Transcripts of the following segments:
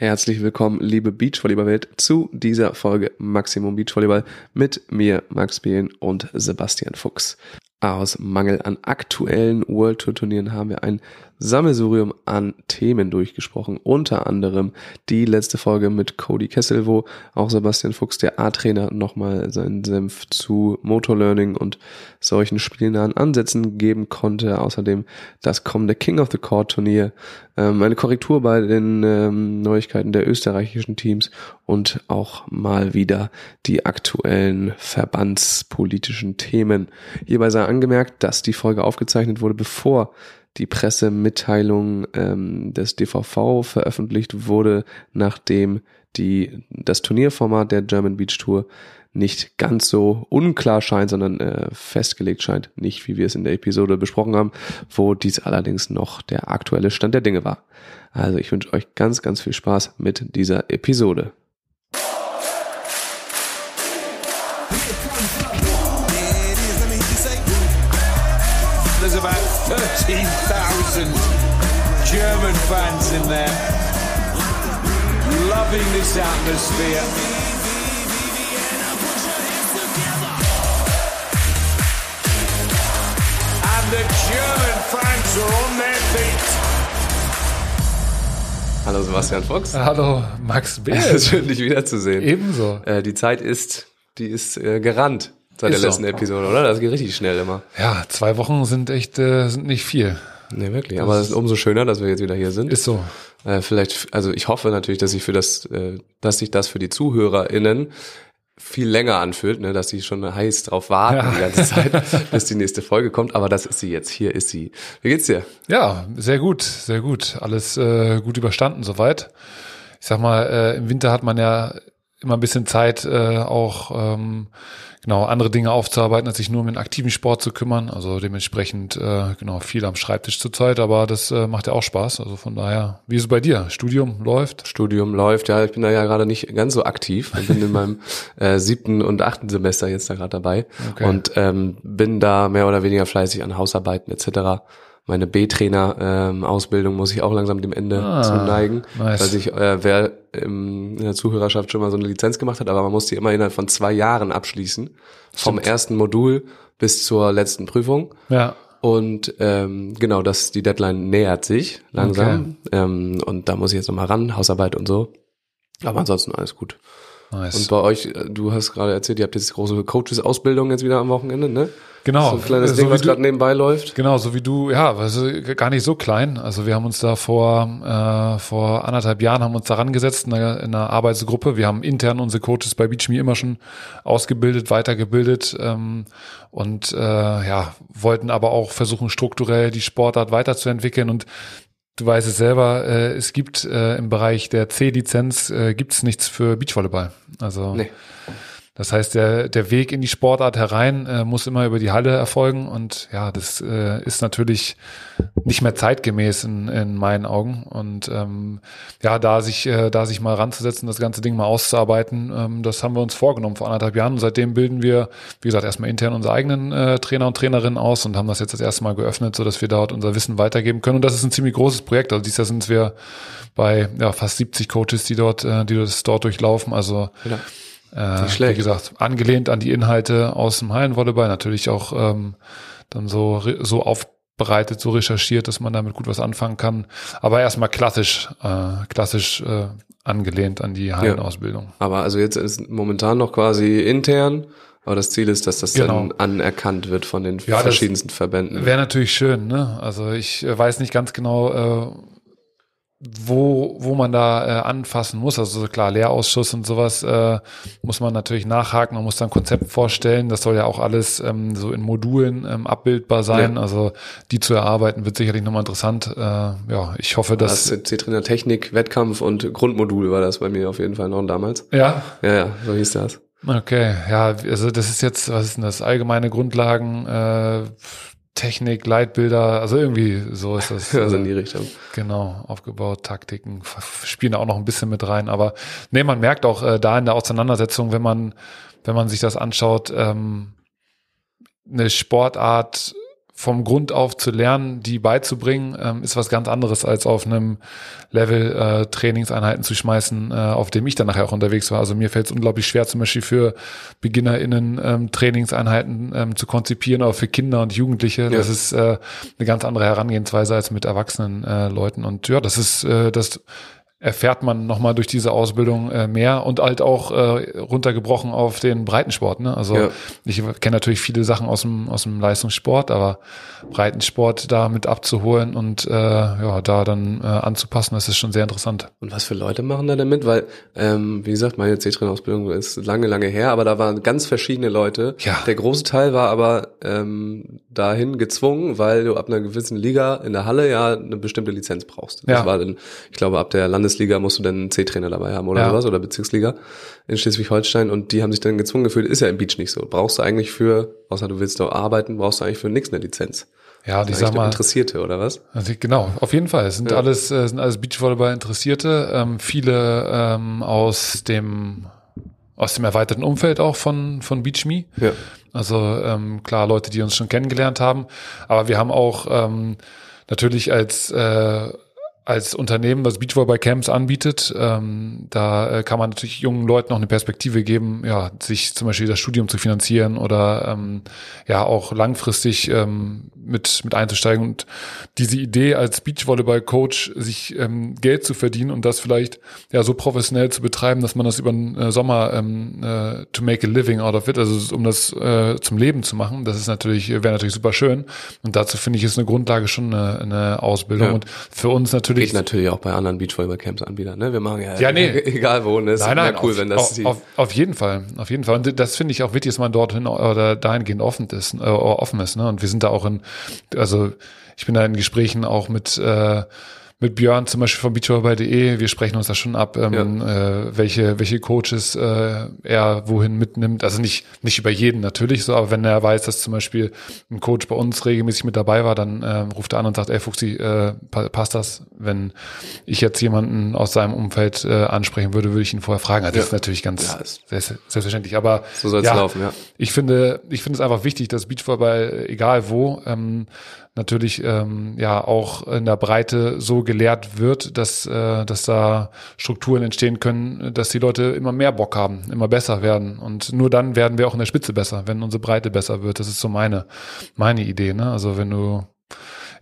Herzlich willkommen, liebe Beachvolleyball-Welt, zu dieser Folge Maximum Beachvolleyball mit mir, Max Behn und Sebastian Fuchs. Aus Mangel an aktuellen World Tour Turnieren haben wir ein Sammelsurium an Themen durchgesprochen. Unter anderem die letzte Folge mit Cody Kessel, wo auch Sebastian Fuchs, der A-Trainer, nochmal seinen Senf zu Motorlearning und solchen spielnahen Ansätzen geben konnte. Außerdem das kommende King of the Court Turnier, ähm, eine Korrektur bei den ähm, Neuigkeiten der österreichischen Teams und auch mal wieder die aktuellen verbandspolitischen Themen. Hierbei sei angemerkt, dass die Folge aufgezeichnet wurde, bevor die Pressemitteilung ähm, des DVV veröffentlicht wurde, nachdem die, das Turnierformat der German Beach Tour nicht ganz so unklar scheint, sondern äh, festgelegt scheint, nicht wie wir es in der Episode besprochen haben, wo dies allerdings noch der aktuelle Stand der Dinge war. Also ich wünsche euch ganz, ganz viel Spaß mit dieser Episode. 13,000 German fans in there, loving this atmosphere. And the German fans are on their feet. Hallo Sebastian Fuchs. Hallo Max B. Schön dich wiederzusehen. Ebenso. Äh, die Zeit ist, die ist äh, gerannt seit Ist der so. letzten Episode, oder? Das geht richtig schnell immer. Ja, zwei Wochen sind echt äh, sind nicht viel. Nee, wirklich. Aber es ist umso schöner, dass wir jetzt wieder hier sind. Ist so. Äh, vielleicht, also ich hoffe natürlich, dass sich für das, äh, dass sich das für die ZuhörerInnen viel länger anfühlt, ne, dass sie schon heiß drauf warten Ja. die ganze Zeit, bis die nächste Folge kommt. Aber das ist sie jetzt. Hier ist sie. Wie geht's dir? Ja, sehr gut, sehr gut. Alles äh, gut überstanden soweit. Ich sag mal, äh, im Winter hat man ja immer ein bisschen Zeit, äh, auch ähm, genau andere Dinge aufzuarbeiten, als sich nur um den aktiven Sport zu kümmern. Also dementsprechend äh, genau viel am Schreibtisch zurzeit, aber das äh, macht ja auch Spaß. Also von daher, wie ist es bei dir? Studium läuft? Studium läuft. Ja, ich bin da ja gerade nicht ganz so aktiv. Ich bin in meinem äh, siebten und achten Semester jetzt da gerade dabei Okay. und ähm, bin da mehr oder weniger fleißig an Hausarbeiten etc. Meine B-Trainer-Ausbildung muss ich auch langsam dem Ende Ah, zu neigen. nice. Weil sich, äh, wer ähm, in der Zuhörerschaft schon mal so eine Lizenz gemacht hat, aber man muss die immer innerhalb von zwei Jahren abschließen. Vom Stimmt. ersten Modul bis zur letzten Prüfung. Ja, Und ähm, genau, das die Deadline nähert sich langsam. Ähm, und da muss ich jetzt nochmal ran, Hausarbeit und so. Aber ansonsten alles gut. Nice. Und bei euch, äh, du hast gerade erzählt, ihr habt jetzt die große Coaches-Ausbildung jetzt wieder am Wochenende, ne? genau. So ein kleines So Ding, was gerade nebenbei läuft. Genau, so wie du, ja, also gar nicht so klein. Also wir haben uns da vor, äh, vor anderthalb Jahren haben uns da rangesetzt in einer, in einer Arbeitsgruppe. Wir haben intern unsere Coaches bei BeachMe immer schon ausgebildet, weitergebildet ähm, und äh, ja, wollten aber auch versuchen, strukturell die Sportart weiterzuentwickeln und Du weißt es selber, äh, es gibt äh, im Bereich der C-Lizenz äh, gibt es nichts für Beachvolleyball. Also Nee. Das heißt, der, der Weg in die Sportart herein äh, muss immer über die Halle erfolgen und ja, das äh, ist natürlich nicht mehr zeitgemäß in, in meinen Augen. Und ähm, ja, da sich, äh, da sich mal ranzusetzen, das ganze Ding mal auszuarbeiten, ähm, das haben wir uns vorgenommen vor anderthalb Jahren. Und seitdem bilden wir, wie gesagt, erstmal intern unsere eigenen äh, Trainer und Trainerinnen aus und haben das jetzt das erste Mal geöffnet, so dass wir dort unser Wissen weitergeben können. Und das ist ein ziemlich großes Projekt. Also dieses Jahr sind wir bei ja, fast 70 Coaches, die dort, äh, die das dort durchlaufen. Also Ja. Äh, schlecht. Wie gesagt, angelehnt an die Inhalte aus dem Hallenvolleyball, natürlich auch ähm, dann so, so aufbereitet, so recherchiert, dass man damit gut was anfangen kann. Aber erstmal klassisch, äh, klassisch äh, angelehnt an die Hallenausbildung. Aber also jetzt ist momentan noch quasi intern, aber das Ziel ist, dass das dann Genau. anerkannt wird von den Ja, verschiedensten Verbänden. Wäre natürlich schön, ne? Also ich äh, weiß nicht ganz genau, äh, wo, wo man da äh, anfassen muss. Also so klar, Lehrausschuss und sowas äh, muss man natürlich nachhaken. Man muss dann Konzept vorstellen. Das soll ja auch alles ähm, so in Modulen ähm, abbildbar sein. Ja. Also die zu erarbeiten wird sicherlich nochmal interessant. Äh, ja, ich hoffe, das dass. C-Trainer Technik, Wettkampf und Grundmodul war das bei mir auf jeden Fall noch damals. Ja, Ja, ja, so hieß das. okay. Ja, also das ist jetzt, was ist denn das? Allgemeine Grundlagen, äh, Technik, Leitbilder, also irgendwie so ist das. Also äh, in die Richtung. Genau, aufgebaut, Taktiken spielen da auch noch ein bisschen mit rein. Aber nee, man merkt auch äh, da in der Auseinandersetzung, wenn man, wenn man sich das anschaut, ähm, eine Sportart vom Grund auf zu lernen, die beizubringen, ähm, ist was ganz anderes als auf einem Level äh, Trainingseinheiten zu schmeißen, äh, auf dem ich dann nachher auch unterwegs war. Also mir fällt es unglaublich schwer, zum Beispiel für BeginnerInnen ähm, Trainingseinheiten ähm, zu konzipieren, auch für Kinder und Jugendliche. Ja. Das ist äh, eine ganz andere Herangehensweise als mit erwachsenen äh, Leuten. Und ja, das ist äh, das erfährt man nochmal durch diese Ausbildung äh, mehr und halt auch äh, runtergebrochen auf den Breitensport. Ne? Also ja. ich kenne natürlich viele Sachen aus dem, aus dem Leistungssport, aber Breitensport da mit abzuholen und äh, ja, da dann äh, anzupassen, das ist schon sehr interessant. Und was für Leute machen da damit? Weil, ähm, wie gesagt, meine C-Trainer-Ausbildung ist lange, lange her, aber da waren ganz verschiedene Leute. Ja. Der große Teil war aber ähm, dahin gezwungen, weil du ab einer gewissen Liga in der Halle ja eine bestimmte Lizenz brauchst. Das ja. war dann, ich glaube, ab der Landes Landesliga musst du dann einen C-Trainer dabei haben oder ja. sowas oder Bezirksliga in Schleswig-Holstein und die haben sich dann gezwungen gefühlt, ist ja im Beach nicht so. Brauchst du eigentlich für, außer du willst da arbeiten, brauchst du eigentlich für nichts eine Lizenz. Ja, ich sag mal. Interessierte, oder was? Also genau, auf jeden Fall. Es sind ja. alles, äh, sind alles Beachvolleyball-Interessierte, ähm, viele ähm, aus dem aus dem erweiterten Umfeld auch von, von BeachMe. Ja. Also ähm, klar, Leute, die uns schon kennengelernt haben. Aber wir haben auch ähm, natürlich als äh, als Unternehmen, was Beachvolleyball-Camps anbietet, ähm, da äh, kann man natürlich jungen Leuten auch eine Perspektive geben, ja, sich zum Beispiel das Studium zu finanzieren oder ähm, ja auch langfristig ähm, mit mit einzusteigen und diese Idee als Beachvolleyball-Coach sich ähm, Geld zu verdienen und das vielleicht ja so professionell zu betreiben, dass man das über den äh, Sommer ähm, äh, to make a living out of it, also um das äh, zum Leben zu machen, das ist natürlich wäre natürlich super schön und dazu finde ich ist eine Grundlage schon eine, eine Ausbildung ja. und für uns natürlich natürlich. Geht natürlich auch bei anderen Beachvolleyball-Camps anbietern, ne? Wir machen ja, ja nee. egal wo, ne? Ist nein, nein, cool, auf, wenn das auf, auf, auf, jeden Fall, auf jeden Fall. Und das finde ich auch wichtig, dass man dorthin oder dahingehend offen ist, äh, offen ist, ne? Und wir sind da auch in, also ich bin da in Gesprächen auch mit äh, mit Björn zum Beispiel von beachvolleyball.de, wir sprechen uns da schon ab, ähm, ja. äh, welche, welche Coaches äh, er wohin mitnimmt. Also nicht, nicht über jeden natürlich so, aber wenn er weiß, dass zum Beispiel ein Coach bei uns regelmäßig mit dabei war, dann äh, ruft er an und sagt, ey Fuchsi, äh, passt das? Wenn ich jetzt jemanden aus seinem Umfeld äh, ansprechen würde, würde ich ihn vorher fragen. Also das ja. ist natürlich ganz ja, ist selbstverständlich. Aber so soll es laufen, ja. Ich finde, ich finde es einfach wichtig, dass Beachvolleyball, egal wo, ähm, natürlich ähm, ja auch in der Breite so gelehrt wird, dass, äh, dass da Strukturen entstehen können, dass die Leute immer mehr Bock haben, immer besser werden. Und nur dann werden wir auch in der Spitze besser, wenn unsere Breite besser wird. Das ist so meine, meine Idee. Ne? Also wenn du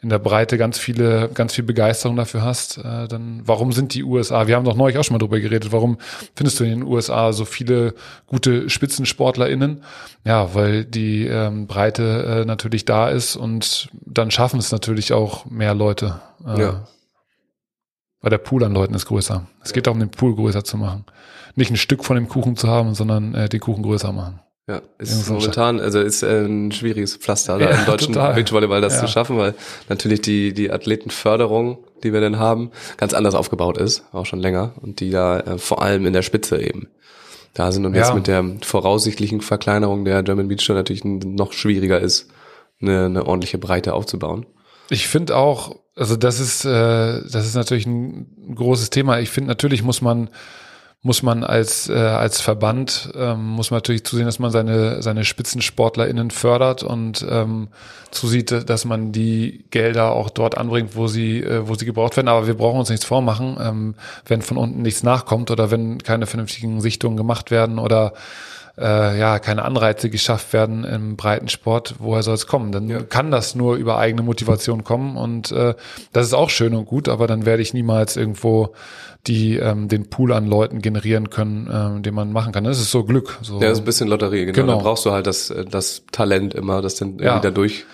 in der Breite ganz viele, ganz viel Begeisterung dafür hast, äh, dann warum sind die USA? Wir haben doch neulich auch schon mal drüber geredet. Warum findest du in den USA so viele gute SpitzensportlerInnen? Ja, weil die ähm, Breite äh, natürlich da ist und dann schaffen es natürlich auch mehr Leute. Äh, ja. Weil der Pool an Leuten ist größer. Es geht darum, den Pool größer zu machen. Nicht ein Stück von dem Kuchen zu haben, sondern äh, den Kuchen größer machen. Ja, ist momentan, also ist äh, ein schwieriges Pflaster da ja, im deutschen total. Beachvolleyball das ja. zu schaffen, weil natürlich die, die Athletenförderung, die wir denn haben, ganz anders aufgebaut ist, auch schon länger, und die da äh, vor allem in der Spitze eben da sind und ja. jetzt mit der voraussichtlichen Verkleinerung der German Beach Tour natürlich noch schwieriger ist, eine, eine ordentliche Breite aufzubauen. Ich finde auch, also das ist, äh, das ist natürlich ein großes Thema. Ich finde, natürlich muss man muss man als, äh, als Verband, ähm, muss man natürlich zusehen, dass man seine, seine SpitzensportlerInnen fördert und ähm, zusieht, dass man die Gelder auch dort anbringt, wo sie, äh, wo sie gebraucht werden. Aber wir brauchen uns nichts vormachen, ähm, wenn von unten nichts nachkommt oder wenn keine vernünftigen Sichtungen gemacht werden oder äh, ja keine Anreize geschafft werden im Breitensport, woher soll es kommen? Dann ja. kann das nur über eigene Motivation kommen und äh, das ist auch schön und gut, aber dann werde ich niemals irgendwo die ähm, den Pool an Leuten generieren können, ähm, den man machen kann. Das ist so Glück. So. Ja, das ist ein bisschen Lotterie, genau. genau. Da brauchst du halt das, das Talent immer, das dann ja. wieder durch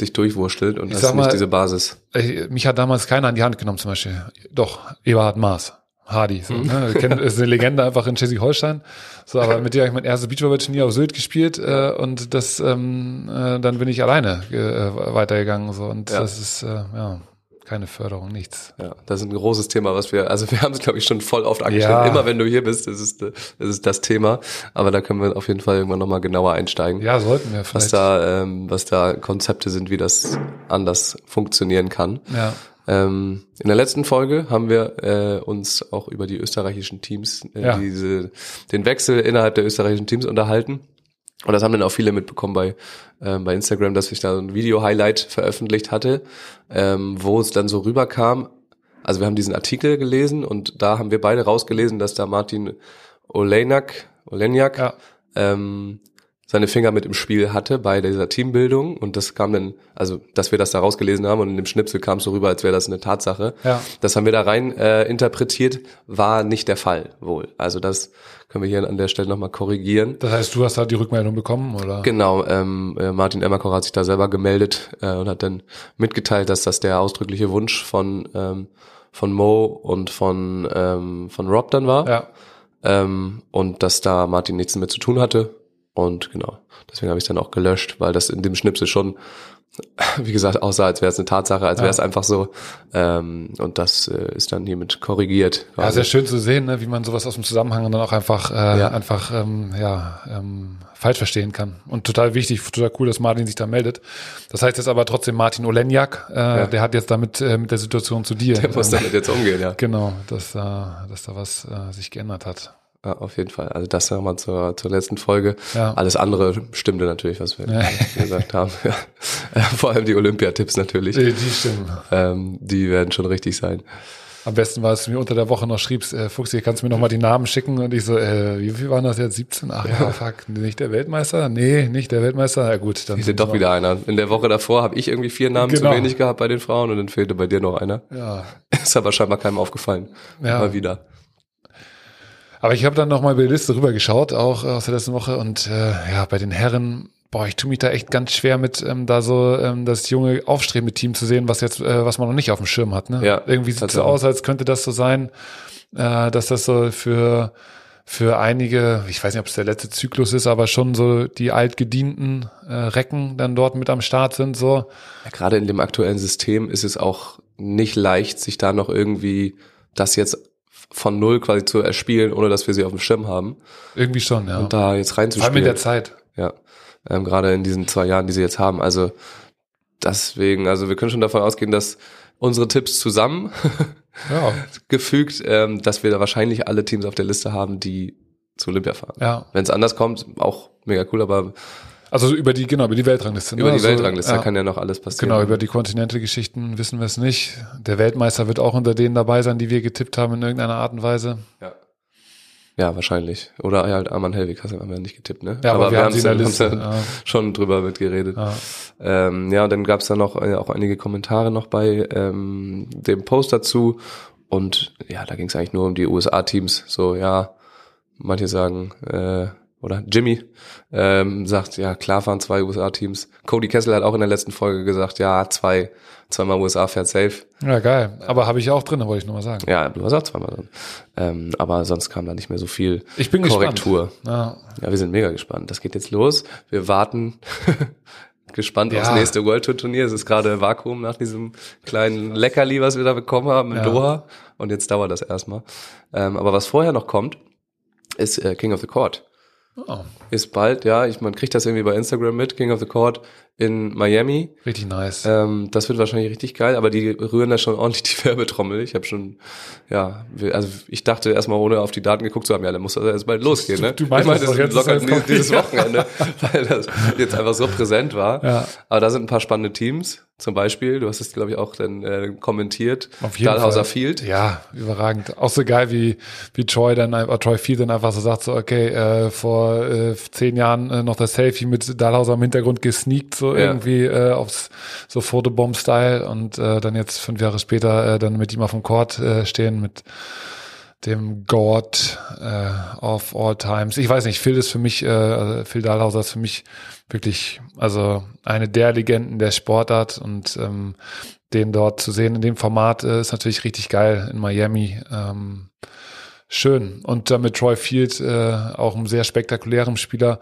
dich durchwurstelt und ich hast nicht mal, diese Basis. Ich, mich hat damals keiner an die Hand genommen, zum Beispiel. Doch, Eberhard Maas. Hardy, so, ne? Ist eine Legende einfach in Schleswig-Holstein. So, aber mit dir habe ich mein erstes Beachvolleyball-Turnier auf Sylt gespielt äh, und das ähm, äh, dann bin ich alleine äh, weitergegangen so und ja. das ist äh, ja keine Förderung, nichts. Ja, das ist ein großes Thema, was wir, also wir haben es, glaube ich, schon voll oft angestellt. Ja. Immer wenn du hier bist, ist es, ist es das Thema. Aber da können wir auf jeden Fall irgendwann nochmal genauer einsteigen. Ja, sollten wir vielleicht. Was da, ähm, was da Konzepte sind, wie das anders funktionieren kann. Ja. Ähm, in der letzten Folge haben wir äh, uns auch über die österreichischen Teams, äh, ja. diese, den Wechsel innerhalb der österreichischen Teams unterhalten. Und das haben dann auch viele mitbekommen bei, ähm, bei Instagram, dass ich da ein Video-Highlight veröffentlicht hatte, ähm, wo es dann so rüberkam. Also wir haben diesen Artikel gelesen und da haben wir beide rausgelesen, dass da Martin Olenak, Oleniak Ja. ähm, seine Finger mit im Spiel hatte bei dieser Teambildung und das kam dann, also dass wir das da rausgelesen haben und in dem Schnipsel kam es so rüber, als wäre das eine Tatsache. Ja. Das haben wir da rein äh, interpretiert, war nicht der Fall wohl. Also das können wir hier an der Stelle nochmal korrigieren. Das heißt, du hast da die Rückmeldung bekommen, oder? Genau, ähm, äh, Martin Emmerkor hat sich da selber gemeldet äh, und hat dann mitgeteilt, dass das der ausdrückliche Wunsch von ähm, von Mo und von ähm, von Rob dann war Ja. ähm, und dass da Martin nichts damit zu tun hatte und genau, deswegen habe ich dann auch gelöscht, weil das in dem Schnipsel schon, wie gesagt, aussah, als wäre es eine Tatsache, als Ja. wäre es einfach so ähm, und das äh, ist dann hiermit korrigiert. Ja, sehr schön zu sehen, ne, wie man sowas aus dem Zusammenhang dann auch einfach, äh, Ja. einfach ähm, ja, ähm, falsch verstehen kann. Und total wichtig, total cool, dass Martin sich da meldet. Das heißt jetzt aber trotzdem Martin Olenjak, äh, der hat jetzt damit äh, mit der Situation zu dir. Der muss damit jetzt umgehen, ja. Genau, dass, äh, dass da was äh, sich geändert hat. Ja, auf jeden Fall. Also das nochmal zur, zur letzten Folge. Ja. Alles andere stimmte natürlich, was wir Ja. gesagt haben. Ja. Vor allem die Olympiatipps natürlich. Die, die stimmen. Ähm, die werden schon richtig sein. Am besten war, dass du mir unter der Woche noch schriebst, äh, Fuchs, hier kannst du mir noch mal die Namen schicken. Und ich so, äh, wie viel waren das jetzt? 17? Ach ja, fuck, nicht der Weltmeister? Nee, nicht der Weltmeister. Ja gut, dann Fehlte doch wieder einer. In der Woche davor habe ich irgendwie vier Namen Genau. zu wenig gehabt bei den Frauen und dann fehlte bei dir noch einer. Ja, Ist aber scheinbar keinem aufgefallen. Ja. Mal wieder. Aber ich habe dann noch mal über die Liste rübergeschaut, auch äh, aus der letzten Woche. Und äh, ja, bei den Herren, boah, ich tue mich da echt ganz schwer mit, ähm, da so ähm, das junge aufstrebende Team zu sehen, was jetzt, äh, was man noch nicht auf dem Schirm hat. Ne? Ja, Irgendwie sieht es so aus, als könnte das so sein, äh, dass das so für für einige, ich weiß nicht, ob es der letzte Zyklus ist, aber schon so die altgedienten äh, Recken dann dort mit am Start sind. So, Ja, gerade in dem aktuellen System ist es auch nicht leicht, sich da noch irgendwie das jetzt von null quasi zu erspielen, ohne dass wir sie auf dem Schirm haben. irgendwie schon, ja. Und da jetzt Vor allem in reinzuspielen. der Zeit. Ja, ähm, gerade in diesen zwei Jahren, die sie jetzt haben. Also deswegen, also wir können schon davon ausgehen, dass unsere Tipps zusammen Ja, gefügt, ähm, dass wir da wahrscheinlich alle Teams auf der Liste haben, die zu Olympia fahren. ja. Wenn es anders kommt, auch mega cool, aber Also über die, genau, über die Weltrangliste. ne? über die Also, Weltrangliste ja. kann ja noch alles passieren. Genau, über die Kontinente-Geschichten wissen wir es nicht. Der Weltmeister wird auch unter denen dabei sein, die wir getippt haben in irgendeiner Art und Weise. ja. ja, wahrscheinlich. Oder halt Arman Helwig, hast du haben wir nicht getippt, ne? Ja, aber, wir, haben haben's sie in der ja- Liste. ja Ja, schon drüber mitgeredet. ja. Ähm, ja, und dann gab's da noch äh, auch einige Kommentare noch bei ähm, dem Post dazu. Und ja, da ging's eigentlich nur um die USA-Teams. So, ja, manche sagen, äh, oder Jimmy ähm, sagt, ja, klar fahren zwei USA-Teams. Cody Kessel hat auch in der letzten Folge gesagt, ja, zwei, zweimal USA fährt safe. ja geil. Aber habe ich auch drin, wollte ich nur mal sagen. Ja, du hast auch zweimal drin. Ähm, aber sonst kam da nicht mehr so viel Ich bin Korrektur. gespannt. Ja, Ja, wir sind mega gespannt. Das geht jetzt los. Wir warten gespannt Ja. aufs nächste World Tour Turnier. Es ist gerade Vakuum nach diesem kleinen Leckerli, was wir da bekommen haben in Ja. Doha. Und jetzt dauert das erstmal. Ähm, aber was vorher noch kommt, ist äh, King of the Court. Oh, Ist bald, ja, ich, man kriegt das irgendwie bei Instagram mit, King of the Court in Miami. richtig nice. Ähm, das wird wahrscheinlich richtig geil, aber die rühren da schon ordentlich die Werbetrommel. Ich habe schon, ja, also ich dachte erstmal, ohne auf die Daten geguckt zu haben, ja, dann muss das erst bald losgehen. Ne? Du- du meinst ich meine, das das locker dieses, dieses Wochenende, weil das jetzt einfach so präsent war. Ja. Aber da sind ein paar spannende Teams. Zum Beispiel, du hast es, glaube ich, auch dann äh, kommentiert. Auf jeden Dahlhauser Fall. Field. Ja, überragend. Auch so geil, wie, wie Troy dann einfach, Troy Field dann einfach so sagt, so, okay, äh, vor äh, zehn Jahren äh, noch das Selfie mit Dahlhauser im Hintergrund gesneakt, so Ja. irgendwie äh, aufs so Fotobomb-Style und äh, dann jetzt fünf Jahre später äh, dann mit ihm auf dem Court äh, stehen mit dem God äh, of all times. Ich weiß nicht, Phil ist für mich, äh, also Phil Dahlhauser ist für mich wirklich, also eine der Legenden der Sportart und ähm, den dort zu sehen in dem Format äh, ist natürlich richtig geil in Miami. Ähm, schön. Und dann mit Troy Field äh, auch einem sehr spektakulären Spieler.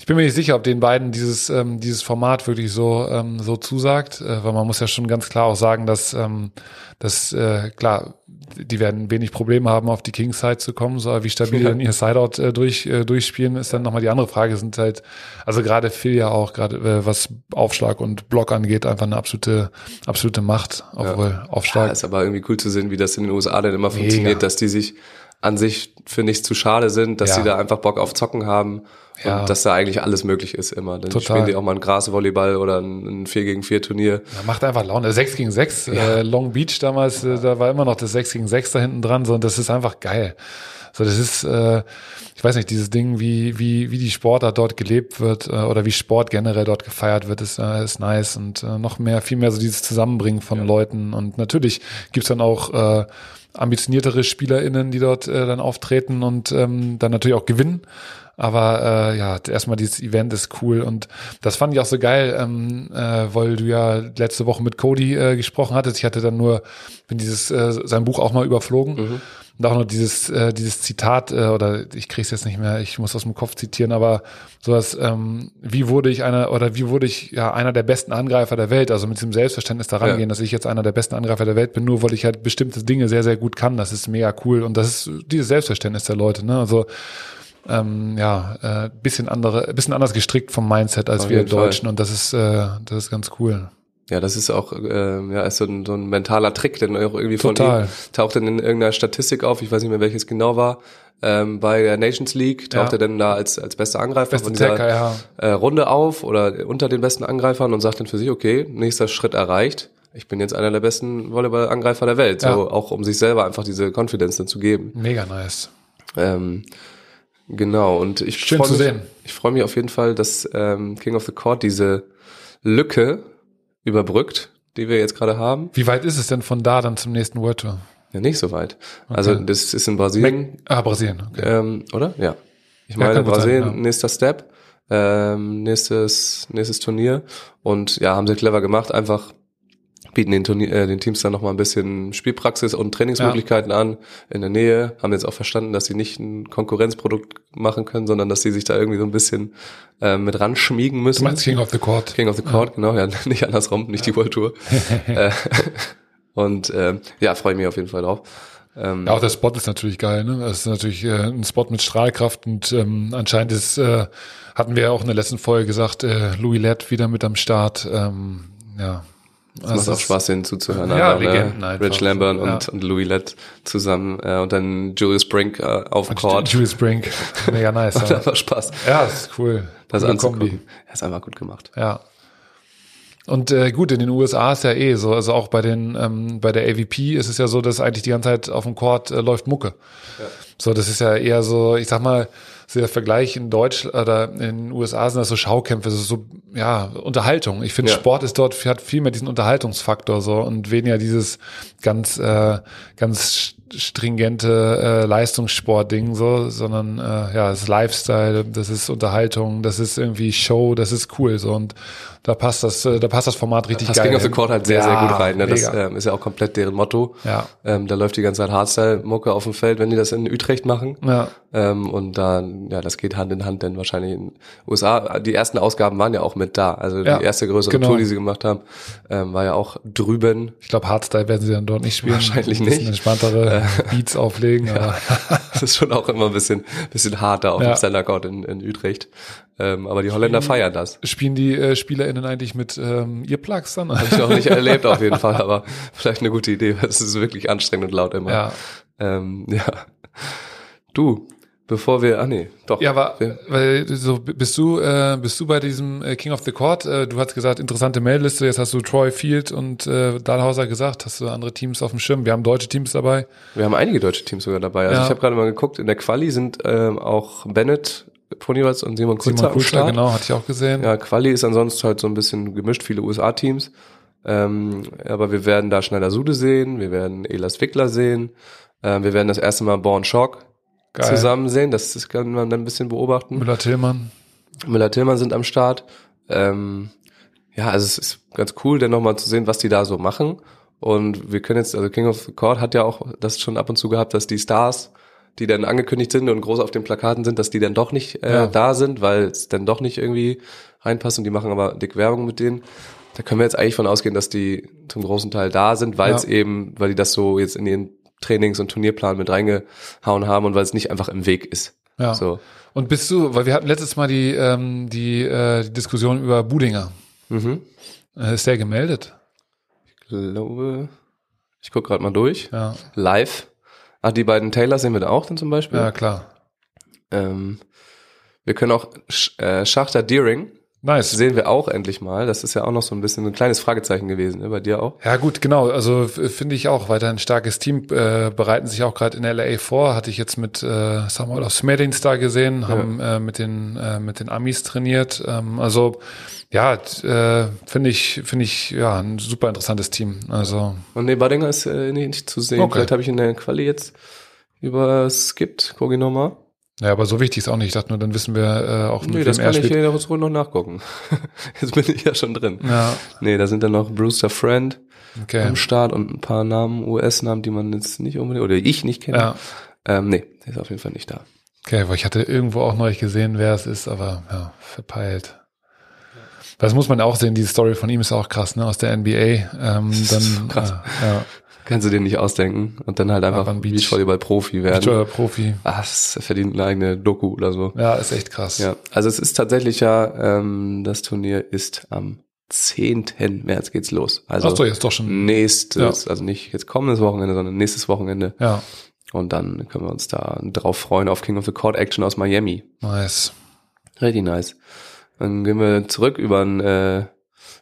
Ich bin mir nicht sicher, ob den beiden dieses, ähm, dieses Format wirklich so, ähm, so zusagt, äh, weil man muss ja schon ganz klar auch sagen, dass, ähm, dass äh, klar, die werden wenig Probleme haben, auf die Kingside zu kommen, so wie stabil Ja. dann ihr Sideout äh, durch, äh, durchspielen, ist dann nochmal die andere Frage, sind halt, also gerade Phil ja auch, gerade äh, was Aufschlag und Block angeht, einfach eine absolute, absolute Macht, obwohl Ja, Aufschlag. ist aber irgendwie cool zu sehen, wie das in den USA dann immer funktioniert, dass die sich an sich finde ich zu schade sind, dass Ja. sie da einfach Bock auf Zocken haben Ja. und dass da eigentlich alles möglich ist immer. Dann Total. spielen die auch mal ein Grasvolleyball oder ein, ein 4 gegen 4 Turnier. Ja, macht einfach Laune. 6 gegen 6, äh, Long Beach damals, äh, da war immer noch das 6 gegen 6 da hinten dran, so, und das ist einfach geil. So, das ist, äh, ich weiß nicht, dieses Ding, wie, wie, wie die Sportart dort gelebt wird, äh, oder wie Sport generell dort gefeiert wird, ist, äh, ist nice und äh, noch mehr, viel mehr so dieses Zusammenbringen von Leuten. Und natürlich gibt's dann auch äh, ambitioniertere SpielerInnen, die dort äh, dann auftreten und ähm, dann natürlich auch gewinnen. Aber äh, ja, erstmal dieses Event ist cool und das fand ich auch so geil, ähm, äh, weil du ja letzte Woche mit Cody äh, gesprochen hattest. Ich hatte dann nur, bin dieses äh, sein Buch auch mal überflogen und auch noch dieses äh, dieses Zitat äh, oder ich krieg's jetzt nicht mehr, ich muss aus dem Kopf zitieren, aber sowas, ähm, wie wurde ich einer oder wie wurde ich ja einer der besten Angreifer der Welt? Also mit diesem Selbstverständnis da rangehen, Ja. dass ich jetzt einer der besten Angreifer der Welt bin, nur weil ich halt bestimmte Dinge sehr sehr gut kann. Das ist mega cool und das ist dieses Selbstverständnis der Leute. Ne? Also ähm, ja, äh, bisschen andere, bisschen anders gestrickt vom Mindset als Auf wir jeden Fall. Deutschen und das ist, äh, das ist ganz cool. Ja, das ist auch äh, ja, ist so, ein, so ein mentaler Trick, denn auch irgendwie von Total. ihm taucht dann in irgendeiner Statistik auf, ich weiß nicht mehr welches genau war, ähm, bei der Nations League taucht Ja. er dann da als, als bester Angreifer Beste von dieser Tacker, ja. äh, Runde auf oder unter den besten Angreifern und sagt dann für sich, okay, nächster Schritt erreicht. Ich bin jetzt einer der besten Volleyball-Angreifer der Welt. Ja. So auch um sich selber einfach diese Confidence dann zu geben. Mega nice. Ähm, genau, und ich Schön zu mich, sehen. Ich freue mich auf jeden Fall, dass ähm, King of the Court diese Lücke überbrückt, die wir jetzt gerade haben. Wie weit ist es denn von da dann zum nächsten World Tour? Ja, nicht so weit. Also das ist in Brasilien, Ah, Brasilien, okay. ähm, oder? Ja. Ich meine, Brasilien, sein, ja. nächster Step, ähm, nächstes, nächstes Turnier. Und ja, haben sie clever gemacht, einfach bieten den, Turnier, äh, den Teams dann nochmal ein bisschen Spielpraxis und Trainingsmöglichkeiten an in der Nähe, haben jetzt auch verstanden, dass sie nicht ein Konkurrenzprodukt machen können, sondern dass sie sich da irgendwie so ein bisschen äh, mit ran schmiegen müssen. Du meinst King of the Court? King of the Court, genau, ja, nicht andersrum, nicht die World Tour. äh, und ähm, ja, freue ich mich auf jeden Fall drauf. Ähm, Ja, auch der Spot ist natürlich geil, ne? Das ist natürlich äh, ein Spot mit Strahlkraft und ähm, anscheinend ist, äh, hatten wir ja auch in der letzten Folge gesagt, äh, Louis Lett wieder mit am Start. Ähm, ja. Es macht auch Spaß, denen zuzuhören. Ja, einfach, Legenden ne? Rich Lambert und, Ja. und Louis Lett zusammen äh, und dann Julius Brink äh, auf dem Court. Julius Brink, mega nice. Macht ja. einfach Spaß, ja, das ist cool. das anzugucken. Kombi. Er ist einfach gut gemacht. Ja. Und äh, gut, in den USA ist ja eh so, also auch bei den ähm, bei der AVP ist es ja so, dass eigentlich die ganze Zeit auf dem Court äh, läuft Mucke. So, das ist ja eher so, ich sag mal, so der Vergleich in Deutsch oder in den USA sind das so Schaukämpfe, das ist so ja Unterhaltung. Ich finde Ja. Sport ist dort hat viel mehr diesen Unterhaltungsfaktor so und weniger dieses ganz äh, ganz stringente äh, Leistungssport-Ding so, sondern äh, ja, es ist Lifestyle, das ist Unterhaltung, das ist irgendwie Show, das ist cool so und da passt das, äh, da passt das Format richtig Das geil. King of the hin. Court halt sehr, sehr Ja, gut rein. Ne? Das ähm, ist ja auch komplett deren Motto. Ja. Ähm, da läuft die ganze Zeit Hardstyle-Mucke auf dem Feld, wenn die das in Utrecht machen. Ja. Ähm, und dann, ja, das geht Hand in Hand, denn wahrscheinlich in USA, die ersten Ausgaben waren ja auch mit da. Also Ja, die erste größere genau. Tour, die sie gemacht haben, ähm, war ja auch drüben. Ich glaube, Hardstyle werden sie dann dort nicht spielen. Wahrscheinlich Ein bisschen nicht. entspanntere Beats auflegen. Aber Das ist schon auch immer ein bisschen, bisschen harter auf Ja. dem Court in, in Utrecht. Ähm, aber die Holländer feiern das. spielen die äh, SpielerInnen eigentlich mit ähm, Earplugs dann? Habe ich noch nicht erlebt auf jeden Fall, aber vielleicht eine gute Idee, weil es ist wirklich anstrengend und laut immer. Ja. Ähm, ja. Du, bevor wir, ah nee, doch. Ja, aber weil so bist du äh, bist du bei diesem äh, King of the Court? Äh, du hast gesagt interessante Meldeliste. Jetzt hast du Troy Field und äh, Dahlhauser gesagt. Hast du andere Teams auf dem Schirm? Wir haben deutsche Teams dabei. Wir haben einige deutsche Teams sogar dabei. Also Ja. ich habe gerade mal geguckt, in der Quali sind ähm, auch Bennett, Ponyvalz und Simon Kulzer Simon Start. genau, hatte ich auch gesehen. Ja, Quali ist ansonsten halt so ein bisschen gemischt, viele USA-Teams. Ähm, aber wir werden da Schneider Sude sehen, wir werden Elas Wickler sehen, ähm, wir werden das erste Mal Born Shock Geil. zusammen sehen, das, das kann man dann ein bisschen beobachten. Müller-Tillmann. Müller-Tillmann sind am Start. Ähm, ja, also es ist ganz cool, dann nochmal zu sehen, was die da so machen. Und wir können jetzt, also King of the Court hat ja auch das schon ab und zu gehabt, dass die Stars, die dann angekündigt sind und groß auf den Plakaten sind, dass die dann doch nicht äh, Ja. da sind, weil es dann doch nicht irgendwie reinpasst und die machen aber dick Werbung mit denen. Da können wir jetzt eigentlich von ausgehen, dass die zum großen Teil da sind, weil Ja. es eben, weil die das so jetzt in ihren Trainings- und Turnierplan mit reingehauen haben und weil es nicht einfach im Weg ist. Ja. So. Und bist du, weil wir hatten letztes Mal die ähm, die, äh, die Diskussion über Budinger. Mhm. Äh, ist der gemeldet? glaube, ich gucke gerade mal durch. Ja. Live. Ah, die beiden Taylors sehen wir da auch dann zum Beispiel. Ja, klar. Ähm, wir können auch Sch äh, Schachter Deering Nice. sehen wir auch endlich mal. Das ist ja auch noch so ein bisschen ein kleines Fragezeichen gewesen, ne? bei dir auch. Ja gut, genau. Also finde ich auch weiter ein starkes Team. Äh, bereiten sich auch gerade in LA vor. Hatte ich jetzt mit äh, Samuel aus Smedins da gesehen, haben äh, mit den äh, mit den Amis trainiert. Ähm, also ja, äh, finde ich finde ich ja ein super interessantes Team. Also Und nee, Badinger ist äh, nicht, nicht zu sehen. Okay. Vielleicht habe ich in der Quali jetzt überskippt, gucke ich nochmal. Ja, aber so wichtig ist auch nicht. Ich dachte nur, dann wissen wir äh, auch Nee, mit das wem er kann ich spielt. hier ruhig noch nachgucken. jetzt bin ich ja schon drin. Ja, Nee, da sind dann noch Brewster Friend okay. am Start und ein paar Namen, US-Namen, die man jetzt nicht unbedingt, oder ich nicht kenne. Ja. Ähm, nee, der ist auf jeden Fall nicht da. Okay, weil ich hatte irgendwo auch neulich gesehen, wer es ist, aber ja, verpeilt. Das muss man auch sehen, die Story von ihm ist auch krass, ne, aus der NBA. Ähm, dann, krass. Äh, ja, Kannst du dir nicht ausdenken und dann halt einfach ein Beachvolleyball-Profi werden. Beachvolleyball Profi. Ah, das verdient eine eigene Doku oder so. Ja, ist echt krass. Ja, also es ist tatsächlich ja, ähm, das Turnier ist am 10. März geht's los. Also Ach so, jetzt doch schon. nächstes, also nicht jetzt kommendes Wochenende, sondern nächstes Wochenende. Ja, Und dann können wir uns da drauf freuen auf King of the Court Action aus Miami. nice. Richtig nice. Dann gehen wir zurück über einen, äh,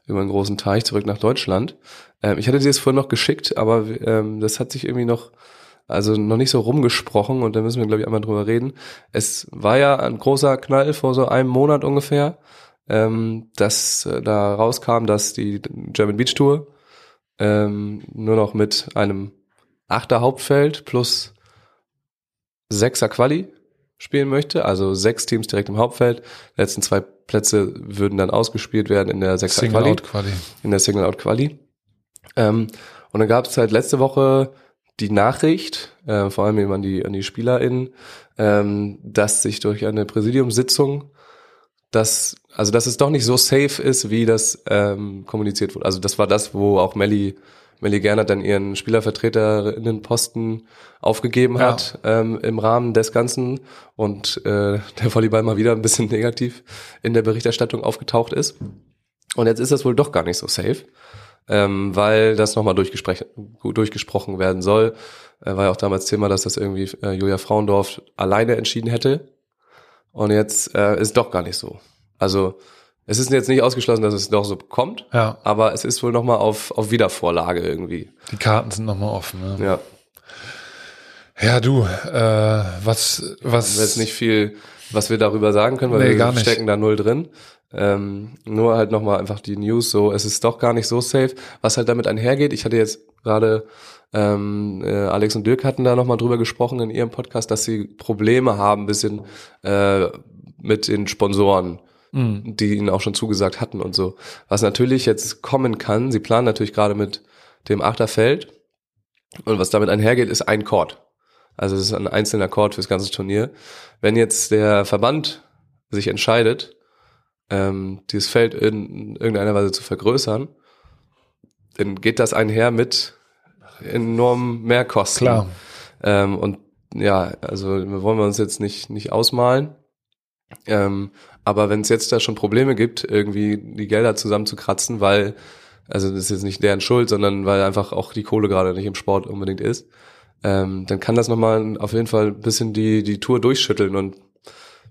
über einen großen Teich zurück nach Deutschland. Ähm, ich hatte dir das vorhin noch geschickt, aber ähm, das hat sich irgendwie noch, also noch nicht so rumgesprochen und da müssen wir, glaube ich, einmal drüber reden. Es war ja ein großer Knall vor so einem Monat ungefähr, ähm, dass äh, da rauskam, dass die German Beach Tour ähm, nur noch mit einem Achter Hauptfeld plus Sechser Quali spielen möchte, also sechs Teams direkt im Hauptfeld. Die letzten zwei Plätze würden dann ausgespielt werden in der Sechser Single Quali, Out Quali. in der Single Out Quali. Ähm, und dann gab es halt letzte Woche die Nachricht, äh, vor allem eben an die, an die SpielerInnen, ähm, dass sich durch eine Präsidiumssitzung dass, also dass es doch nicht so safe ist, wie das ähm, kommuniziert wurde. Also das war das, wo auch Melly, Melly Gernert dann ihren Spielervertreterinnenposten aufgegeben Ja. hat ähm, im Rahmen des Ganzen und äh, der Volleyball mal wieder ein bisschen negativ in der Berichterstattung aufgetaucht ist. Und jetzt ist das wohl doch gar nicht so safe, ähm, weil das nochmal durchgesprochen werden soll. Äh, war ja auch damals Thema, dass das irgendwie äh, Julia Frauendorf alleine entschieden hätte. Und jetzt äh, ist doch gar nicht so. Also es ist jetzt nicht ausgeschlossen, dass es doch so kommt, Ja, aber es ist wohl nochmal auf, auf Wiedervorlage irgendwie. die Karten sind nochmal offen. Ne? Ja, Ja, du, äh, was, was, das ist nicht viel, was wir darüber sagen können, weil Nee, wir stecken da null drin. Ähm, nur halt nochmal einfach die News so, es ist doch gar nicht so safe, was halt damit einhergeht. Ich hatte jetzt gerade ähm, äh, Alex und Dirk hatten da nochmal drüber gesprochen in ihrem Podcast, dass sie Probleme haben, ein bisschen äh, mit den Sponsoren, Mhm. die ihnen auch schon zugesagt hatten und so. Was natürlich jetzt kommen kann, sie planen natürlich gerade mit dem Achterfeld und was damit einhergeht, ist ein Chord. Also es ist ein einzelner Chord fürs ganze Turnier. Wenn jetzt der Verband sich entscheidet, ähm, dieses Feld in irgendeiner Weise zu vergrößern, dann geht das einher mit enormen Mehrkosten. Klar. Ähm, und ja, also wollen wir uns jetzt nicht, nicht ausmalen. Ähm, aber wenn es jetzt da schon Probleme gibt, irgendwie die Gelder zusammenzukratzen, weil, also das ist jetzt nicht deren Schuld, sondern weil einfach auch die Kohle gerade nicht im Sport unbedingt ist, ähm, dann kann das nochmal auf jeden Fall ein bisschen die, die Tour durchschütteln und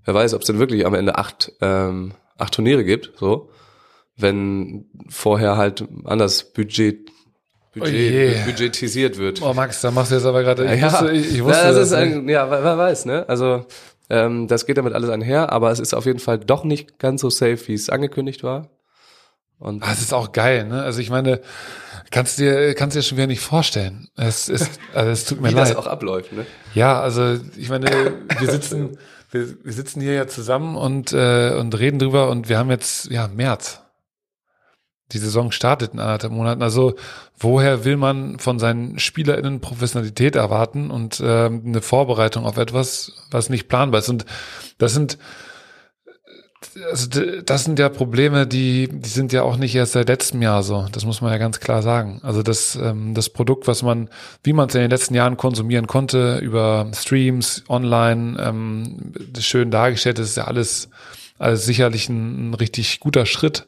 wer weiß, ob es denn wirklich am Ende acht, ähm, acht Turniere gibt, so, wenn vorher halt anders Budget, Oh Budget je. budgetisiert wird. Oh Max, da machst du jetzt aber gerade, ich Ja, wusste, ich, ich wusste ja, das ist nicht. ein, ja, wer, wer weiß, ne? Also ähm, das geht damit alles einher, aber es ist auf jeden Fall doch nicht ganz so safe, wie es angekündigt war. Und Ah, es ist auch geil, ne? Also ich meine, kannst dir, kannst dir schon wieder nicht vorstellen. Es ist, also es tut mir wie leid. das auch abläuft, ne? Ja, also ich meine, wir sitzen, wir, wir sitzen hier ja zusammen und äh, und reden drüber und wir haben jetzt ja März. Die Saison startet in anderthalb Monaten. Also woher will man von seinen SpielerInnen Professionalität erwarten und ähm, eine Vorbereitung auf etwas, was nicht planbar ist? Und das sind also das sind ja Probleme, die, die sind ja auch nicht erst seit letztem Jahr so. Das muss man ja ganz klar sagen. Also das, ähm, das Produkt, was man, wie man es in den letzten Jahren konsumieren konnte, über Streams, online, ähm, schön dargestellt, das ist ja alles, alles sicherlich ein, ein richtig guter Schritt.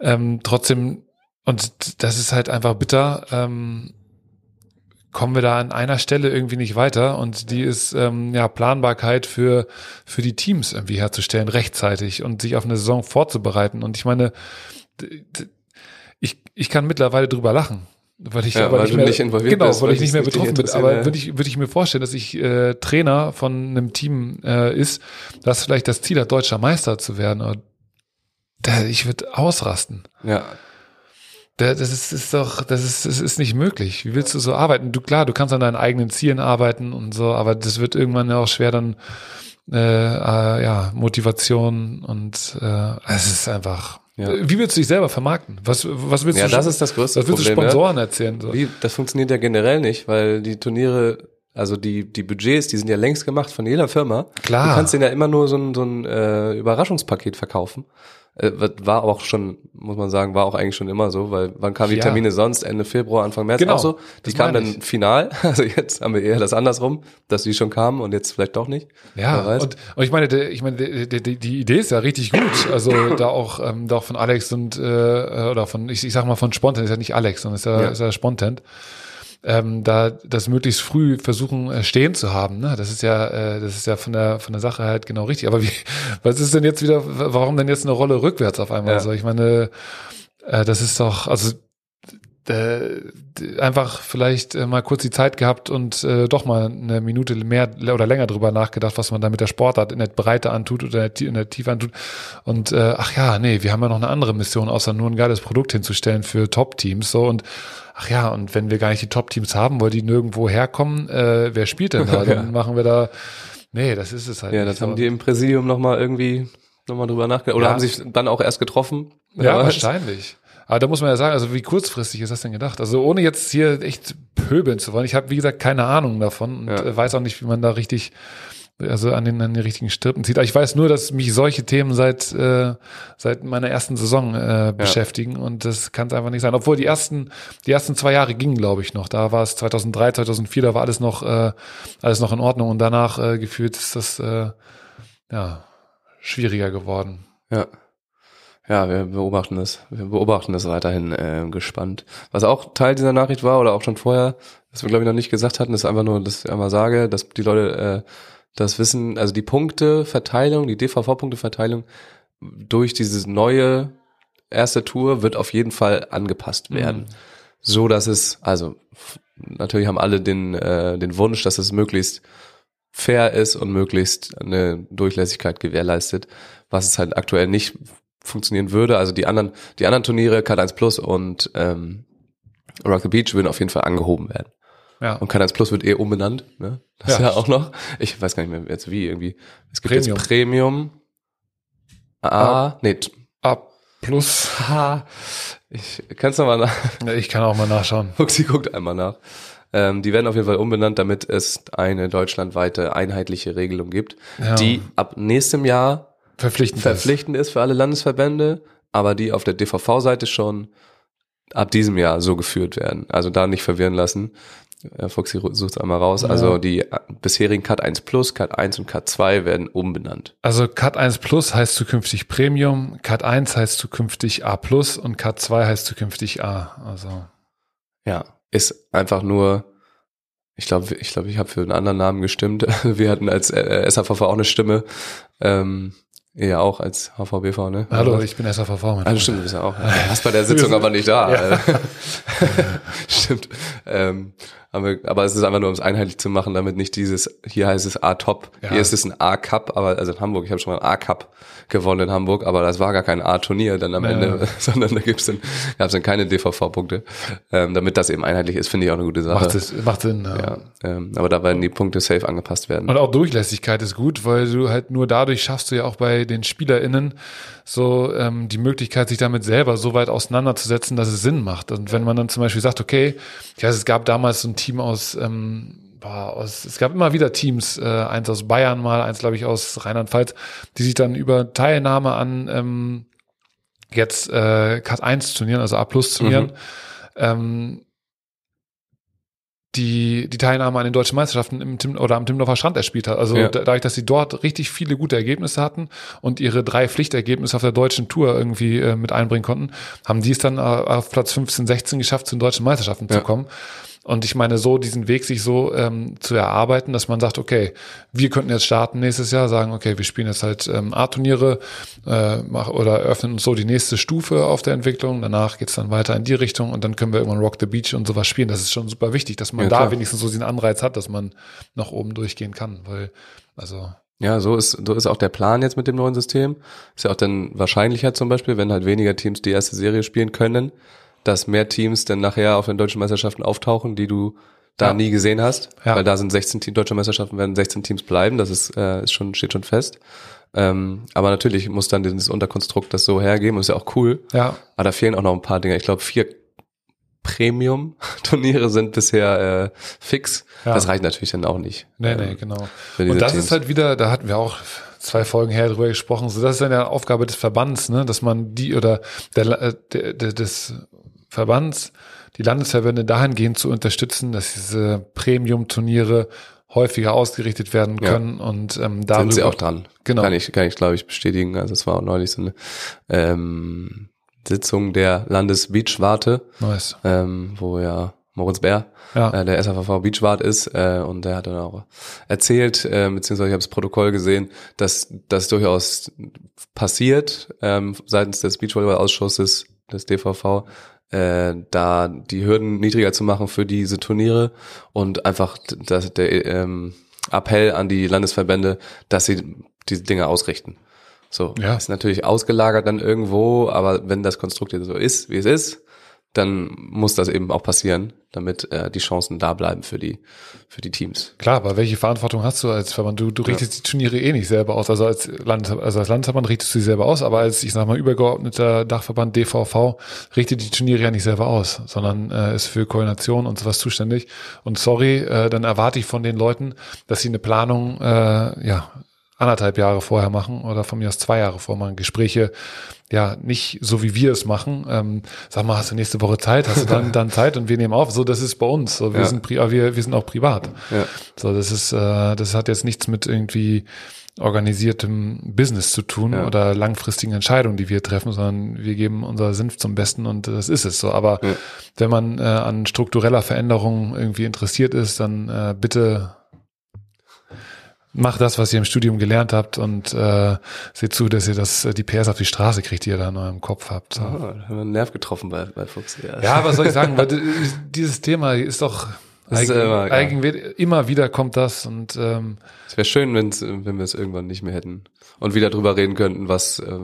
Ähm, trotzdem, und das ist halt einfach bitter, ähm, kommen wir da an einer Stelle irgendwie nicht weiter. Und die ist ähm, ja Planbarkeit für für die Teams irgendwie herzustellen rechtzeitig und sich auf eine Saison vorzubereiten. Und ich meine ich ich kann mittlerweile drüber lachen weil ich Ja, weil weil ich du mehr, nicht involviert genau bist, weil weil ich nicht mehr nicht betroffen bin. aber ja. würde ich würde ich mir vorstellen dass ich äh, Trainer von einem Team äh, ist das vielleicht das Ziel hat deutscher Meister zu werden. Und da, ich würde ausrasten Ja, da- Das ist, ist doch, das ist, das ist nicht möglich. Wie willst du so arbeiten? Du klar, du kannst an deinen eigenen Zielen arbeiten und so, aber das wird irgendwann ja auch schwer dann äh, äh, ja Motivation und äh, es ist einfach. Ja. Wie willst du dich selber vermarkten? Was, was willst ja du? das ist das größte was willst du Problem. ne? Sponsoren erzählen? So? Wie, das funktioniert ja generell nicht, weil die Turniere, also die, die Budgets, die sind ja längst gemacht von jeder Firma. Klar. Du kannst denen ja immer nur so ein, so ein äh, Überraschungspaket verkaufen. Äh, war auch schon, muss man sagen, war auch eigentlich schon immer so, weil wann kamen die Ja. Termine sonst? Ende Februar, Anfang März Genau, auch so. Die kamen dann final. Also jetzt haben wir eher das andersrum, dass die schon kamen und jetzt vielleicht doch nicht. Ja, und, und ich meine, ich meine, die, die, die Idee ist ja richtig gut. Also da auch, ähm, da auch von Alex und äh, oder von, ich, ich sag mal von Spontan, ist ja nicht Alex, sondern ist ja, Ja. ist ja Spontan. Ähm, da das möglichst früh versuchen äh, stehen zu haben, ne? Das ist ja, äh, das ist ja von der von der Sache halt genau richtig. Aber wie, was ist denn jetzt wieder, warum denn jetzt eine Rolle rückwärts auf einmal? Ja. Also ich meine, äh, das ist doch, also einfach vielleicht äh, mal kurz die Zeit gehabt und äh, doch mal eine Minute mehr oder länger drüber nachgedacht, was man da mit der Sportart in der Breite antut oder in der, Tie- in der Tiefe antut. Und äh, ach ja, nee, wir haben ja noch eine andere Mission, außer nur ein geiles Produkt hinzustellen für Top-Teams. So und ach ja, und wenn wir gar nicht die Top-Teams haben, weil die nirgendwo herkommen, äh, wer spielt denn da? Dann machen wir da. Nee, das ist es halt. ja, das haben die im Präsidium nochmal irgendwie nochmal drüber nachgedacht. Oder Ja. haben sich dann auch erst getroffen. Ja, wahrscheinlich. Aber da muss man ja sagen, also wie kurzfristig ist das denn gedacht? Also ohne jetzt hier echt pöbeln zu wollen. Ich habe, wie gesagt, keine Ahnung davon und Ja. äh, weiß auch nicht, wie man da richtig, also an den, an den richtigen Strippen zieht. Aber ich weiß nur, dass mich solche Themen seit, äh, seit meiner ersten Saison äh, beschäftigen und das kann es einfach nicht sein. Obwohl die ersten, die ersten zwei Jahre gingen, glaube ich, noch. Da war es 2003, 2004, da war alles noch, äh, alles noch in Ordnung und danach äh, gefühlt ist das, äh, ja, schwieriger geworden. Ja. Ja, wir beobachten das. Wir beobachten das weiterhin äh, gespannt. Was auch Teil dieser Nachricht war oder auch schon vorher, was wir glaube ich noch nicht gesagt hatten, ist einfach nur, dass ich einmal sage, dass die Leute äh, das wissen, also die Punkteverteilung, die DVV-Punkteverteilung durch diese neue erste Tour wird auf jeden Fall angepasst werden. So dass es, also natürlich haben alle den, äh, den Wunsch, dass es möglichst fair ist und möglichst eine Durchlässigkeit gewährleistet, was es halt aktuell nicht funktionieren würde. Also die anderen, die anderen Turniere, Cut1 Plus und ähm, Rock the Beach würden auf jeden Fall angehoben werden. Ja. Und Cut1 Plus wird eh umbenannt, ne? Das Ja. ja. auch noch. Ich weiß gar nicht mehr jetzt wie irgendwie. Es gibt Premium. jetzt Premium. A, Ah. nee, A plus. H. Ich kann's noch mal nach. Ich kann auch mal nachschauen. Fuxi guckt einmal nach. Ähm, die werden auf jeden Fall umbenannt, damit es eine deutschlandweite einheitliche Regelung gibt, Ja. die ab nächstem Jahr Verpflichtend. verpflichtend ist für alle Landesverbände, aber die auf der DVV-Seite schon ab diesem Jahr so geführt werden. Also da nicht verwirren lassen. Äh, Fuxi sucht einmal raus. Ja. Also die äh, bisherigen Cut 1 Plus, Cut 1 und Cut 2 werden umbenannt. Also Cut 1 Plus heißt zukünftig Premium, Cut 1 heißt zukünftig A Plus und Cut 2 heißt zukünftig A. Also Ja, ist einfach nur, ich glaube, ich glaube, ich habe für einen anderen Namen gestimmt. Wir hatten als äh, SAVV auch eine Stimme. Ähm, ja, auch als HVBV, ne? hallo, ich bin SAVV. Mein Also stimmt, du bist ja auch. Du warst bei der Sitzung aber nicht da. stimmt. Ähm, haben wir, aber es ist einfach nur, um es einheitlich zu machen, damit nicht dieses, hier heißt es A-Top, Ja. hier ist es ein A-Cup, aber also in Hamburg, ich habe schon mal ein A-Cup gewonnen in Hamburg, aber das war gar kein A-Turnier dann am Ja. Ende, sondern da gibt's dann, gab's dann keine DVV-Punkte. Ähm, damit das eben einheitlich ist, finde ich auch eine gute Sache. Macht, es, macht Sinn. Ja. ja, ähm, aber da werden die Punkte safe angepasst werden. Und auch Durchlässigkeit ist gut, weil du halt nur dadurch schaffst du ja auch bei den SpielerInnen so ähm, die Möglichkeit, sich damit selber so weit auseinanderzusetzen, dass es Sinn macht. Und wenn man dann zum Beispiel sagt, okay, ich weiß, es gab damals so ein Team aus, ähm, boah, aus es gab immer wieder Teams, äh, eins aus Bayern mal, eins glaube ich aus Rheinland-Pfalz, die sich dann über Teilnahme an ähm, jetzt äh, Cut 1 Turnieren, also A Plus Turnieren, ähm, die, die Teilnahme an den deutschen Meisterschaften im Tim oder am Timmendorfer Strand erspielt hat. Also Ja. da- dadurch, dass sie dort richtig viele gute Ergebnisse hatten und ihre drei Pflichtergebnisse auf der deutschen Tour irgendwie äh, mit einbringen konnten, haben die es dann äh, auf Platz 15, 16 geschafft, zu den deutschen Meisterschaften zu Ja. kommen. Und ich meine, so diesen Weg sich so ähm, zu erarbeiten, dass man sagt, okay, wir könnten jetzt starten nächstes Jahr, sagen, okay, wir spielen jetzt halt ähm, A-Turniere äh, mach, oder öffnen uns so die nächste Stufe auf der Entwicklung. Danach geht's dann weiter in die Richtung und dann können wir irgendwann Rock the Beach und sowas spielen. Das ist schon super wichtig, dass man Ja, da klar. wenigstens so diesen Anreiz hat, dass man nach oben durchgehen kann. Weil, also, Ja, so ist, so ist auch der Plan jetzt mit dem neuen System. Ist ja auch dann wahrscheinlicher zum Beispiel, wenn halt weniger Teams die erste Serie spielen können, dass mehr Teams dann nachher auf den deutschen Meisterschaften auftauchen, die du da Ja. nie gesehen hast. Ja. Weil da sind 16 Team, deutsche Meisterschaften werden 16 Teams bleiben, das ist, äh, ist schon, steht schon fest. Ähm, aber natürlich muss dann dieses Unterkonstrukt das so hergeben, ist ja auch cool. ja, Aber da fehlen auch noch ein paar Dinge. Ich glaube, vier Premium-Turniere sind bisher äh, fix. Ja. Das reicht natürlich dann auch nicht. nee, Ähm, nee, genau. für diese Und das Teams. ist halt wieder, da hatten wir auch zwei Folgen her drüber gesprochen, so das ist ja Aufgabe des Verbands, ne, dass man die oder der, äh, der, der des Verbands, die Landesverbände dahingehend zu unterstützen, dass diese Premium-Turniere häufiger ausgerichtet werden Ja. können und ähm, darüber, sind sie auch dran. Genau. Kann ich, kann ich glaube ich bestätigen. Also es war auch neulich so eine ähm, Sitzung der Landesbeachwarte, Nice. ähm, wo ja Moritz Bär, Ja. äh, der SFV Beachwart ist, äh, und der hat dann auch erzählt, äh, beziehungsweise ich habe das Protokoll gesehen, dass das durchaus passiert ähm, seitens des Beachvolleyball-Ausschusses des DVV, äh, da die Hürden niedriger zu machen für diese Turniere und einfach das, der ähm, Appell an die Landesverbände, dass sie diese Dinge ausrichten. So, Ja. ist natürlich ausgelagert dann irgendwo, aber wenn das Konstrukt jetzt so ist, wie es ist, dann muss das eben auch passieren, damit äh, die Chancen da bleiben für die für die Teams. Klar, aber welche Verantwortung hast du als Verband? Du, du richtest die Turniere eh nicht selber aus. Also als, Land, also als Landesverband richtest du sie selber aus, aber als, ich sag mal, übergeordneter Dachverband DVV richtet die Turniere ja nicht selber aus, sondern äh, ist für Koordination und sowas zuständig. Und sorry, äh, dann erwarte ich von den Leuten, dass sie eine Planung, äh, ja, anderthalb Jahre vorher machen oder von mir aus zwei Jahre vorher machen. Gespräche, ja, nicht so wie wir es machen. Ähm, sag mal, hast du nächste Woche Zeit? Hast du dann, dann Zeit und wir nehmen auf? So, das ist bei uns. So, wir Ja. sind, aber wir, wir sind auch privat. Ja. So, das ist, äh, das hat jetzt nichts mit irgendwie organisiertem Business zu tun Ja. oder langfristigen Entscheidungen, die wir treffen, sondern wir geben unser Senf zum Besten und das ist es so. Aber wenn man äh, an struktureller Veränderung irgendwie interessiert ist, dann äh, bitte macht das, was ihr im Studium gelernt habt und äh, seht zu, dass ihr das, äh, die PS auf die Straße kriegt, die ihr da in eurem Kopf habt. So. Oh, da haben wir einen Nerv getroffen bei, bei Fuchs. Ja. Ja, was soll ich sagen? Weil d- dieses Thema ist doch Eigen, immer, ja. eigen, immer wieder kommt das und ähm, Es wäre schön, wenn's, wenn wir es irgendwann nicht mehr hätten und wieder drüber reden könnten, was, äh,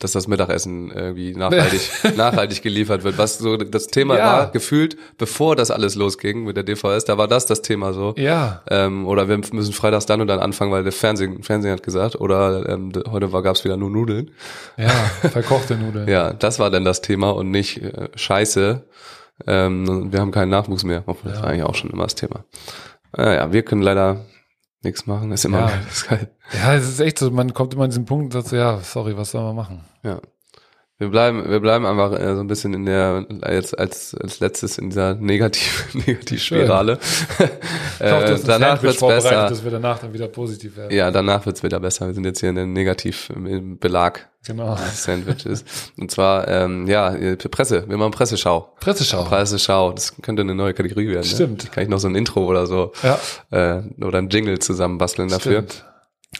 dass das Mittagessen irgendwie nachhaltig, nachhaltig geliefert wird. Was so das Thema Ja. war, gefühlt, bevor das alles losging mit der DVS, da war das das Thema so. ja, Ähm, oder wir müssen freitags dann und dann anfangen, weil der Fernsehen, Fernsehen hat gesagt. Oder ähm, heute war gab's wieder nur Nudeln. ja, verkochte Nudeln. Ja, das war dann das Thema und nicht äh, Scheiße. Ähm, wir haben keinen Nachwuchs mehr. Obwohl, Das war eigentlich auch schon immer das Thema. Naja, wir können leider nichts machen. Das ist immer Ja. geil. Ja, es ist echt so, man kommt immer an diesen Punkt und sagt so, ja, sorry, was soll man machen? Ja. Wir bleiben, wir bleiben einfach äh, so ein bisschen in der, jetzt als, als letztes in dieser Negativ, Negativspirale. Hoffe, äh, ein danach wird's besser. dass wir danach dann wieder positiv werden. Ja, danach wird's wieder besser. Wir sind jetzt hier in der Negativ im Belag Genau. Sandwiches. Und zwar, ähm, ja, für Presse. Wir machen Presseschau. Presseschau. Presseschau. Das könnte eine neue Kategorie werden. Stimmt. Ne? Kann ich noch so ein Intro oder so Ja, äh, oder ein Jingle zusammenbasteln dafür.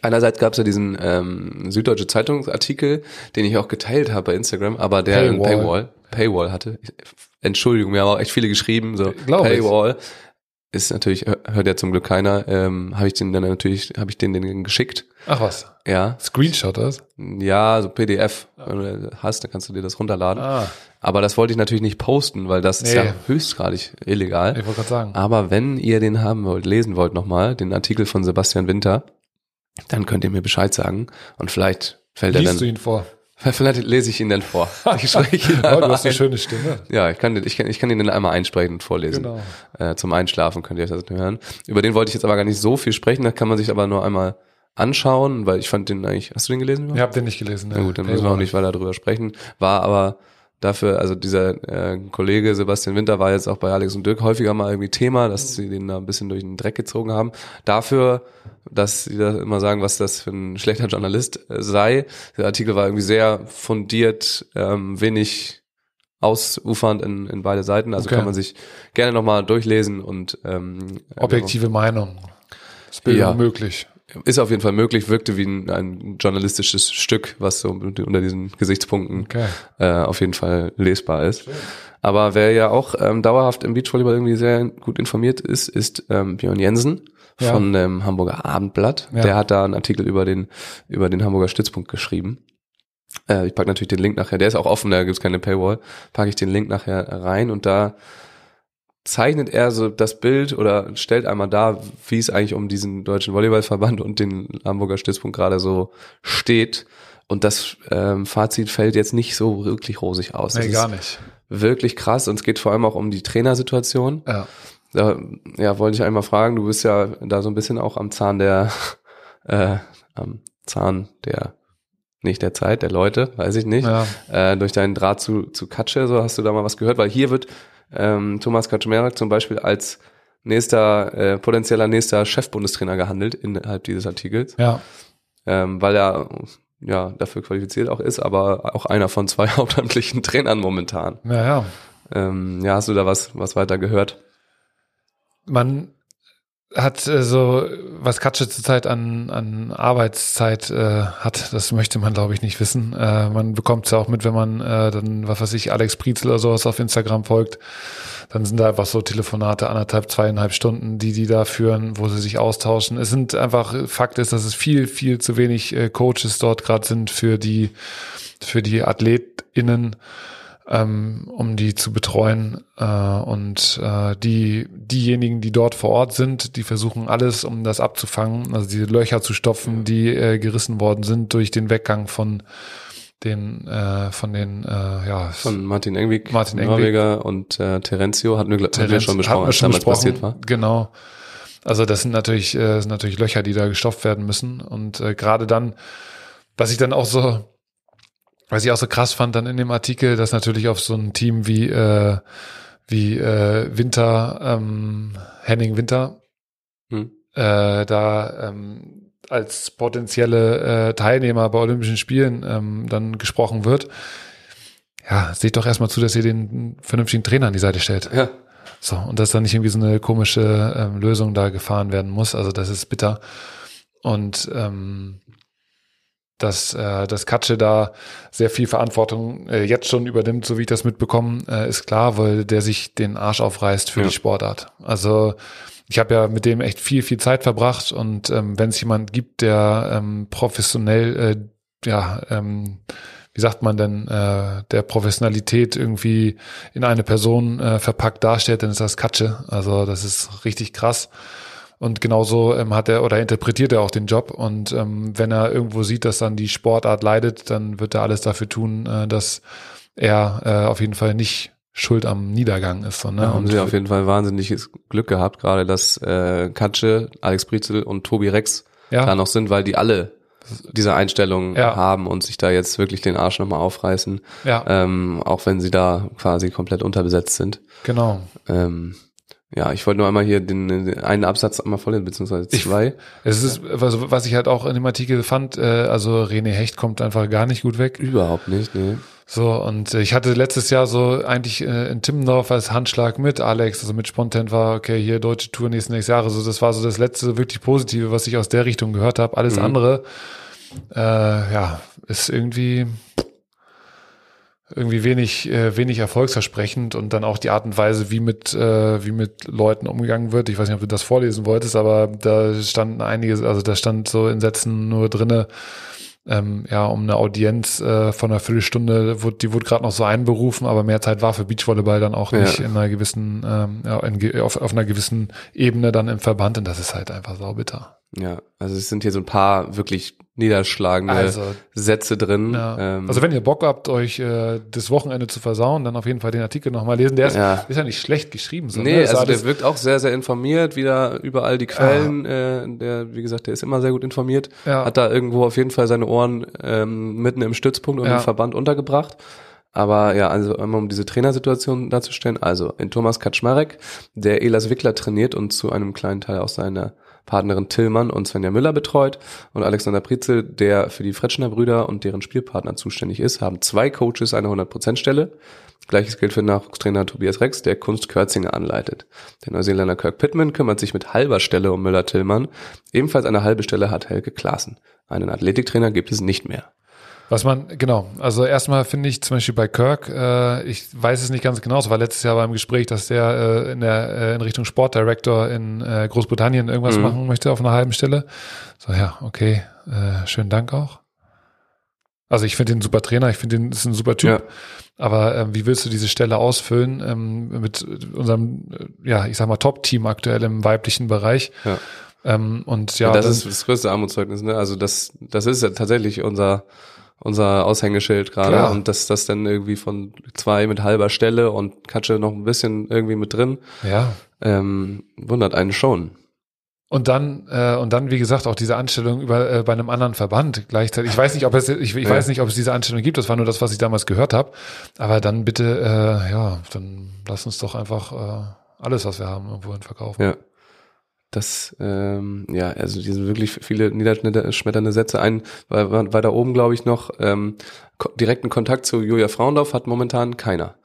Einerseits gab es ja diesen ähm, Süddeutsche Zeitungsartikel, den ich auch geteilt habe bei Instagram, aber der Paywall. Paywall, Paywall hatte. Entschuldigung, wir haben auch echt viele geschrieben, so Glaub ich. Paywall ist natürlich hört ja zum Glück keiner. Ähm, habe ich den dann natürlich, habe ich den den geschickt. Ach was, Ja, Screenshot das? ja, so PDF. Wenn du hast, dann kannst du dir das runterladen. Ah, Aber das wollte ich natürlich nicht posten, weil das ist Nee. ja höchstgradig illegal. ich wollte gerade sagen. Aber wenn ihr den haben wollt, lesen wollt nochmal, den Artikel von Sebastian Winter, dann könnt ihr mir Bescheid sagen und vielleicht fällt er Liest du dann, ihn vor? vielleicht lese ich ihn dann vor. Ich spreche ihn Oh, du hast eine ein. schöne Stimme. Ja, ich kann, ich kann, ich kann ihn dann einmal einsprechen und vorlesen. Genau. Äh, zum Einschlafen könnt ihr das hören. Über den wollte ich jetzt aber gar nicht so viel sprechen, da kann man sich aber nur einmal anschauen, weil ich fand den eigentlich, hast du den gelesen? Ihr habt den nicht gelesen. ne? Na gut, dann müssen wir auch nicht weiter drüber sprechen. War aber dafür, also dieser äh, Kollege Sebastian Winter war jetzt auch bei Alex und Dirk häufiger mal irgendwie Thema, dass sie den da ein bisschen durch den Dreck gezogen haben. Dafür, dass sie da immer sagen, was das für ein schlechter Journalist äh, sei. Der Artikel war irgendwie sehr fundiert, ähm, wenig ausufernd in, in beide Seiten. Also Okay. kann man sich gerne nochmal durchlesen und ähm, Objektive Meinung. Ist Bildung Ja. möglich. Ist auf jeden Fall möglich, wirkte wie ein, ein journalistisches Stück, was so unter diesen Gesichtspunkten Okay. äh, auf jeden Fall lesbar ist. Aber wer ja auch ähm, dauerhaft im Beachvolleyball irgendwie sehr gut informiert ist, ist ähm, Björn Jensen Ja. von dem Hamburger Abendblatt. Ja. Der hat da einen Artikel über den über den Hamburger Stützpunkt geschrieben. Äh, ich packe natürlich den Link nachher. Der ist auch offen, da gibt's keine Paywall. Packe ich den Link nachher rein und da zeichnet er so das Bild oder stellt einmal dar, wie es eigentlich um diesen deutschen Volleyballverband und den Hamburger Stützpunkt gerade so steht. Und das ähm, Fazit fällt jetzt nicht so wirklich rosig aus. Nee, Das gar nicht. Wirklich krass und es geht vor allem auch um die Trainersituation. Ja. Da ja, wollte ich einmal fragen, du bist ja da so ein bisschen auch am Zahn der, äh, am Zahn der, nicht der Zeit, der Leute, weiß ich nicht. Ja. Äh, durch deinen Draht zu, zu Katsche, so hast du da mal was gehört, weil hier wird ähm, Thomas Kaczmarek zum Beispiel als nächster, äh, potenzieller nächster Chefbundestrainer gehandelt innerhalb dieses Artikels, Ja. ähm, weil er ja dafür qualifiziert auch ist, aber auch einer von zwei hauptamtlichen Trainern momentan. Ja, ja. Ähm, ja, hast du da was, was weiter gehört? Man hat äh, so, was Katsche zurzeit an, an Arbeitszeit äh, hat, das möchte man, glaube ich, nicht wissen. Äh, man bekommt es ja auch mit, wenn man äh, dann, was weiß ich, Alex Prietzel oder sowas auf Instagram folgt. Dann sind da einfach so Telefonate, anderthalb, zweieinhalb Stunden, die die da führen, wo sie sich austauschen. Es sind einfach, Fakt ist, dass es viel, viel zu wenig äh, Coaches dort gerade sind für die, für die AthletInnen ähm, um die zu betreuen. Äh, und äh, die, diejenigen, die dort vor Ort sind, die versuchen alles, um das abzufangen, also diese Löcher zu stopfen, die äh, gerissen worden sind durch den Weggang von den, äh, von den, äh, ja, Von Martin Engwig, Martin Engwig. Norweger und äh, Terenzio hatten wir, gl- hatten wir Terenz schon besprochen, wir was schon damals besprochen. passiert war. Genau. Also das sind natürlich, äh, sind natürlich Löcher, die da gestopft werden müssen. Und äh, gerade dann, was ich dann auch so, was ich auch so krass fand dann in dem Artikel, dass natürlich auf so ein Team wie äh, wie äh, Winter, ähm, Henning Winter, Hm. äh, da ähm, als potenzielle äh, Teilnehmer bei Olympischen Spielen ähm, dann gesprochen wird. Ja, seht doch erstmal zu, dass ihr den vernünftigen Trainer an die Seite stellt. Ja, So, und dass da nicht irgendwie so eine komische ähm, Lösung da gefahren werden muss. Also das ist bitter. Und ähm, dass, äh, dass Katsche da sehr viel Verantwortung äh, jetzt schon übernimmt, so wie ich das mitbekomme, äh, ist klar, weil der sich den Arsch aufreißt für Ja. die Sportart. Also ich habe ja mit dem echt viel, viel Zeit verbracht und ähm, wenn es jemand gibt, der ähm, professionell, äh, ja, ähm, wie sagt man denn, äh, der Professionalität irgendwie in eine Person äh, verpackt darstellt, dann ist das Katsche. Also das ist richtig krass. Und genauso ähm, hat er oder interpretiert er auch den Job. Und ähm, wenn er irgendwo sieht, dass dann die Sportart leidet, dann wird er alles dafür tun, äh, dass er äh, auf jeden Fall nicht schuld am Niedergang ist. So, ne? da haben Und sie auf jeden Fall wahnsinniges Glück gehabt, gerade dass äh, Katsche, Alex Brizel und Tobi Rex Ja. da noch sind, weil die alle diese Einstellung Ja. haben und sich da jetzt wirklich den Arsch nochmal aufreißen, ja, ähm, auch wenn sie da quasi komplett unterbesetzt sind. genau. Ähm, ja, ich wollte nur einmal hier den, den einen Absatz einmal vorlesen, beziehungsweise Ich- zwei. Es ist, was, was ich halt auch in dem Artikel fand, äh, also René Hecht kommt einfach gar nicht gut weg. Überhaupt nicht, nee. So, und äh, ich hatte letztes Jahr so eigentlich äh, in Timmendorf als Handschlag mit Alex, also mit Spontan war, okay, hier deutsche Tour nächsten nächstes Jahre. So, das war so das letzte wirklich Positive, was ich aus der Richtung gehört habe. Alles Mhm. andere, äh, ja, ist irgendwie irgendwie wenig äh, wenig erfolgsversprechend und dann auch die Art und Weise, wie mit äh, wie mit Leuten umgegangen wird. Ich weiß nicht, ob du das vorlesen wolltest, aber da standen einige, also da stand so in Sätzen nur drinne, ähm, ja, um eine Audienz äh, von einer Viertelstunde, wurde, die wurde gerade noch so einberufen, aber mehr Zeit war für Beachvolleyball dann auch Ja. nicht in einer gewissen, ähm, ja, in, auf, auf einer gewissen Ebene dann im Verband und das ist halt einfach saubitter. Ja, also es sind hier so ein paar wirklich niederschlagende Also, Sätze drin. ja. Ähm, also wenn ihr Bock habt, euch äh, das Wochenende zu versauen, dann auf jeden Fall den Artikel nochmal lesen. Der ist Ja. ist ja nicht schlecht geschrieben. So, Nee, ne? Also der wirkt auch sehr, sehr informiert, wieder überall die Quellen, äh, der, wie gesagt, der ist immer sehr gut informiert, Ja. hat da irgendwo auf jeden Fall seine Ohren ähm, mitten im Stützpunkt und Ja. im Verband untergebracht. Aber ja, also einmal um diese Trainersituation darzustellen, also in Thomas Kaczmarek, der Elas Wickler trainiert und zu einem kleinen Teil auch seine Partnerin Tillmann und Svenja Müller betreut und Alexander Prizel, der für die Fretschner Brüder und deren Spielpartner zuständig ist, haben zwei Coaches eine 100%-Stelle. Gleiches gilt für Nachwuchstrainer Tobias Rex, der Kunst Körzinger anleitet. Der Neuseeländer Kirk Pittman kümmert sich mit halber Stelle um Müller-Tillmann. Ebenfalls eine halbe Stelle hat Helge Klaassen. Einen Athletiktrainer gibt es nicht mehr. Was man, genau, also erstmal finde ich zum Beispiel bei Kirk, äh, ich weiß es nicht ganz genau, es war letztes Jahr beim Gespräch, dass der äh, in der äh, in Richtung Sportdirektor in äh, Großbritannien irgendwas Mhm. machen möchte auf einer halben Stelle. So, ja, okay, äh, schönen Dank auch. Also ich finde den super Trainer, ich finde den ist ein super Typ. Ja. Aber ähm, wie willst du diese Stelle ausfüllen ähm, mit unserem, äh, ja, ich sag mal, Top-Team aktuell im weiblichen Bereich? Ja. Ähm, und ja, das dann- ist das größte Armutszeugnis, ne? Also das, das ist ja tatsächlich unser, unser Aushängeschild gerade. Und dass das dann irgendwie von zwei mit halber Stelle und Katsche noch ein bisschen irgendwie mit drin, ja. ähm, wundert einen schon. Und dann, äh, und dann, wie gesagt, auch diese Anstellung über, äh, bei einem anderen Verband gleichzeitig. Ich weiß nicht, ob es, ich, ich Ja. weiß nicht, ob es diese Anstellung gibt. Das war nur das, was ich damals gehört habe. Aber dann bitte, äh, ja, dann lass uns doch einfach äh, alles, was wir haben, irgendwohin verkaufen. Ja. Das, ähm, ja, also die sind wirklich viele niederschmetternde Sätze. Ein, war, da oben, glaube ich, noch ähm, direkten Kontakt zu Julia Frauendorf hat momentan keiner.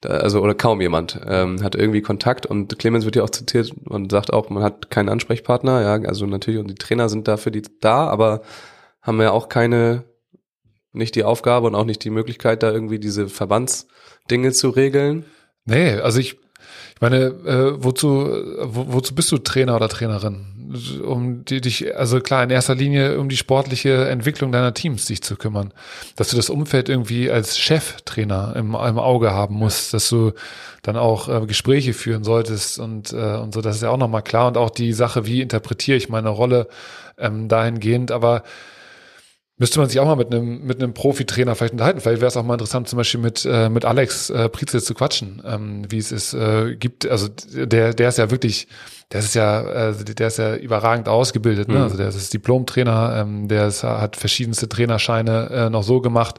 Da, also oder kaum jemand ähm, hat irgendwie Kontakt und Clemens wird ja auch zitiert und sagt auch, man hat keinen Ansprechpartner, ja, also natürlich und die Trainer sind dafür die da, aber haben ja auch keine, nicht die Aufgabe und auch nicht die Möglichkeit, da irgendwie diese Verbandsdinge zu regeln. Nee, also ich, ich meine, äh, wozu, wo, wozu bist du Trainer oder Trainerin? Um die, dich, also klar, in erster Linie um die sportliche Entwicklung deiner Teams sich zu kümmern. Dass du das Umfeld irgendwie als Cheftrainer im, im Auge haben musst, dass du dann auch äh, Gespräche führen solltest und, äh, und so, das ist ja auch nochmal klar. Und auch die Sache, wie interpretiere ich meine Rolle ähm, dahingehend, aber Müsste man sich auch mal mit einem mit einem Profitrainer vielleicht unterhalten. Vielleicht wäre es auch mal interessant, zum Beispiel mit äh, mit Alex äh, Prizel zu quatschen, ähm, wie es es äh, gibt. Also der der ist ja wirklich, der ist ja äh, der ist ja überragend ausgebildet. Ne? Mhm. Also der ist Diplom-Trainer, ähm, der ist, hat verschiedenste Trainerscheine äh, noch so gemacht.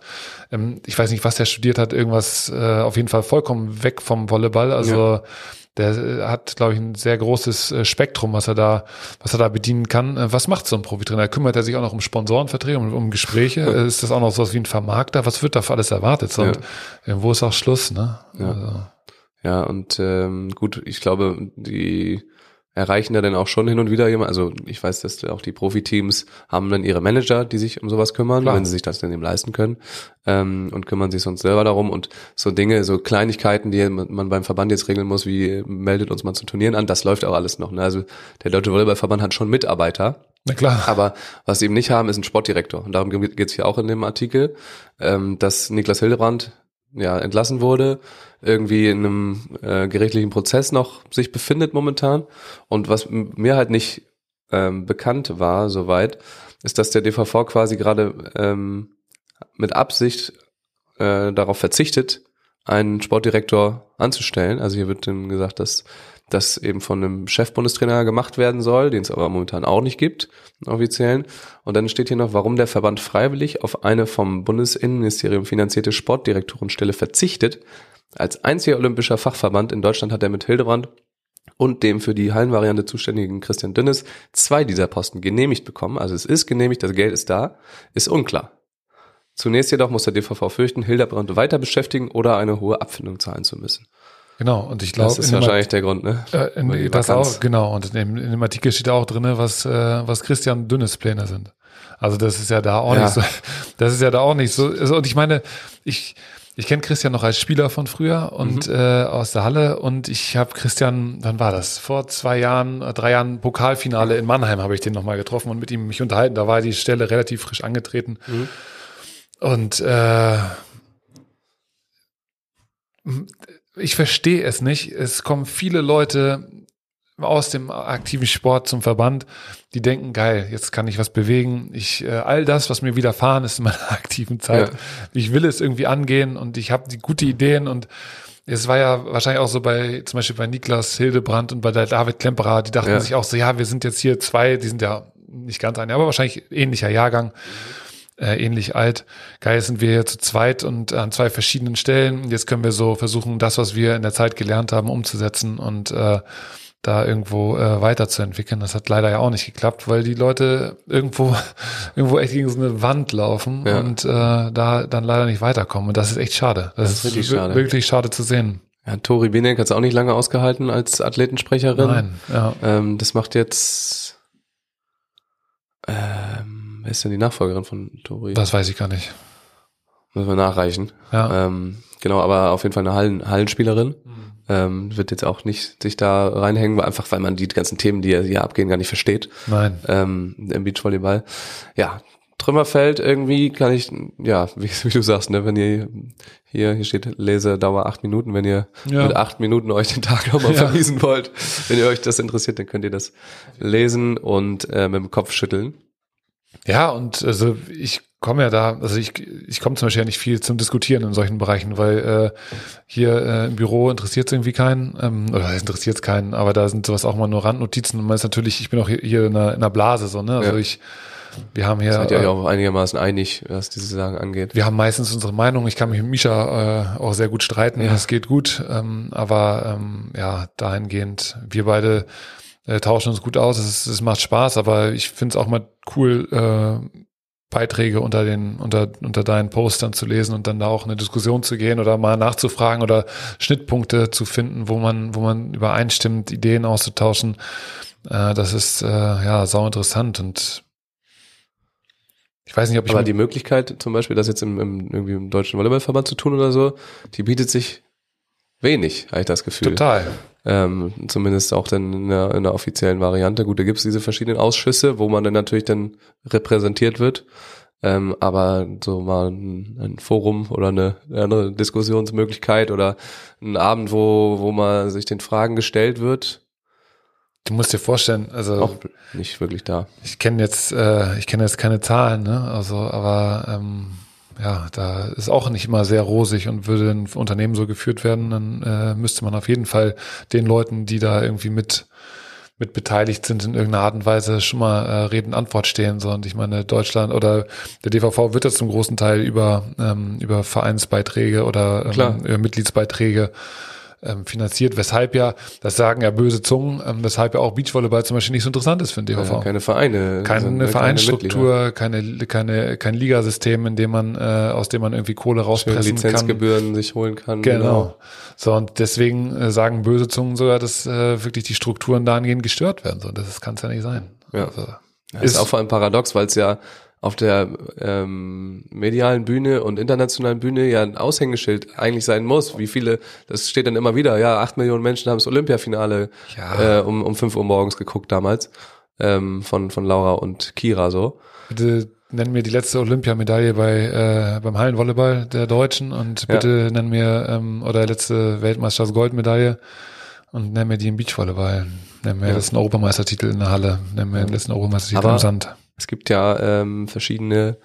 Ähm, ich weiß nicht, was der studiert hat. Irgendwas äh, auf jeden Fall vollkommen weg vom Volleyball. Also der äh, hat, glaube ich, ein sehr großes äh, Spektrum, was er da, was er da bedienen kann. Äh, Was macht so ein Profitrainer? Kümmert er sich auch noch um Sponsorenverträge, um, um Gespräche? Ist das auch noch sowas wie ein Vermarkter? Was wird da für alles erwartet? Und irgendwo ist auch Schluss, ne? Ja. Also, Ja, und ähm, gut, ich glaube, die erreichen da dann auch schon hin und wieder jemand. Also ich weiß, dass auch die Profiteams haben dann ihre Manager, die sich um sowas kümmern, Klar. wenn sie sich das dann eben leisten können ähm, und kümmern sich sonst selber darum. Und so Dinge, so Kleinigkeiten, die man beim Verband jetzt regeln muss, wie meldet uns mal zu Turnieren an, das läuft auch alles noch. Ne? Also der Deutsche Volleyballverband hat schon Mitarbeiter, na klar. aber was sie eben nicht haben, ist ein Sportdirektor. Und darum geht es hier auch in dem Artikel, ähm, dass Niklas Hildebrand ja entlassen wurde, irgendwie in einem äh, gerichtlichen Prozess noch sich befindet momentan. Und was mir halt nicht ähm, bekannt war, soweit, ist, dass der DVV quasi gerade ähm, mit Absicht äh, darauf verzichtet, einen Sportdirektor anzustellen. Also hier wird dann gesagt, dass das eben von einem Chefbundestrainer gemacht werden soll, den es aber momentan auch nicht gibt, offiziellen. Und dann steht hier noch, warum der Verband freiwillig auf eine vom Bundesinnenministerium finanzierte Sportdirektorenstelle verzichtet. Als einziger olympischer Fachverband in Deutschland hat er mit Hildebrand und dem für die Hallenvariante zuständigen Christian Dünnes zwei dieser Posten genehmigt bekommen. Also es ist genehmigt, das Geld ist da, ist unklar. Zunächst jedoch muss der DVV fürchten, Hildebrand weiter beschäftigen oder eine hohe Abfindung zahlen zu müssen. Genau. Und ich glaube, Das ist wahrscheinlich der Grund, ne? Äh, in, das Vakanz. auch, genau. Und in dem, in dem Artikel steht auch drinne, was, äh, was Christian Dünnes Pläne sind. Also das ist ja da auch Ja. nicht so, das ist ja da auch nicht so. Also, und ich meine, ich, ich kenne Christian noch als Spieler von früher und Mhm. äh, aus der Halle und ich habe Christian, wann war das? Vor zwei Jahren, äh, drei Jahren Pokalfinale in Mannheim habe ich den nochmal getroffen und mit ihm mich unterhalten. Da war die Stelle relativ frisch angetreten. Mhm. Und äh, ich verstehe es nicht. Es kommen viele Leute aus dem aktiven Sport zum Verband, die denken, geil, jetzt kann ich was bewegen. Ich äh, all das, was mir widerfahren ist in meiner aktiven Zeit, Ja. ich will es irgendwie angehen und ich habe die gute Ideen und es war ja wahrscheinlich auch so bei zum Beispiel bei Niklas Hildebrand und bei der David Klemperer, die dachten Ja. sich auch so, ja, wir sind jetzt hier zwei, die sind ja nicht ganz ein, aber wahrscheinlich ähnlicher Jahrgang äh, ähnlich alt. Geil, sind wir hier zu zweit und an zwei verschiedenen Stellen. Jetzt können wir so versuchen, das, was wir in der Zeit gelernt haben, umzusetzen. Und äh, da irgendwo äh, weiterzuentwickeln. Das hat leider ja auch nicht geklappt, weil die Leute irgendwo irgendwo echt gegen so eine Wand laufen Ja. und äh, da dann leider nicht weiterkommen. Und das ist echt schade. Das, Das ist wirklich wir- schade. Wirklich schade zu sehen. Ja, Tori Binek hat es auch nicht lange ausgehalten als Athletensprecherin. Nein, ja. Ähm, das macht jetzt. Ähm, wer ist denn die Nachfolgerin von Tori? Das weiß ich gar nicht. Müssen wir nachreichen. Ja. Ähm, genau, aber auf jeden Fall eine Hallen, Hallenspielerin. Mhm. Ähm, wird jetzt auch nicht sich da reinhängen, weil einfach weil man die ganzen Themen, die hier abgehen, gar nicht versteht. Nein. Ähm, Im Beachvolleyball. Ja, Trümmerfeld irgendwie kann ich, ja, wie, wie du sagst, ne, wenn ihr hier, hier steht Lesedauer acht Minuten, wenn ihr Ja. mit acht Minuten euch den Tag nochmal Ja. vermiesen wollt, wenn ihr euch das interessiert, dann könnt ihr das lesen und äh, mit dem Kopf schütteln. Ja, und also ich komme ja da, also ich, ich komme zum Beispiel ja nicht viel zum Diskutieren in solchen Bereichen, weil äh, hier äh, im Büro interessiert es irgendwie keinen, ähm, oder interessiert es keinen, aber da sind sowas auch mal nur Randnotizen und man ist natürlich, ich bin auch hier, hier in, einer, in einer Blase so, ne? Also Ja. ich, wir haben hier, Seid ihr äh, euch auch einigermaßen einig, was diese Sachen angeht? wir haben meistens unsere Meinung. Ich kann mich mit Misha äh, auch sehr gut streiten. Ja. Das geht gut. Ähm, aber ähm, ja, dahingehend, wir beide äh, tauschen uns gut aus. Es, es macht Spaß, aber ich finde es auch mal cool, äh, Beiträge unter den, unter, unter deinen Postern zu lesen und dann da auch in eine Diskussion zu gehen oder mal nachzufragen oder Schnittpunkte zu finden, wo man, wo man übereinstimmt, Ideen auszutauschen. Äh, das ist äh, ja sau interessant und ich weiß nicht, ob ich Aber die Möglichkeit, zum Beispiel, das jetzt im, im, irgendwie im Deutschen Volleyballverband zu tun oder so, die bietet sich wenig, habe ich das Gefühl. total. Ähm, zumindest auch dann in der, in der offiziellen Variante. Gut, da gibt es diese verschiedenen Ausschüsse, wo man dann natürlich dann repräsentiert wird. Ähm, aber so mal ein, ein Forum oder eine, andere Diskussionsmöglichkeit oder ein Abend, wo, wo man sich den Fragen gestellt wird, Du musst dir vorstellen, also auch nicht wirklich da. ich kenne jetzt, äh, ich kenne jetzt keine Zahlen, ne? Also, aber ähm, ja, da ist auch nicht immer sehr rosig und würde ein Unternehmen so geführt werden, dann äh, müsste man auf jeden Fall den Leuten, die da irgendwie mit mit beteiligt sind in irgendeiner Art und Weise schon mal äh, Rede und Antwort stehen. So. Und ich meine, Deutschland oder der DVV wird das zum großen Teil über, ähm, über Vereinsbeiträge oder ähm, über Mitgliedsbeiträge ähm, finanziert, weshalb ja, das sagen ja böse Zungen, ähm, weshalb ja auch Beachvolleyball zum Beispiel nicht so interessant ist für den DVV. Äh, keine Vereine. keine keine Vereinsstruktur, keine, keine, kein Ligasystem, in dem man, äh, aus dem man irgendwie Kohle rauspressen kann. Lizenzgebühren sich holen kann. Genau. So, und deswegen äh, sagen böse Zungen sogar, dass äh, wirklich die Strukturen dahingehend gestört werden. So, das kann es ja nicht sein. Ja. Also, Das ist Ist- auch vor allem paradox, weil es ja auf der ähm, medialen Bühne und internationalen Bühne ja ein Aushängeschild eigentlich sein muss. Wie viele, das steht dann immer wieder, ja, acht Millionen Menschen haben das Olympiafinale Ja. äh, um, um fünf Uhr morgens geguckt damals ähm, von, von Laura und Kira so. bitte nenn mir die letzte Olympiamedaille bei äh, beim Hallenvolleyball der Deutschen und Ja. bitte nenn mir ähm, oder letzte Weltmeisterschaftsgoldmedaille und nenn mir die im Beachvolleyball. Nenn mir Ja. das einen Europameistertitel in der Halle. Nenn mir den letzten Europameistertitel Aber- im Sand. Es gibt ja ähm, verschiedene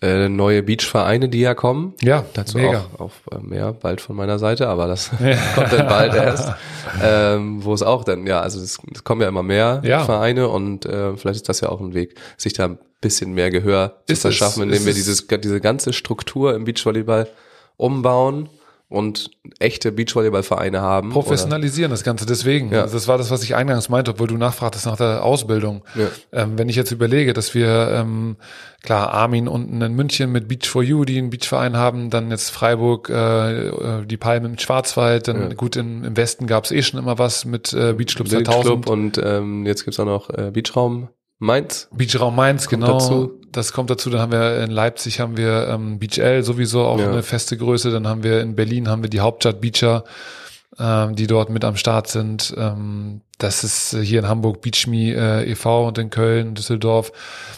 äh, neue Beachvereine, die ja kommen. Ja, Dazu mega. auch, auch mehr bald von meiner Seite, aber das kommt dann bald erst. Ähm, wo es auch dann, ja, also es, es kommen ja immer mehr Ja. Vereine und äh, vielleicht ist das ja auch ein Weg, sich da ein bisschen mehr Gehör zu Ist es, verschaffen, indem wir es. dieses, diese ganze Struktur im Beachvolleyball umbauen und echte Beachvolleyballvereine haben. Professionalisieren das Ganze, deswegen. Ja. Also das war das, was ich eingangs meinte, obwohl du nachfragtest nach der Ausbildung. Ja. Ähm, wenn ich jetzt überlege, dass wir, ähm, klar, Armin unten in München mit Beach for You, die einen Beachverein haben, dann jetzt Freiburg, äh, äh, die Palme im Schwarzwald, dann Ja. gut, im, im Westen gab es eh schon immer was mit äh, Beachclub Oder 2000. Club und ähm, jetzt gibt's auch noch äh, Beachraum Mainz. Beachraum Mainz, Kommt genau. dazu. Das kommt dazu. Dann haben wir in Leipzig haben wir ähm, Beach L sowieso auch Ja. eine feste Größe. Dann haben wir in Berlin haben wir die Hauptstadt Beacher, ähm, die dort mit am Start sind. Ähm, das ist hier in Hamburg Beachme äh, e.V. und in Köln, Düsseldorf.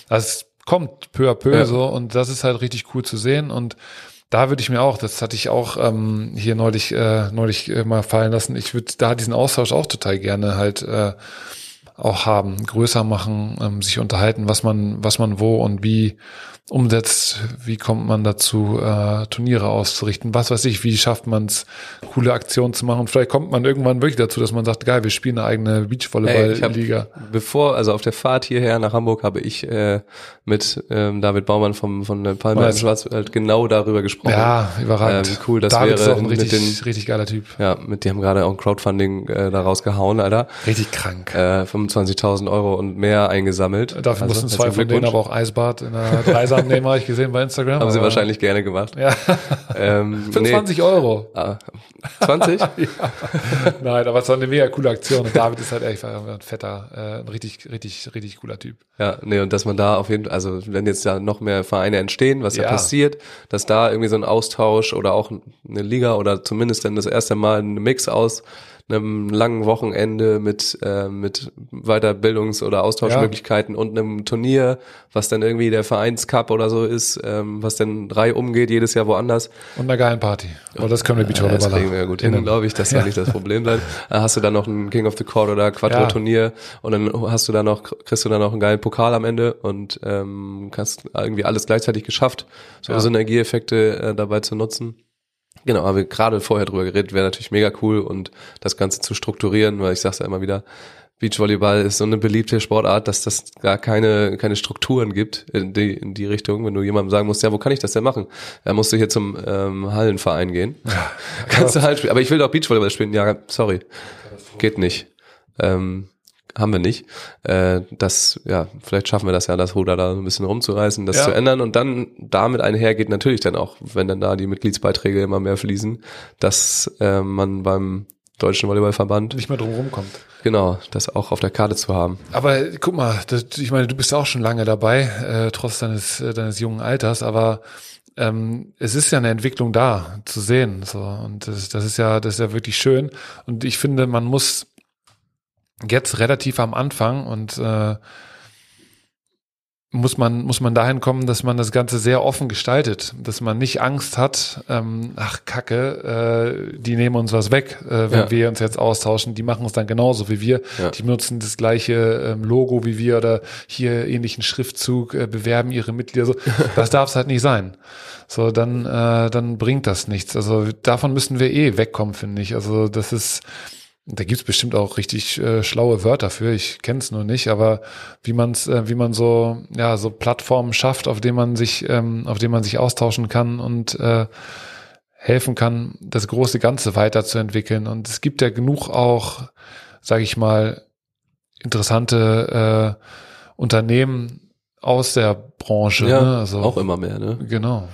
Das kommt peu à peu Ja. so und das ist halt richtig cool zu sehen und da würde ich mir auch, das hatte ich auch ähm, hier neulich äh, neulich äh, mal fallen lassen. Ich würde da diesen Austausch auch total gerne halt äh, auch haben, größer machen, ähm, sich unterhalten, was man, was man wo und wie umsetzt, wie kommt man dazu, äh, Turniere auszurichten, was weiß ich, wie schafft man es, coole Aktionen zu machen. Vielleicht kommt man irgendwann wirklich dazu, dass man sagt, geil, wir spielen eine eigene Beachvolleyball-Liga. hab, bevor, also auf der Fahrt hierher nach Hamburg habe ich äh, mit ähm, David Baumann vom von der Palme Weiß. im Schwarzwald genau darüber gesprochen. Ja, überragend. Ähm, cool, das David ist wäre auch ein richtig, den- richtig geiler Typ. Ja, mit die haben gerade auch ein Crowdfunding äh, da rausgehauen, Alter. Richtig krank. Äh, 25.000 Euro und mehr eingesammelt. Dafür Also, mussten zwei von denen aber auch Eisbad in der Dreisam nehmen, habe ich gesehen bei Instagram. Haben sie wahrscheinlich gerne gemacht. Ja, Ähm, für nee. 20 Euro. Ah, 20? Nein, aber es war eine mega coole Aktion. Und David ist halt echt ein fetter, äh, ein richtig, richtig, richtig cooler Typ. Ja, nee, und dass man da auf jeden Fall, also wenn jetzt ja noch mehr Vereine entstehen, was ja. Ja. passiert, dass da irgendwie so ein Austausch oder auch eine Liga oder zumindest dann das erste Mal ein Mix aus einem langen Wochenende mit, äh, mit Weiterbildungs- oder Austauschmöglichkeiten und einem Turnier, was dann irgendwie der Vereinscup oder so ist, ähm, was dann drei umgeht, jedes Jahr woanders. Und einer geilen Party. Aber das können wir Ja, das Beachvolleyballer. kriegen wir ja gut hin, glaube ich. Das soll nicht das Problem sein. Äh, Hast du dann noch ein King of the Court oder Quattro-Turnier und dann hast du da noch, kriegst du dann noch einen geilen Pokal am Ende und ähm, hast irgendwie alles gleichzeitig geschafft, so Ja. Synergieeffekte äh, dabei zu nutzen. Genau, haben wir gerade vorher drüber geredet, wäre natürlich mega cool und das Ganze zu strukturieren, weil ich sag's ja immer wieder, Beachvolleyball ist so eine beliebte Sportart, dass das gar keine, keine Strukturen gibt in die, in die Richtung. Wenn du jemandem sagen musst, ja, wo kann ich das denn machen? Da musst du hier zum ähm, Hallenverein gehen. Kannst du halt spielen. Aber ich will doch Beachvolleyball spielen. Ja, sorry. Geht nicht. Ähm, haben wir nicht. Äh, das, ja, vielleicht schaffen wir das ja, das Ruder da ein bisschen rumzureißen, das Ja. zu ändern. Und dann damit einher geht natürlich dann auch, wenn dann da die Mitgliedsbeiträge immer mehr fließen, dass äh, man beim Deutschen Volleyballverband, Nicht mehr drum rumkommt. genau, das auch auf der Karte zu haben. Aber guck mal, das, ich meine, du bist ja auch schon lange dabei, äh, trotz deines, äh, deines jungen Alters, aber ähm, es ist ja eine Entwicklung da zu sehen. So. Und das, das ist ja, das ist ja wirklich schön. Und ich finde, man muss jetzt relativ am Anfang und äh, muss man, muss man dahin kommen, dass man das Ganze sehr offen gestaltet, dass man nicht Angst hat, ähm, ach Kacke, äh, die nehmen uns was weg, äh, wenn Ja. wir uns jetzt austauschen, die machen es dann genauso wie wir, Ja. die benutzen das gleiche ähm, Logo wie wir oder hier ähnlichen Schriftzug, äh, bewerben ihre Mitglieder so. Das darf es halt nicht sein. So, dann, äh, dann bringt das nichts. Also davon müssen wir eh wegkommen, finde ich. Also das ist, da gibt's bestimmt auch richtig äh, schlaue Wörter für. Ich kenne es nur nicht, aber wie man's, äh, wie man so, ja, so Plattformen schafft, auf denen man sich, ähm, auf denen man sich austauschen kann und äh, helfen kann, das große Ganze weiterzuentwickeln. Und es gibt ja genug auch, sage ich mal, interessante äh, Unternehmen aus der Branche. Ja, ne? also, auch immer mehr, ne? Genau.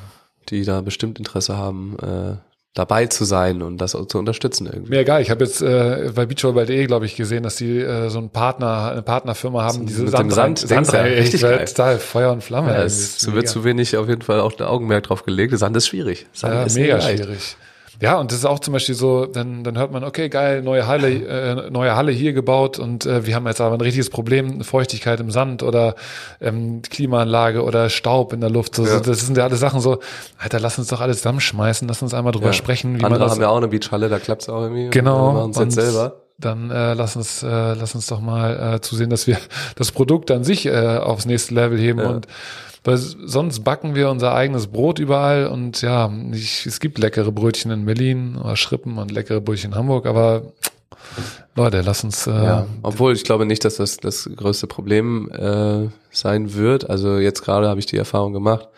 Die da bestimmt Interesse haben, äh, dabei zu sein und das zu unterstützen irgendwie. Mir egal, ich habe jetzt äh, bei beachvolleyball.de, glaube ich, gesehen, dass die äh, so einen Partner, eine Partnerfirma haben, diese mit dem Sand, Sand, Sand richtig geil. total Feuer und Flamme. Ja, es wird zu wenig auf jeden Fall auch der Augenmerk drauf gelegt. Sand ist schwierig. Sand ja, ist mega schwierig. Ja, und das ist auch zum Beispiel so, dann, dann hört man, okay, geil, neue Halle, äh, neue Halle hier gebaut und äh, wir haben jetzt aber ein richtiges Problem, Feuchtigkeit im Sand oder ähm, Klimaanlage oder Staub in der Luft. So, Ja. so, das sind ja alles Sachen so, Alter, lass uns doch alles zusammenschmeißen, lass uns einmal drüber Ja. sprechen, wie Andere man das haben ja auch eine Beachhalle, da klappt's auch irgendwie. Genau. Wir jetzt und selber. Dann äh, lass uns, äh, lass uns doch mal äh, zusehen, dass wir das Produkt an sich äh, aufs nächste Level heben Ja. und weil sonst backen wir unser eigenes Brot überall und ja, ich, es gibt leckere Brötchen in Berlin oder Schrippen und leckere Brötchen in Hamburg, aber Leute, lass uns äh, Ja, obwohl ich glaube nicht, dass das das größte Problem äh, sein wird. Also jetzt gerade habe ich die Erfahrung gemacht,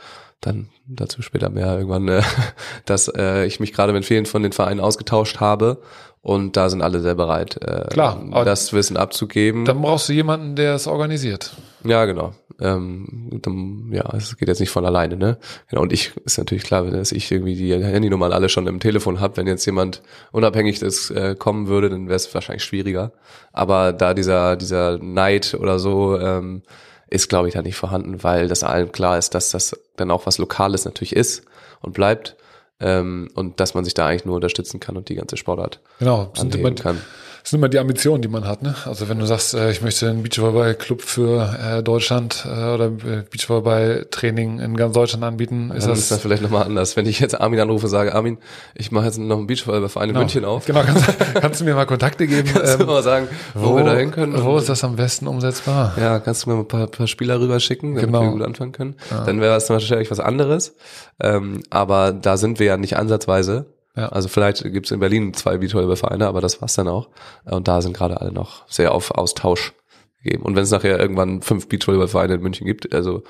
dann dazu später mehr irgendwann, äh, dass äh, ich mich gerade mit vielen von den Vereinen ausgetauscht habe und da sind alle sehr bereit, äh, Klar, das Wissen abzugeben. dann brauchst du jemanden, der es organisiert. Ja, genau. Ähm, dann, ja, es geht jetzt nicht von alleine, ne? Genau. Und ich ist natürlich klar, dass ich irgendwie die Handynummern alle schon im Telefon habe. Wenn jetzt jemand unabhängig das äh, kommen würde, dann wäre es wahrscheinlich schwieriger. Aber da dieser dieser Neid oder so ähm, ist, glaube ich, da nicht vorhanden, weil das allen klar ist, dass das dann auch was Lokales natürlich ist und bleibt. Ähm, und dass man sich da eigentlich nur unterstützen kann und die ganze Sportart Genau, anheben kann. Das sind immer die Ambitionen, die man hat. Ne? Also wenn du sagst, äh, ich möchte einen Beachvolleyball-Club für äh, Deutschland äh, oder äh, Beachvolleyball-Training in ganz Deutschland anbieten, ist Dann das, ist das vielleicht nochmal anders. Wenn ich jetzt Armin anrufe und sage, Armin, ich mache jetzt noch einen Beachvolleyballverein in München auf. Genau, kannst, kannst du mir mal Kontakte geben? Kannst du ähm, mal sagen, wo, wir da hin können? Wo ist das am besten umsetzbar? Ja, kannst du mir mal ein paar, paar Spieler rüberschicken, damit Genau. wir gut anfangen können. Dann wäre das natürlich was anderes. Ähm, aber da sind wir ja nicht ansatzweise. Ja. Also vielleicht gibt's in Berlin zwei Beachvolleyballvereine, aber das war's dann auch. Und da sind gerade alle noch sehr auf Austausch gegeben. Und wenn es nachher irgendwann fünf Beachvolleyballvereine in München gibt, also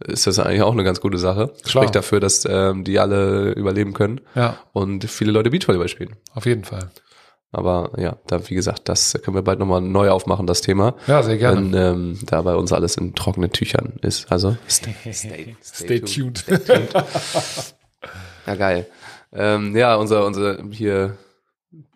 ist das eigentlich auch eine ganz gute Sache. Klar. Spricht dafür, dass ähm, die alle überleben können Ja, und viele Leute Beachvolleyball spielen. auf jeden Fall. Aber ja, da wie gesagt, das können wir bald nochmal neu aufmachen, das Thema. Ja, sehr gerne. Wenn ähm, da bei uns alles in trockenen Tüchern ist. Also stay, stay, Stay tuned. Ja, geil. Ähm, ja, unser, unser hier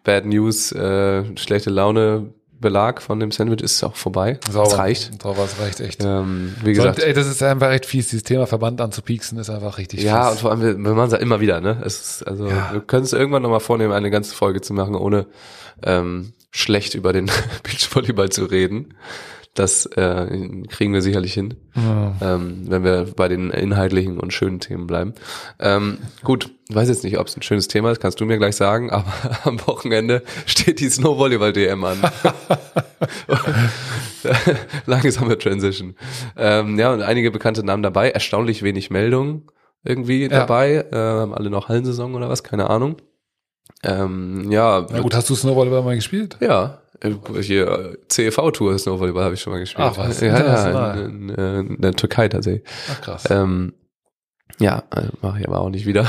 Bad News, äh, schlechte Laune Belag von dem Sandwich ist auch vorbei. Sauber. Das reicht. Sauber, das reicht echt. Ähm, wie So, gesagt. ey, das ist einfach echt fies. Dieses Thema Verband anzupieksen ist einfach richtig ja, und fies. vor allem, wir, wir machen es ja immer wieder, ne? Es ist, also, Ja. wir können es irgendwann nochmal vornehmen, eine ganze Folge zu machen, ohne ähm, schlecht über den Beachvolleyball zu reden. Das äh, kriegen wir sicherlich hin, Ja. ähm, wenn wir bei den inhaltlichen und schönen Themen bleiben. Ähm, gut, weiß jetzt nicht, ob es ein schönes Thema ist, kannst du mir gleich sagen, aber am Wochenende steht die Snowvolleyball-DM an. Langsame Transition. Ähm, ja, und einige bekannte Namen dabei, erstaunlich wenig Meldungen irgendwie dabei, äh, haben alle noch Hallensaison oder was, keine Ahnung. Ähm, ja, Na gut, hast du Snowball mal gespielt? ja, hier äh, CEV-Tour Snowvolleyball habe ich schon mal gespielt. Ach, was? Ja, ja, in, in, in der Türkei tatsächlich. Ach krass. Ähm, ja, äh, mache ich aber auch nicht wieder.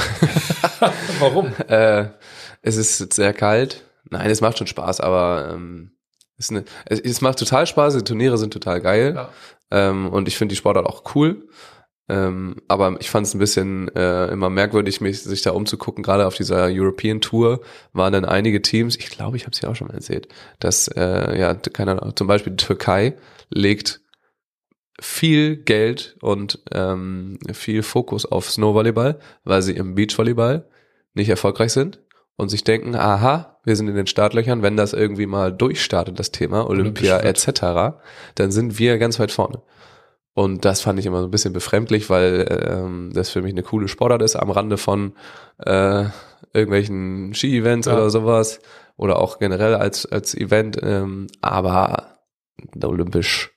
Warum? äh, es ist sehr kalt. Nein, es macht schon Spaß, aber ähm, es, eine, es, es macht total Spaß. Die Turniere sind total geil. Ja. Ähm, und ich finde die Sportart auch cool. Ähm, aber ich fand es ein bisschen äh, immer merkwürdig, mich, sich da umzugucken. Gerade auf dieser European Tour waren dann einige Teams, ich glaube, ich habe es ja auch schon mal erzählt, dass, äh, ja, keine Ahnung, zum Beispiel die Türkei legt viel Geld und ähm, viel Fokus auf Snowvolleyball, weil sie im Beachvolleyball nicht erfolgreich sind und sich denken, aha, wir sind in den Startlöchern, wenn das irgendwie mal durchstartet, das Thema Olympia etc., dann sind wir ganz weit vorne. Und das fand ich immer so ein bisschen befremdlich, weil ähm, das für mich eine coole Sportart ist, am Rande von äh, irgendwelchen Ski-Events Ja. oder sowas. Oder auch generell als, als Event, ähm, aber olympisch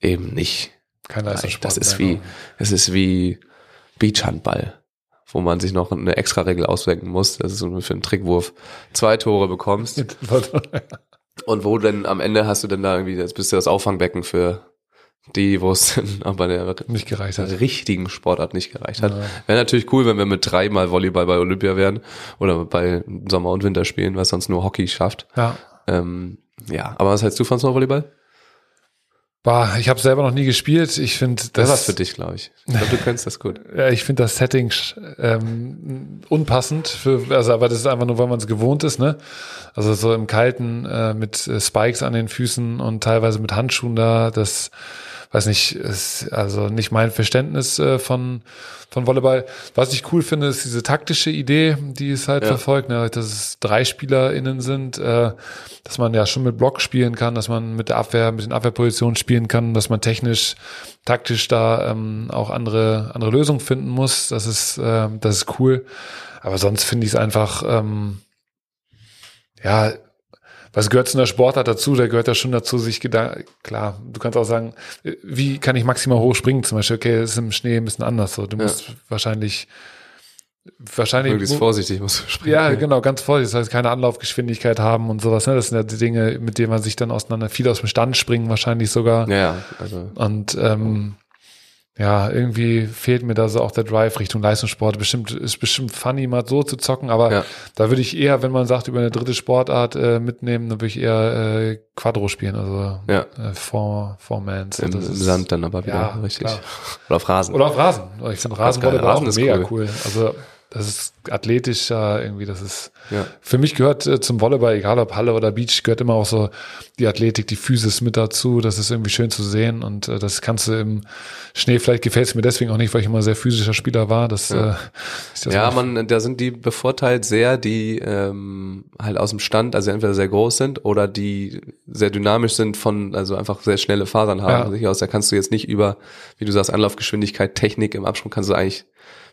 eben nicht. Kein Leistungssport. Das ist wie, es ist wie Beachhandball, wo man sich noch eine extra Regel ausdenken muss, dass du für einen Trickwurf zwei Tore bekommst. Und wo denn am Ende hast du denn da irgendwie, jetzt bist du das Auffangbecken für die, wo es dann bei der Nicht gereicht hat. richtigen Sportart nicht gereicht hat. Ja. Wäre natürlich cool, wenn wir mit dreimal Volleyball bei Olympia wären oder bei Sommer- und Winterspielen, was sonst nur Hockey schafft. Ja. Ähm, ja, aber was hältst du von Snowvolleyball? Bah, ich habe selber noch nie gespielt. Ich finde Das das, ist was für dich, glaube ich. Ich glaube, du kennst das gut. Ja, ich finde das Setting ähm, unpassend für, also aber das ist einfach nur, weil man es gewohnt ist, ne? Also so im Kalten äh, mit äh, Spikes an den Füßen und teilweise mit Handschuhen da, das weiß nicht, ist also nicht mein Verständnis äh, von von Volleyball. Was ich cool finde, ist diese taktische Idee, die es halt Ja. verfolgt, ne? dass es drei SpielerInnen sind, äh, dass man ja schon mit Block spielen kann, dass man mit der Abwehr, mit den Abwehrpositionen spielen kann, dass man technisch, taktisch da ähm, auch andere andere Lösungen finden muss. Das ist äh, das ist cool. Aber sonst finde ich es einfach ähm, ja was gehört zu einer Sportart dazu? Da gehört ja schon dazu, sich Gedanken, klar, du kannst auch sagen, äh, wie kann ich maximal hoch springen? Zum Beispiel, okay, ist im Schnee ein bisschen anders so. Du Ja. musst wahrscheinlich, wahrscheinlich, Möglichst vorsichtig musst du springen. ja, genau, ganz vorsichtig. Das heißt, keine Anlaufgeschwindigkeit haben und sowas. Ne? Das sind ja die Dinge, mit denen man sich dann auseinander, viel aus dem Stand springen wahrscheinlich sogar. Ja, ja, also Und ähm, ja, irgendwie fehlt mir da so auch der Drive Richtung Leistungssport. Bestimmt ist bestimmt funny, mal so zu zocken, aber Ja. da würde ich eher, wenn man sagt, über eine dritte Sportart äh, mitnehmen, dann würde ich eher äh, Quadro spielen, also Ja. äh, Four, Four Mans. im, im Sand dann aber wieder, Ja, richtig. klar. Oder auf Rasen. Oder auf Rasen. Ich finde. Rasenvolleyball Rasen auch ist mega cool. cool. Also das ist athletischer irgendwie. Das ist Ja. für mich gehört äh, zum Volleyball, egal ob Halle oder Beach, gehört immer auch so die Athletik, die Physis mit dazu. Das ist irgendwie schön zu sehen und äh, das kannst du im Schnee. Vielleicht gefällt es mir deswegen auch nicht, weil ich immer sehr physischer Spieler war. Das, äh, ist das Ja, man, da sind die bevorteilt sehr, die ähm, halt aus dem Stand, also entweder sehr groß sind oder die sehr dynamisch sind von, also einfach sehr schnelle Fasern haben. Ja. von sich aus, da kannst du jetzt nicht über, wie du sagst, Anlaufgeschwindigkeit, Technik im Absprung kannst du eigentlich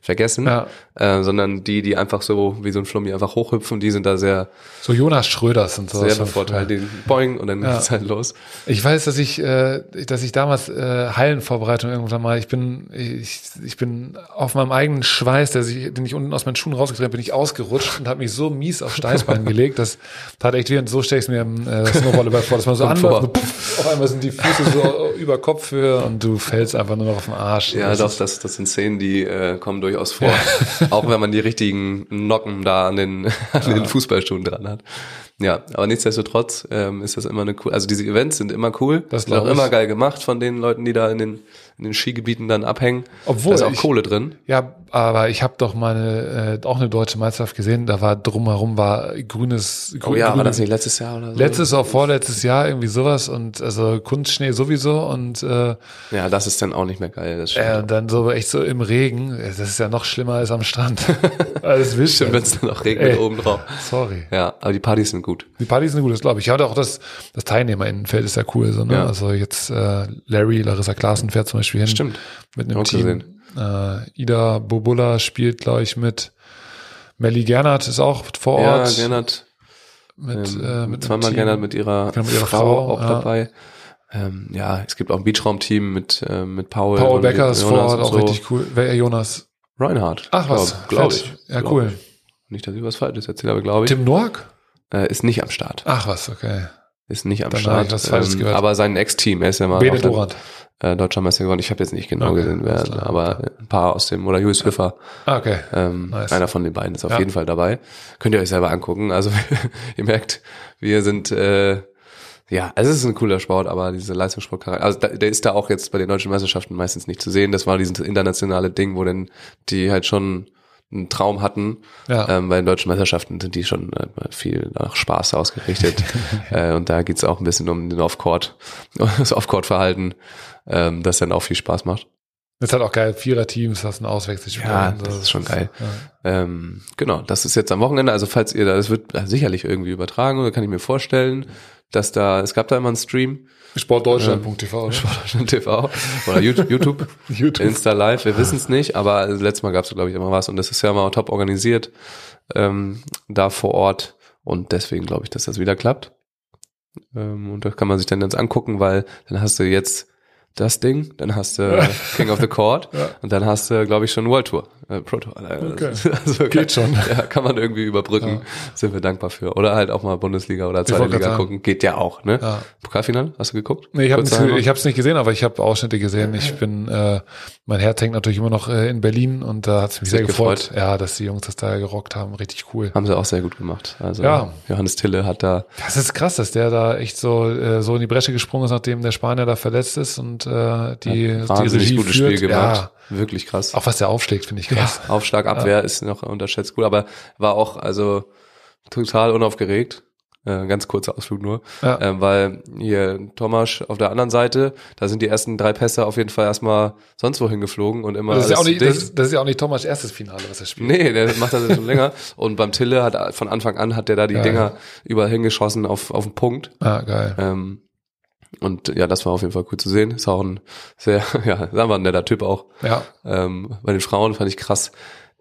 vergessen, Ja. äh, sondern die, die einfach so wie so ein Flummi einfach hochhüpfen, die sind da sehr, so Jonas Schröder sind so. sehr bevorteilt. Die boing und dann Ja. geht's halt los. Ich weiß, dass ich, äh, dass ich damals äh, Hallenvorbereitung irgendwann mal, ich bin, ich, ich bin auf meinem eigenen Schweiß, der sich, den ich unten aus meinen Schuhen rausgedreht bin, ich ausgerutscht und habe mich so mies auf Steißbein gelegt, das tat echt weh. Und so stelle ich mir im äh, Snowballeball vor, dass man so anläuft, und puff, auf einmal sind die Füße so über Kopfhöhe und du fällst einfach nur noch auf den Arsch. Ja, das doch, das, das sind Szenen, die äh, kommen durchaus vor. Auch wenn man die richtigen Nocken da an den, an den Fußballschuhen dran hat. Ja, aber nichtsdestotrotz ähm, ist das immer eine cool. Also diese Events sind immer cool. Das sind auch immer geil gemacht von den Leuten, die da in den, in den Skigebieten dann abhängen. Obwohl da ist auch ich- Kohle drin. Ja, aber ich habe doch mal äh, auch eine deutsche Meisterschaft gesehen, da war drumherum war grünes, Oh ja, grüne- war das nicht letztes Jahr oder so? Letztes auch vorletztes Jahr irgendwie sowas und also Kunstschnee sowieso und äh, Ja, das ist dann auch nicht mehr geil. Das stimmt. äh, dann so echt so im Regen. Das ist ja noch schlimmer als am Strand. Alles wild. Stimmt, wenn es dann auch regnet Ey. oben drauf. Sorry. Ja, aber die Partys sind gut. Die Partys sind gut, das glaube ich. Ja, und auch das, das Teilnehmerinnenfeld ist ja cool. So, ne? Ja. Also jetzt äh, Larry, Larissa Klaassen fährt zum Beispiel hin. Stimmt. Mit einem Auch Team. gesehen. Äh, Ida Bobulla spielt, glaube ich, mit Melly Gernert ist auch vor Ja, Ort. Gernot, mit, ähm, äh, mit zweimal. Gernot mit ihrer, Genau, mit ihrer Frau, Frau, auch ja. dabei. Ähm, ja, es gibt auch ein Beachraum-Team mit, äh, mit Paul. Paul Becker ist vor Ort auch so. richtig cool. Wer Jonas? Reinhard. Ach was, Glaube ich. Ja, Glaub cool. Ich. Nicht, dass ich was Falsches erzähle, aber glaube ich. Tim Noack? Äh, ist nicht am Start. Ach was, okay. Ist nicht am Dann Start. gehört. aber sein Ex-Team, er ist ja mal dann, Dorand. Äh, deutscher Meister geworden. Ich habe jetzt nicht genau Okay, gesehen, wer, aber ein paar aus dem, oder Julius Hüffer, Ah, okay. ähm, Nice. einer von den beiden ist auf Ja. jeden Fall dabei. Könnt ihr euch selber angucken. Also ihr merkt, wir sind äh, ja, also es ist ein cooler Sport, aber diese Leistungssportcharakter, also da, der ist da auch jetzt bei den deutschen Meisterschaften meistens nicht zu sehen. Das war dieses internationale Ding, wo denn die halt schon einen Traum hatten. Ja. Ähm, bei den deutschen Meisterschaften sind die schon äh, viel nach Spaß ausgerichtet. äh, und da geht's auch ein bisschen um den Off-Court, das Off-Court-Verhalten, ähm, das dann auch viel Spaß macht. Das ist halt auch geil. Vierer-Teams, hast ein Auswechselspiel. Ja, so. das ist schon geil. Ja. Ähm, genau, das ist jetzt am Wochenende. Also falls ihr da, es wird sicherlich irgendwie übertragen, oder kann ich mir vorstellen, dass da, es gab da immer einen Stream, Sportdeutschland.tv. oder? Sportdeutschland TV oder YouTube, YouTube, YouTube. Insta Live, wir wissen es nicht, aber letztes Mal gab es, glaube ich, immer was und das ist ja immer top organisiert ähm, da vor Ort und deswegen glaube ich, dass das wieder klappt. Ähm, und das kann man sich dann jetzt angucken, weil dann hast du jetzt das Ding, dann hast du King of the Court Ja. und dann hast du, glaube ich, schon World Tour, äh, Pro Tour. Okay. Also Geht kann, schon. Ja, kann man irgendwie überbrücken. Ja. Sind wir dankbar für. Oder halt auch mal Bundesliga oder zweite Liga gucken. Geht ja auch, ne? Ja. Pokalfinale, hast du geguckt? Nee, ich habe hab's nicht gesehen, aber ich habe Ausschnitte gesehen. Ich bin, äh, mein Herz hängt natürlich immer noch äh, in Berlin und da hat's mich Sehr sehr gefreut. gefreut. Ja, dass die Jungs das da gerockt haben, richtig cool. Haben sie auch sehr gut gemacht. Also Ja. Johannes Tille hat da Das ist krass, dass der da echt so äh, so in die Bresche gesprungen ist, nachdem der Spanier da verletzt ist und äh, die, die wahnsinnig Regie gutes führt. Spiel gemacht. Ja, Wirklich krass. auch was der aufschlägt, finde ich krass. Aufschlag, Abwehr ist noch unterschätzt gut, aber war auch also total unaufgeregt. Äh, ganz kurzer Ausflug nur, Ja. ähm, weil hier Thomas auf der anderen Seite, da sind die ersten drei Pässe auf jeden Fall erstmal sonst wohin geflogen und immer Das ist, ja auch nicht, das, ist- das ist ja auch nicht Thomas erstes Finale, was er spielt. Nee, der macht das jetzt schon länger. Und beim Tille hat von Anfang an hat der da die Geil. Dinger überall hingeschossen auf, auf den Punkt. Ah, geil. Ähm, und ja, das war auf jeden Fall cool zu sehen. Ist auch ein sehr, ja, sagen wir ein netter Typ auch. Ja. Ähm, bei den Frauen fand ich krass,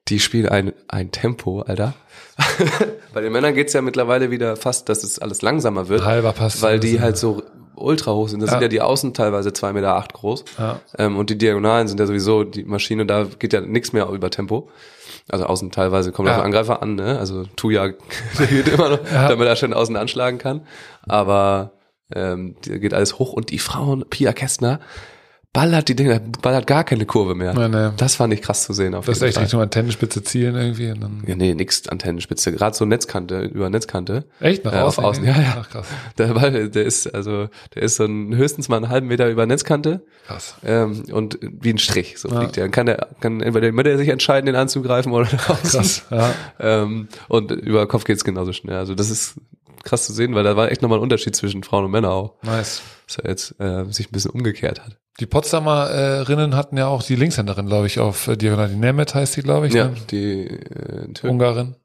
die spielen ein, ein Tempo, Alter. bei den Männern geht's ja mittlerweile wieder fast, dass es alles langsamer wird, Halber Pass. weil die halt so ultra hoch sind. Das Ja. sind ja die Außen teilweise zwei Meter acht groß. Ja. Ähm, und die Diagonalen sind ja sowieso die Maschine, da geht ja nichts mehr über Tempo. Also außen teilweise kommt Ja. auf den Angreifer an, ne? Also Tuja geht immer noch, damit er schön außen anschlagen kann. Aber ähm, geht alles hoch und die Frauen, Pia Kästner, ballert die Dinger, ballert gar keine Kurve mehr. Nee, nee. Das fand ich krass zu sehen. Auf Das ist echt Fall. Richtung Antennenspitze zielen irgendwie. Und dann Ja, nee, nix Antennenspitze. Gerade so Netzkante, über Netzkante. echt nach Ja, auf außen? außen, ja, ja. Ach, krass. Der Ball, der ist, also, der ist so ein, höchstens mal einen halben Meter über Netzkante. krass. Ähm, und wie ein Strich, so Ja. fliegt er. Kann der, kann entweder muss er sich entscheiden, den anzugreifen oder nach außen. Krass, ja. Ähm, und über Kopf geht's genauso schnell. Also das ist krass zu sehen, weil da war echt nochmal ein Unterschied zwischen Frauen und Männern auch. Nice. Dass er jetzt äh, sich ein bisschen umgekehrt hat. Die Potsdamerinnen hatten ja auch die Linkshänderin, glaube ich, auf äh, Diagonal. Die Nemeth heißt die, glaube ich. Ja, Ne? die äh, Tür Ungarin.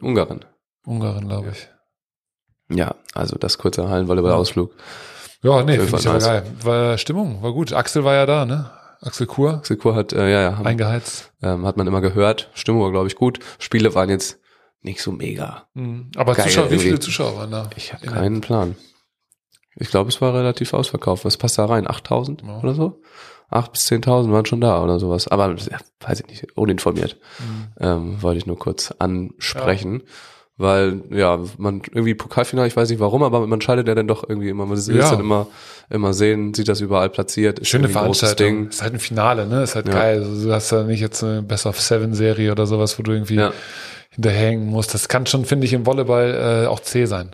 Ungarin. Ungarin, glaube ich. Ja, also das kurze Hallenvolleyball-Ausflug. Ja, nee, finde ich aber nice. geil. War Stimmung, war gut. Axel war ja da, ne? Axel Kur, Sekur hat, äh, ja, ja, haben, eingeheizt. ähm, hat man immer gehört. Stimmung war, glaube ich, gut. Spiele waren jetzt nicht so mega. Mhm. Aber Geil, Zuschauer, wie viele Zuschauer waren da? Ich habe In- keinen Plan. Ich glaube, es war relativ ausverkauft. Was passt da rein? 8000 Ja. oder so? 8 bis 10.000 waren schon da oder sowas. Aber ja, weiß ich nicht, uninformiert. Mhm. Ähm, wollte ich nur kurz ansprechen. Weil, ja, man irgendwie Pokalfinale, ich weiß nicht warum, aber man schaltet ja dann doch irgendwie immer, man will es Ja. dann immer, immer sehen, sieht das überall platziert. Ist Schöne Veranstaltung. Ist halt ein Finale, ne? Ist halt Ja. geil. Also, du hast ja nicht jetzt eine Best of Seven Serie oder sowas, wo du irgendwie Ja. Hinterhängen musst. Das kann schon, finde ich, im Volleyball äh, auch zäh sein.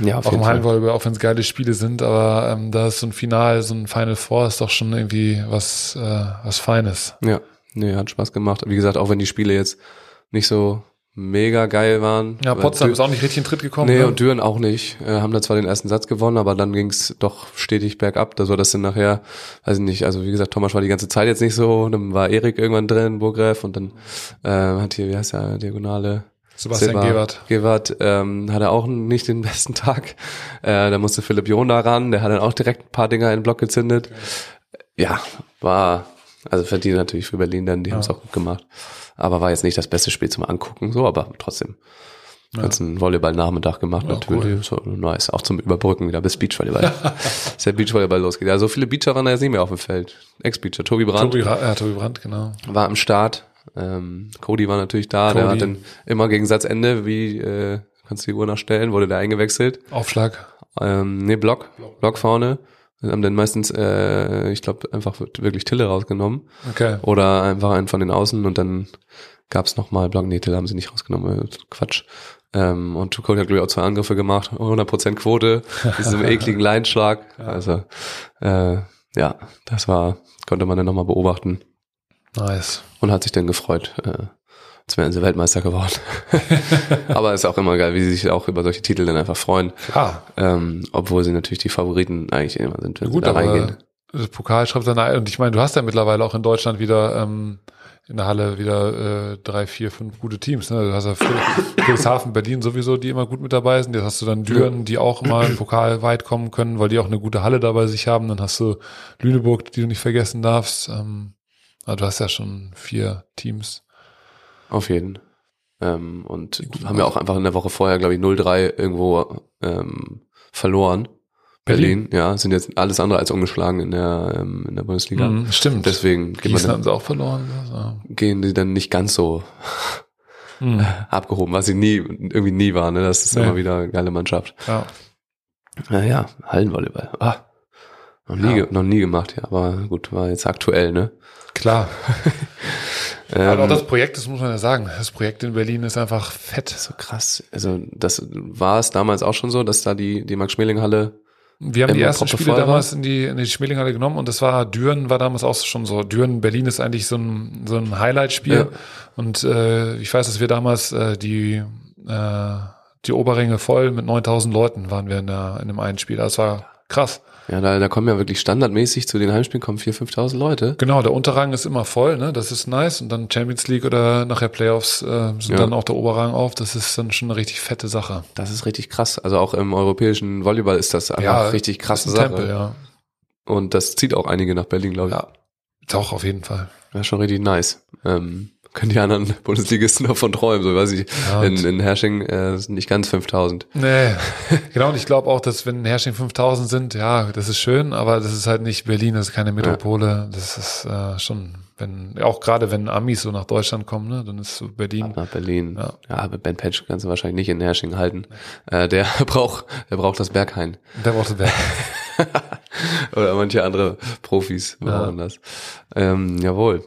Ja, auf Auch im Fall. Hallenvolleyball, auch wenn es geile Spiele sind, aber ähm, da ist so ein Final, so ein Final Four ist doch schon irgendwie was, äh, was Feines. Ja, nee, hat Spaß gemacht. Wie gesagt, auch wenn die Spiele jetzt nicht so mega geil waren. Ja, Potsdam ist auch nicht richtig in Tritt gekommen. Nee, ne? und Düren auch nicht. Äh, haben da zwar den ersten Satz gewonnen, aber dann ging's doch stetig bergab. Da so, dass dann nachher, weiß ich nicht, also wie gesagt, Thomas war die ganze Zeit jetzt nicht so, dann war Erik irgendwann drin, Burgreff, und dann äh, hat hier, wie heißt der, Diagonale? Sebastian Silber- Gewert. Gewert ähm, hatte auch nicht den besten Tag. Äh, da musste Philipp John da ran, der hat dann auch direkt ein paar Dinger in den Block gezündet. Ja, war, also verdient natürlich für Berlin dann, die haben es auch gut gemacht. Aber war jetzt nicht das beste Spiel zum Angucken, so, aber trotzdem. Ganz einen Volleyball-Nachmittag gemacht, natürlich. So nice. Auch zum Überbrücken wieder bis Beachvolleyball. Bis der Beachvolleyball losgeht. Ja, so viele Beacher waren da jetzt nicht mehr auf dem Feld. Ex-Beacher, Tobi Brandt Tobi, ja, Tobi Brandt, genau. war am Start. Ähm, Cody war natürlich da. Der Cody. hat dann immer gegen Satzende, wie äh, kannst du die Uhr nachstellen, wurde der eingewechselt. Aufschlag. Ähm, nee, Block, Block vorne. Dann haben dann meistens, äh, ich glaube, einfach wirklich Tille rausgenommen. Okay. Oder einfach einen von den Außen und dann gab's noch nochmal Block. Nee, Tille haben sie nicht rausgenommen. äh, Quatsch. Ähm, und Cody hat, glaube ich, auch zwei Angriffe gemacht. 100% Quote. Diesem ekligen Leinschlag. Also, äh, ja, das war, konnte man dann nochmal beobachten Nice. und hat sich dann gefreut. Äh, Jetzt wären sie Weltmeister geworden. Aber ist auch immer geil, wie sie sich auch über solche Titel dann einfach freuen. Ja, Ähm, obwohl sie natürlich die Favoriten eigentlich immer sind, wenn gut, sie da aber reingehen. das Pokal schreibt dann ein. Und ich meine, du hast ja mittlerweile auch in Deutschland wieder ähm, in der Halle wieder äh, drei, vier, fünf gute Teams. Ne? Du hast ja Fried- Friedrichshafen, Berlin sowieso, die immer gut mit dabei sind. Jetzt hast du dann Düren, die auch immer im Pokal weit kommen können, weil die auch eine gute Halle dabei sich haben. Dann hast du Lüneburg, die du nicht vergessen darfst. Ähm, also du hast ja schon vier Teams. Auf jeden. Ähm, und haben ja auch einfach in der Woche vorher, glaube ich, 0-3 irgendwo ähm, verloren. Berlin. ja, sind jetzt alles andere als ungeschlagen in der, ähm, in der Bundesliga. Mhm, stimmt. Deswegen geht man dann, haben sie auch verloren. Also. gehen die dann nicht ganz so Mhm. abgehoben, was sie nie, irgendwie nie waren. Ne? Das ist Nee. immer wieder eine geile Mannschaft. Ja. Naja, Hallenvolleyball. Ah, noch nie, Ja. noch nie gemacht, ja. Aber gut, war jetzt aktuell, ne? Klar. Ähm, Aber auch das Projekt, das muss man ja sagen. Das Projekt in Berlin ist einfach fett. so krass. Also das war es damals auch schon so, dass da die, die Max-Schmeling-Halle Wir haben die ersten Spiele damals in die, in die Schmelinghalle genommen und das war, Düren war damals auch schon so. Düren, Berlin ist eigentlich so ein, so ein Highlight-Spiel. Ja. Und äh, ich weiß, dass wir damals äh, die, äh, die Oberränge voll mit 9000 Leuten waren wir in, der, in dem einen Spiel. Das war krass. Ja, da, da kommen ja wirklich standardmäßig zu den Heimspielen kommen 4.000, 5.000 Leute. Genau, der Unterrang ist immer voll, ne? Das ist nice. Und dann Champions League oder nachher Playoffs äh, sind Ja. dann auch der Oberrang auf. Das ist dann schon eine richtig fette Sache. Das ist richtig krass. Also auch im europäischen Volleyball ist das einfach richtig krasse Sache. Tempel, ja. Und das zieht auch einige nach Berlin, glaube ich. Ja. Doch, auf jeden Fall. Ja, schon richtig nice. Ähm, können die anderen Bundesligisten davon träumen, so weiß ich. Ja, in, in Hersching äh, sind nicht ganz 5000. Nee, genau. Und ich glaube auch, dass wenn Herrsching 5000 sind, ja, das ist schön, aber das ist halt nicht Berlin, das ist keine Metropole. Das ist äh, schon, wenn, auch gerade wenn Amis so nach Deutschland kommen, ne, dann ist so Berlin. Nach Berlin. Ja. Ja, aber Ben Patch kannst du wahrscheinlich nicht in Hersching halten. Äh, der braucht, der braucht das Berghain. Der braucht Berg. Oder manche andere Profis machen das. Ähm, jawohl.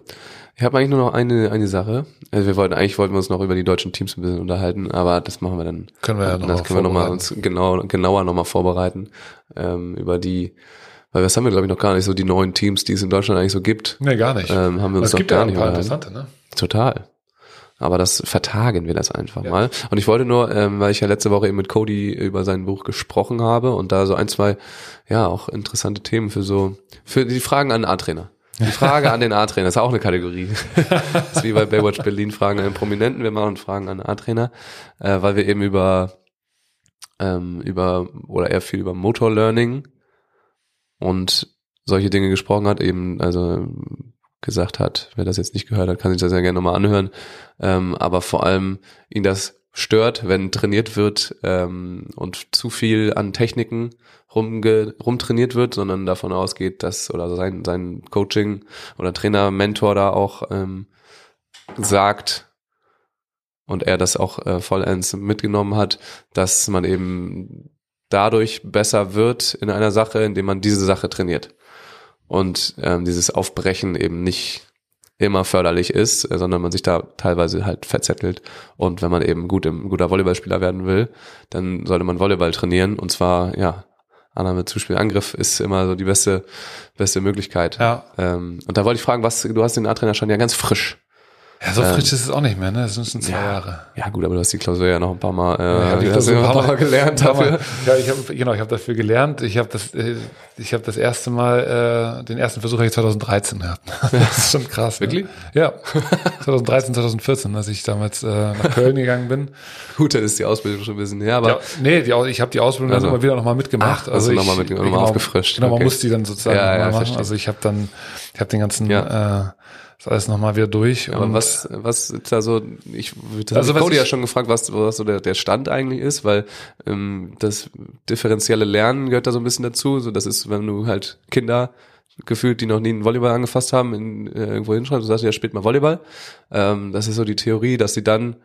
Ich habe eigentlich nur noch eine, eine Sache. Also wir wollten, eigentlich wollten wir uns noch über die deutschen Teams ein bisschen unterhalten, aber das machen wir dann. Können wir ja noch Das können wir noch mal uns genau, genauer nochmal vorbereiten. Ähm, über die, weil das haben wir glaube ich noch gar nicht so, die neuen Teams, die es in Deutschland eigentlich so gibt. Nee, gar nicht. Ähm, haben wir uns es gibt gar ja ein nicht paar interessante, ne? Total. Aber das vertagen wir das einfach mal. Und ich wollte nur, ähm, weil ich ja letzte Woche eben mit Cody über sein Buch gesprochen habe und da so ein, zwei, ja, auch interessante Themen für so, für die Fragen an A-Trainer. Die Frage an den A-Trainer ist auch eine Kategorie. das ist wie bei Baywatch Berlin Fragen an den Prominenten. Wir machen Fragen an den A-Trainer, äh, weil wir eben über, ähm, über, oder eher viel über Motor Learning und solche Dinge gesprochen hat, eben, also gesagt hat, wer das jetzt nicht gehört hat, kann sich das ja gerne nochmal anhören, ähm, aber vor allem ihn das stört, wenn trainiert wird ähm, und zu viel an Techniken rumge rumtrainiert wird, sondern davon ausgeht, dass oder sein sein Coaching oder Trainer Mentor da auch ähm, sagt und er das auch äh, vollends mitgenommen hat, dass man eben dadurch besser wird in einer Sache, indem man diese Sache trainiert. Und ähm, dieses Aufbrechen eben nicht immer förderlich ist, äh, sondern man sich da teilweise halt verzettelt. Und wenn man eben gut im, guter Volleyballspieler werden will, dann sollte man Volleyball trainieren. Und zwar, ja, Annahme, Zuspiel, Angriff ist immer so die beste, beste Möglichkeit. Ja. Ähm, und da wollte ich fragen, was, du hast den A-Trainer schon ja ganz frisch. Ja, so frisch ist es auch nicht mehr, ne? Das sind schon zwei Ähm, Ja. Jahre. Ja gut, aber du hast die Klausur ja noch ein paar Mal, äh, Ja, hab ich das ein paar Mal gelernt ein paar dafür. Mal- Ja, ich habe genau, ich habe dafür gelernt. Ich habe das, äh, ich habe das erste Mal, äh, den ersten Versuch habe ich 2013 gehabt. Das ist schon krass. Wirklich? Ne? Ja, 2013, 2014, als ich damals äh, nach Köln gegangen bin. Gut, dann ist die Ausbildung schon ein bisschen her, aber Ja, nee, die, ich habe die Ausbildung Also. dann immer wieder nochmal mitgemacht. Ach, hast du ich, noch mal mit- noch mal aufgefrischt. Genau, man Okay. muss die dann sozusagen Ja, mal ja, machen. verstehe. Also ich habe dann, ich habe den ganzen, Ja. äh, das alles nochmal wieder durch. Aber was, was ist da so, ich, das Also Cody ja schon gefragt, was, was so der, der Stand eigentlich ist, weil ähm, das differenzielle Lernen gehört da so ein bisschen dazu. So, das ist, wenn du halt Kinder gefühlt, die noch nie einen Volleyball angefasst haben, in, äh, irgendwo hinschreibst, du sagst, ja, spielt mal Volleyball. Ähm, das ist so die Theorie, dass sie dann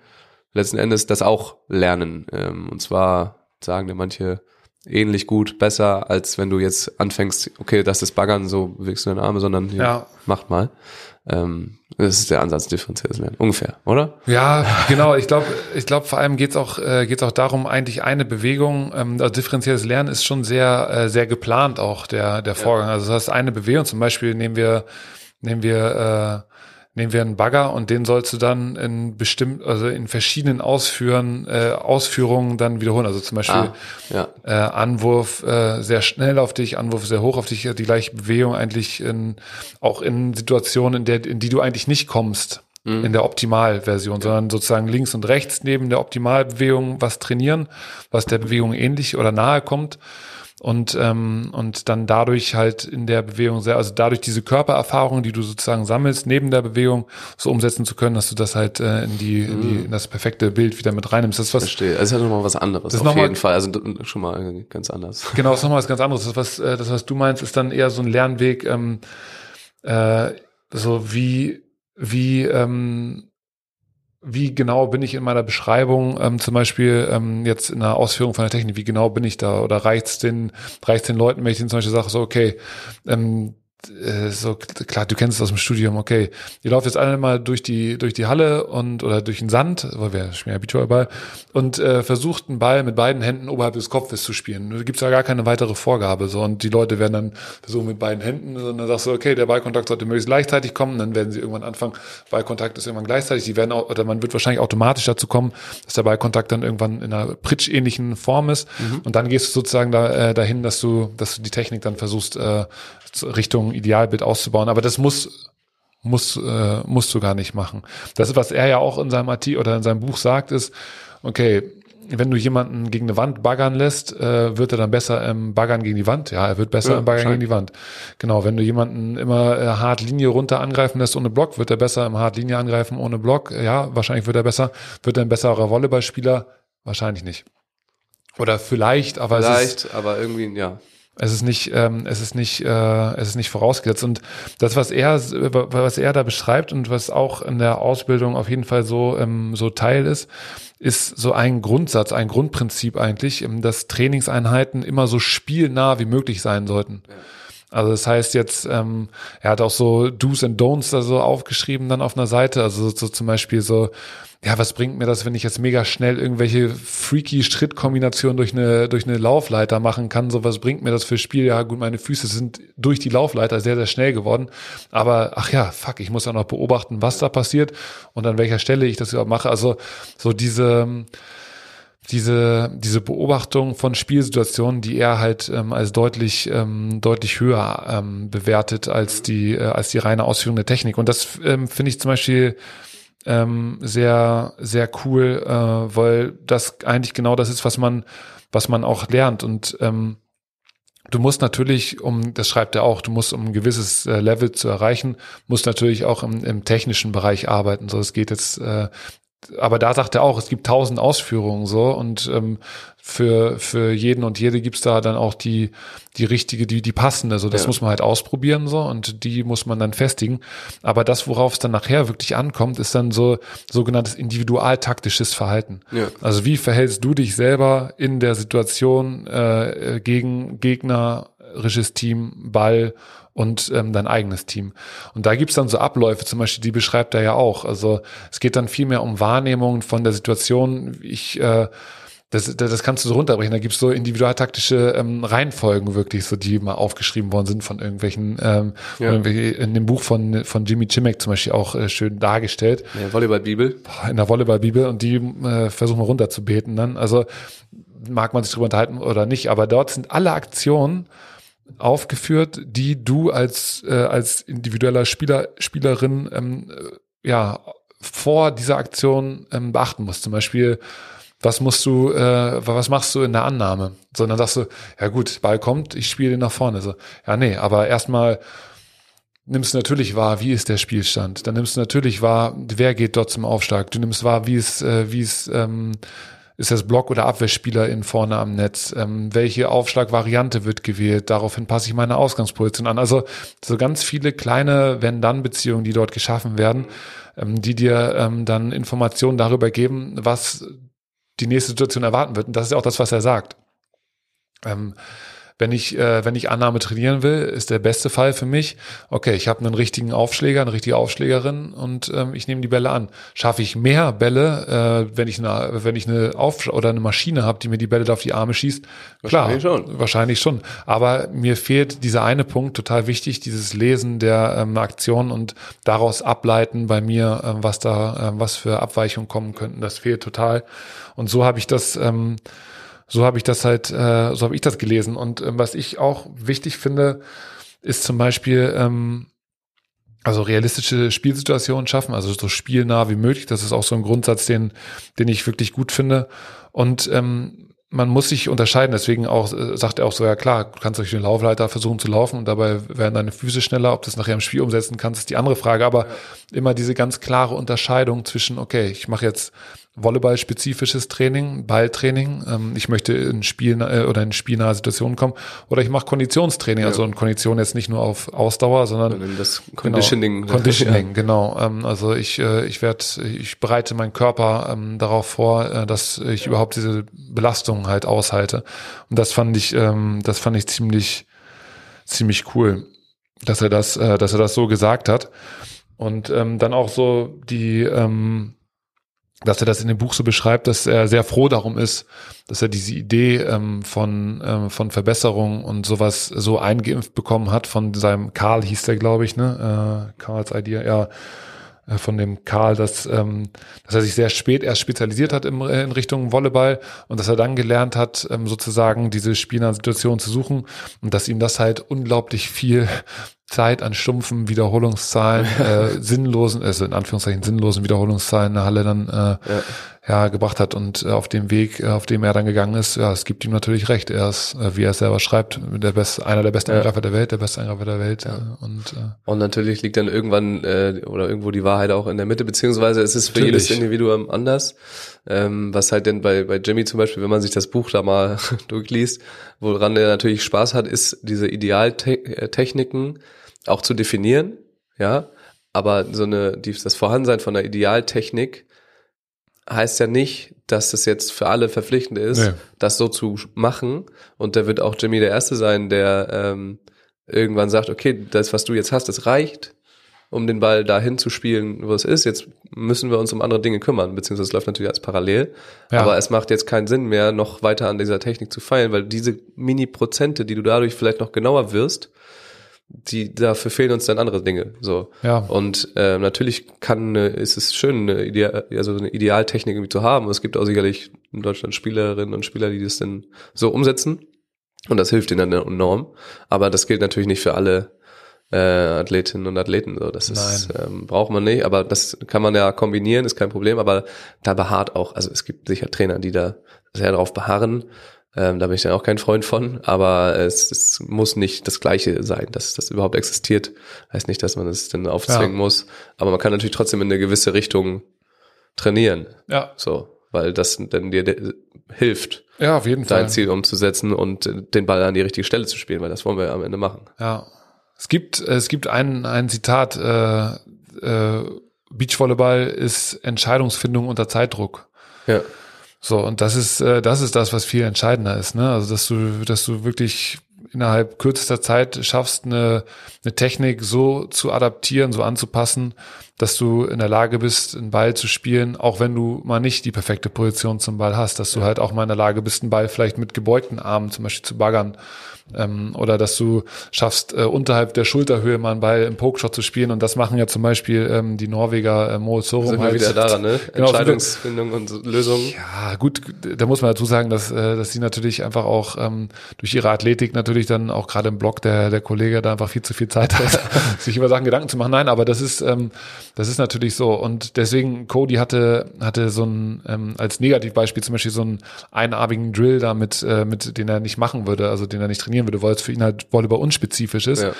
letzten Endes das auch lernen. Ähm, und zwar sagen dir manche ähnlich gut, besser, als wenn du jetzt anfängst, okay, das ist Baggern, so bewegst du deine Arme, sondern hier, Ja. macht mal. Ähm, das ist der Ansatz differenziertes Lernen. Ungefähr, oder? Ja, genau. Ich glaube, ich glaube, vor allem geht's auch, äh, geht's auch darum, eigentlich eine Bewegung, ähm, also differenziertes Lernen ist schon sehr, äh, sehr geplant auch der, der Vorgang. Also das heißt, eine Bewegung, zum Beispiel nehmen wir, nehmen wir, äh, nehmen wir einen Bagger und den sollst du dann in bestimmt, also in verschiedenen Ausführen, äh, Ausführungen dann wiederholen. Also zum Beispiel Ah, ja. äh, Anwurf äh, sehr schnell auf dich, Anwurf sehr hoch auf dich, die gleiche Bewegung eigentlich in, auch in Situationen, in, der, in die du eigentlich nicht kommst, in der Optimalversion, sondern sozusagen links und rechts neben der Optimalbewegung was trainieren, was der Bewegung ähnlich oder nahe kommt und ähm, und dann dadurch halt in der Bewegung sehr, also dadurch diese Körpererfahrung, die du sozusagen sammelst neben der Bewegung, so umsetzen zu können, dass du das halt äh, in die in, die in das perfekte Bild wieder mit reinnimmst. Das ist was Verstehe. Es ist ja nochmal was anderes, ist auf noch mal- jeden Fall. Also schon mal ganz anders. Genau, das ist nochmal was ganz anderes. Das, was, äh, das, was du meinst, ist dann eher so ein Lernweg, ähm, äh, so wie, wie, ähm, wie genau bin ich in meiner Beschreibung, ähm, zum Beispiel ähm, jetzt in der Ausführung von der Technik, wie genau bin ich da? Oder reicht's den, reicht's den Leuten, wenn ich denen zum Beispiel sage, so, okay, ähm, äh, so klar, du kennst es aus dem Studium, okay, ihr lauft jetzt alle mal durch die durch die Halle und oder durch den Sand, weil wir spielen Beachvolleyball und äh, versucht einen Ball mit beiden Händen oberhalb des Kopfes zu spielen. Da gibt's ja gar keine weitere Vorgabe so. Und die Leute werden dann versuchen mit beiden Händen dann sagst du, okay, der Ballkontakt sollte möglichst gleichzeitig kommen, dann werden sie irgendwann anfangen, Ballkontakt ist irgendwann gleichzeitig, die werden auch, oder man wird wahrscheinlich automatisch dazu kommen, dass der Ballkontakt dann irgendwann in einer Pritsch-ähnlichen Form ist. Und dann gehst du sozusagen da, äh, dahin, dass du, dass du die Technik dann versuchst, äh, zu- Idealbild auszubauen. Aber das muss muss äh, musst du gar nicht machen. Das ist, was er ja auch in seinem Artikel oder in seinem Buch sagt, ist, okay, wenn du jemanden gegen eine Wand baggern lässt, äh, wird er dann besser im Baggern gegen die Wand? Ja, er wird besser Ja, im Baggern gegen die Wand. Genau, wenn du jemanden immer äh, hart Linie runter angreifen lässt ohne Block, wird er besser im hart Linie angreifen ohne Block? Ja, wahrscheinlich wird er besser. Wird er ein besserer Volleyballspieler? Wahrscheinlich nicht. Oder vielleicht, aber es ist, Vielleicht, aber irgendwie, ja. Es ist nicht, ähm, es ist nicht, äh, es ist nicht vorausgesetzt. Und das, was er, was er da beschreibt und was auch in der Ausbildung auf jeden Fall so, ähm, so Teil ist, ist so ein Grundsatz, ein Grundprinzip eigentlich, ähm, dass Trainingseinheiten immer so spielnah wie möglich sein sollten. Also das heißt jetzt, ähm, er hat auch so Do's and Don'ts da so aufgeschrieben dann auf einer Seite. Also so, so zum Beispiel so, ja, was bringt mir das, wenn ich jetzt mega schnell irgendwelche freaky Schrittkombinationen durch eine, durch eine Laufleiter machen kann? So, was bringt mir das für Spiel? Ja, gut, meine Füße sind durch die Laufleiter sehr, sehr schnell geworden. Aber, ach ja, fuck, ich muss auch noch beobachten, was da passiert und an welcher Stelle ich das überhaupt mache. Also, so diese, diese, diese Beobachtung von Spielsituationen, die er halt ähm, als deutlich, ähm, deutlich höher ähm, bewertet als die, äh, als die reine Ausführung der Technik. Und das ähm, finde ich zum Beispiel ähm, sehr, sehr cool, äh, weil das eigentlich genau das ist, was man, was man auch lernt. Und ähm, du musst natürlich, um, das schreibt er auch, du musst, um ein gewisses äh, Level zu erreichen, musst natürlich auch im, im technischen Bereich arbeiten. So, es geht jetzt äh, aber da sagt er auch, es gibt tausend Ausführungen so und ähm, für für jeden und jede gibt's da dann auch die die richtige, die die passende. So das ja. muss man halt ausprobieren so und die muss man dann festigen. Aber das, worauf es dann nachher wirklich ankommt, ist dann so sogenanntes individualtaktisches Verhalten. Ja. Also wie verhältst du dich selber in der Situation äh, gegen gegnerisches Team, Ball und ähm, dein eigenes Team. Und da gibt's dann so Abläufe, zum Beispiel, die beschreibt er ja auch. Also es geht dann viel mehr um Wahrnehmungen von der Situation. Ich äh, das, das kannst du so runterbrechen. Da gibt's so individualtaktische ähm, Reihenfolgen wirklich, so die mal aufgeschrieben worden sind von irgendwelchen, ähm, ja. in dem Buch von, von Jimmy Chimek zum Beispiel auch äh, schön dargestellt. In der Volleyball-Bibel. In der Volleyball-Bibel und die äh, versuchen wir runterzubeten dann. Also mag man sich drüber unterhalten oder nicht, aber dort sind alle Aktionen aufgeführt, die du als, äh, als individueller Spieler, Spielerin ähm, äh, ja, vor dieser Aktion ähm, beachten musst. Zum Beispiel, was musst du, äh, was machst du in der Annahme? Sondern sagst du, ja gut, Ball kommt, ich spiele den nach vorne. So, ja, nee, aber erstmal nimmst du natürlich wahr, wie ist der Spielstand. Dann nimmst du natürlich wahr, wer geht dort zum Aufschlag. Du nimmst wahr, wie es, äh, wie es ähm, ist das Block- oder Abwehrspieler in vorne am Netz? Ähm, welche Aufschlagvariante wird gewählt? Daraufhin passe ich meine Ausgangsposition an. Also so ganz viele kleine Wenn-Dann-Beziehungen, die dort geschaffen werden, ähm, die dir ähm, dann Informationen darüber geben, was die nächste Situation erwarten wird. Und das ist auch das, was er sagt. Ähm, wenn ich, äh, wenn ich Annahme trainieren will, ist der beste Fall für mich, okay, ich habe einen richtigen Aufschläger, eine richtige Aufschlägerin und ähm, ich nehme die Bälle an. Schaffe ich mehr Bälle, äh, wenn ich eine, wenn ich eine Auf oder eine Maschine habe, die mir die Bälle da auf die Arme schießt? Klar, wahrscheinlich schon. Wahrscheinlich schon. Aber mir fehlt dieser eine Punkt, total wichtig, dieses Lesen der ähm, Aktion und daraus ableiten bei mir, ähm, was da, ähm, was für Abweichungen kommen könnten. Das fehlt total. Und so habe ich das ähm, so habe ich das halt, äh, so habe ich das gelesen. Und ähm, was ich auch wichtig finde, ist zum Beispiel, ähm, also realistische Spielsituationen schaffen, also so spielnah wie möglich. Das ist auch so ein Grundsatz, den, den ich wirklich gut finde. Und ähm, man muss sich unterscheiden, deswegen auch äh, sagt er auch so, ja klar, du kannst durch den Laufleiter versuchen zu laufen und dabei werden deine Füße schneller, ob du es nachher im Spiel umsetzen kannst, ist die andere Frage, aber ja. immer diese ganz klare Unterscheidung zwischen, okay, ich mache jetzt Volleyball-spezifisches Training, Balltraining. Ähm, ich möchte in Spiel äh, oder in spielnahe Situationen kommen. Oder ich mache Konditionstraining, ja. also in Kondition jetzt nicht nur auf Ausdauer, sondern das Conditioning. Genau, Conditioning, ja. genau. Ähm, also ich, äh, ich werde, ich bereite meinen Körper ähm, darauf vor, äh, dass ich überhaupt diese Belastungen halt aushalte. Und das fand ich, ähm, das fand ich ziemlich, ziemlich cool, dass er das, äh, dass er das so gesagt hat. Und ähm, dann auch so die, ähm, dass er das in dem Buch so beschreibt, dass er sehr froh darum ist, dass er diese Idee ähm, von, ähm, von Verbesserung und sowas so eingeimpft bekommen hat von seinem Karl hieß der, glaube ich, ne? Äh, Karls Idee, ja, äh, von dem Karl, dass, ähm, dass er sich sehr spät erst spezialisiert hat im, äh, in Richtung Volleyball und dass er dann gelernt hat, ähm, sozusagen diese spielnahen Situationen zu suchen und dass ihm das halt unglaublich viel Zeit an stumpfen Wiederholungszahlen, äh, sinnlosen, also in Anführungszeichen sinnlosen Wiederholungszahlen in der Halle dann äh, ja. ja gebracht hat und äh, auf dem Weg, äh, auf dem er dann gegangen ist, ja, es gibt ihm natürlich recht. Er ist, äh, wie er es selber schreibt, der best, einer der besten ja. Angreifer der Welt, der beste Angreifer der Welt. Ja. Äh, und, äh, und natürlich liegt dann irgendwann äh, oder irgendwo die Wahrheit auch in der Mitte, beziehungsweise es ist für natürlich. jedes Individuum anders. Ähm, was halt denn bei, bei Jimmy zum Beispiel, wenn man sich das Buch da mal durchliest, woran er natürlich Spaß hat, ist diese Idealtechniken, auch zu definieren, ja, aber so eine, die, das Vorhandensein von einer Idealtechnik heißt ja nicht, dass das jetzt für alle verpflichtend ist, nee. das so zu machen. Und da wird auch Jimmy der Erste sein, der ähm, irgendwann sagt, okay, das, was du jetzt hast, das reicht, um den Ball dahin zu spielen, wo es ist. Jetzt müssen wir uns um andere Dinge kümmern, beziehungsweise es läuft natürlich als parallel. Ja. Aber es macht jetzt keinen Sinn mehr, noch weiter an dieser Technik zu feilen, weil diese Mini-Prozente, die du dadurch vielleicht noch genauer wirst, die dafür fehlen uns dann andere Dinge. So. Ja. Und äh, natürlich kann äh, ist es schön, eine, Ideal, also eine Idealtechnik irgendwie zu haben. Es gibt auch sicherlich in Deutschland Spielerinnen und Spieler, die das dann so umsetzen. Und das hilft ihnen dann enorm. Aber das gilt natürlich nicht für alle äh, Athletinnen und Athleten. So, das ist, ähm, braucht man nicht, aber das kann man ja kombinieren, ist kein Problem. Aber da beharrt auch, also es gibt sicher Trainer, die da sehr drauf beharren. Ähm, da bin ich dann auch kein Freund von, aber es, es muss nicht das Gleiche sein, dass das überhaupt existiert. Heißt nicht, dass man es dann aufzwingen Ja. muss, aber man kann natürlich trotzdem in eine gewisse Richtung trainieren. Ja, So, weil das dann dir hilft, ja, auf jeden Fall. dein Ziel umzusetzen und den Ball an die richtige Stelle zu spielen, weil das wollen wir ja am Ende machen. Ja. Es gibt, es gibt ein, ein Zitat, äh, äh, Beachvolleyball ist Entscheidungsfindung unter Zeitdruck. Ja. So, und das ist, äh, das ist das, was viel entscheidender ist, ne? Also, dass du, dass du wirklich innerhalb kürzester Zeit schaffst, eine, eine Technik so zu adaptieren, so anzupassen, dass du in der Lage bist, einen Ball zu spielen, auch wenn du mal nicht die perfekte Position zum Ball hast, dass du halt auch mal in der Lage bist, einen Ball vielleicht mit gebeugten Armen zum Beispiel zu baggern. Ähm, oder dass du schaffst, äh, unterhalb der Schulterhöhe mal einen Ball im Pokeshot zu spielen. Und das machen ja zum Beispiel ähm, die Norweger äh, Mo Sorum Sind wir halt. wieder daran, ne? Genau, Entscheidungsfindung und so Lösungen. ja, gut, da muss man dazu sagen, dass, äh, dass sie natürlich einfach auch ähm, durch ihre Athletik natürlich dann auch gerade im Blog der, der Kollege da einfach viel zu viel Zeit hat, sich über Sachen Gedanken zu machen. Nein, aber das ist, ähm, das ist natürlich so. Und deswegen, Cody hatte, hatte so ein, ähm, als Negativbeispiel zum Beispiel so einen einarmigen Drill da mit, äh, mit, den er nicht machen würde, also den er nicht trainieren würde, weil es für ihn halt Volleyball unspezifisch ist. Ja.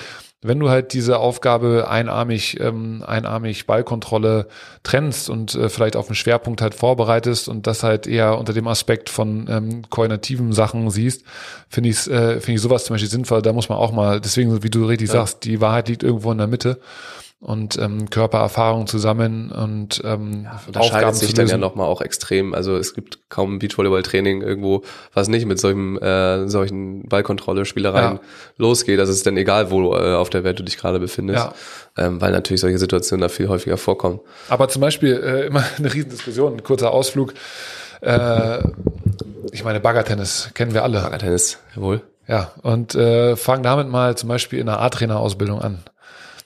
Wenn du halt diese Aufgabe einarmig, ähm, einarmig Ballkontrolle trennst und äh, vielleicht auf einen Schwerpunkt halt vorbereitest und das halt eher unter dem Aspekt von ähm, koordinativen Sachen siehst, finde ich äh, finde ich sowas zum Beispiel sinnvoll. Da muss man auch mal, deswegen, wie du richtig sagst, die Wahrheit liegt irgendwo in der Mitte und ähm, Körpererfahrung zu sammeln und ähm, unterscheidet sich dann ja nochmal auch extrem. Also es gibt kaum Beachvolleyball-Training irgendwo, was nicht mit solchen, äh, solchen Ballkontrolle-Spielereien Ja. losgeht. Das ist dann egal, wo äh, auf der Welt du dich gerade befindest. Ja. Ähm, weil natürlich solche Situationen da viel häufiger vorkommen. Aber zum Beispiel äh, immer eine Riesendiskussion, ein kurzer Ausflug. Äh, ich meine, Baggertennis kennen wir alle. Tennis, jawohl. Ja, und äh, fang damit mal zum Beispiel in einer A-Trainer-Ausbildung an.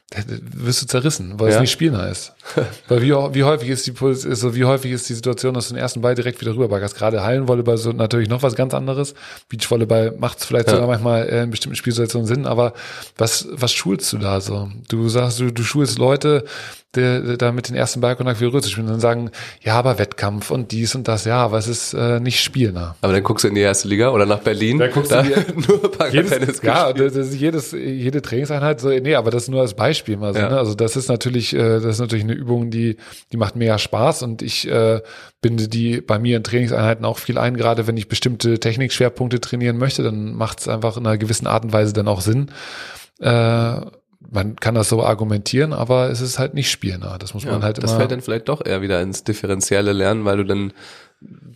Da wirst du zerrissen, weil es Ja. nicht spielnah ist. weil wie, wie häufig ist die ist so wie häufig ist die Situation, dass du den ersten Ball direkt wieder rüberbaggerst. Gerade Hallenvolleyball ist so natürlich noch was ganz anderes. Beachvolleyball macht es vielleicht Ja. sogar manchmal äh, in bestimmten Spielsituationen Sinn, aber was was schulst du da so? Du sagst, du, du schulst Leute, der, da mit den ersten Ballkontakt wieder rüber zu spielen und dann sagen, ja, aber Wettkampf und dies und das, ja, aber es ist äh, nicht spielnah. Aber dann guckst du in die erste Liga oder nach Berlin. Dann guckst da du dir- nur Jedes, ja, das ist jedes, jede Trainingseinheit so, nee, aber das nur als Beispiel mal so, Ja. ne? Also das ist natürlich, äh, das ist natürlich eine Übung, die, die macht mega Spaß und ich äh, binde die bei mir in Trainingseinheiten auch viel ein, gerade wenn ich bestimmte Technikschwerpunkte trainieren möchte, dann macht es einfach in einer gewissen Art und Weise dann auch Sinn. Äh, man kann das so argumentieren, aber es ist halt nicht spielnah. Das muss Ja, man halt das immer. fällt dann vielleicht doch eher wieder ins differenzielle Lernen, weil du dann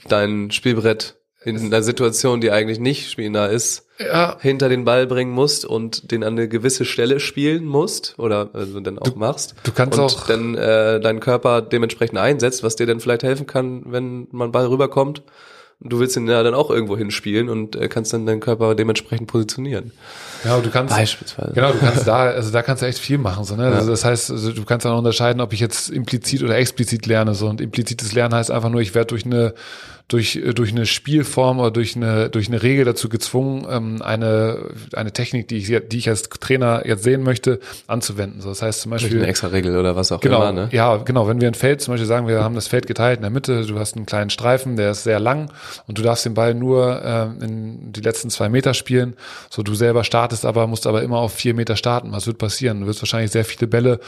dein Spielbrett in einer Situation, die eigentlich nicht spielnah ist, ja, hinter den Ball bringen musst und den an eine gewisse Stelle spielen musst oder also dann auch machst. du kannst und auch- dann äh, deinen Körper dementsprechend einsetzt, was dir dann vielleicht helfen kann, wenn man Ball rüberkommt. Du willst ihn ja dann auch irgendwo hinspielen und äh, kannst dann deinen Körper dementsprechend positionieren. ja, du kannst Beispielsweise. Genau, du kannst da, also da kannst du echt viel machen. So, ne? Ja. also das heißt, also du kannst dann auch unterscheiden, ob ich jetzt implizit oder explizit lerne. So und implizites Lernen heißt einfach nur, ich werde durch eine durch äh, durch eine Spielform oder durch eine durch eine Regel dazu gezwungen, ähm, eine eine Technik, die ich die ich als Trainer jetzt sehen möchte, anzuwenden. So, das heißt zum Durch Beispiel eine extra Regel oder was auch Genau, immer. Ne? ja, genau. Wenn wir ein Feld, zum Beispiel sagen, wir haben das Feld geteilt in der Mitte, du hast einen kleinen Streifen, der ist sehr lang und du darfst den Ball nur äh, in die letzten zwei Meter spielen. So, du selber startest aber, musst aber immer auf vier Meter starten. Was wird passieren? Du wirst wahrscheinlich sehr viele Bälle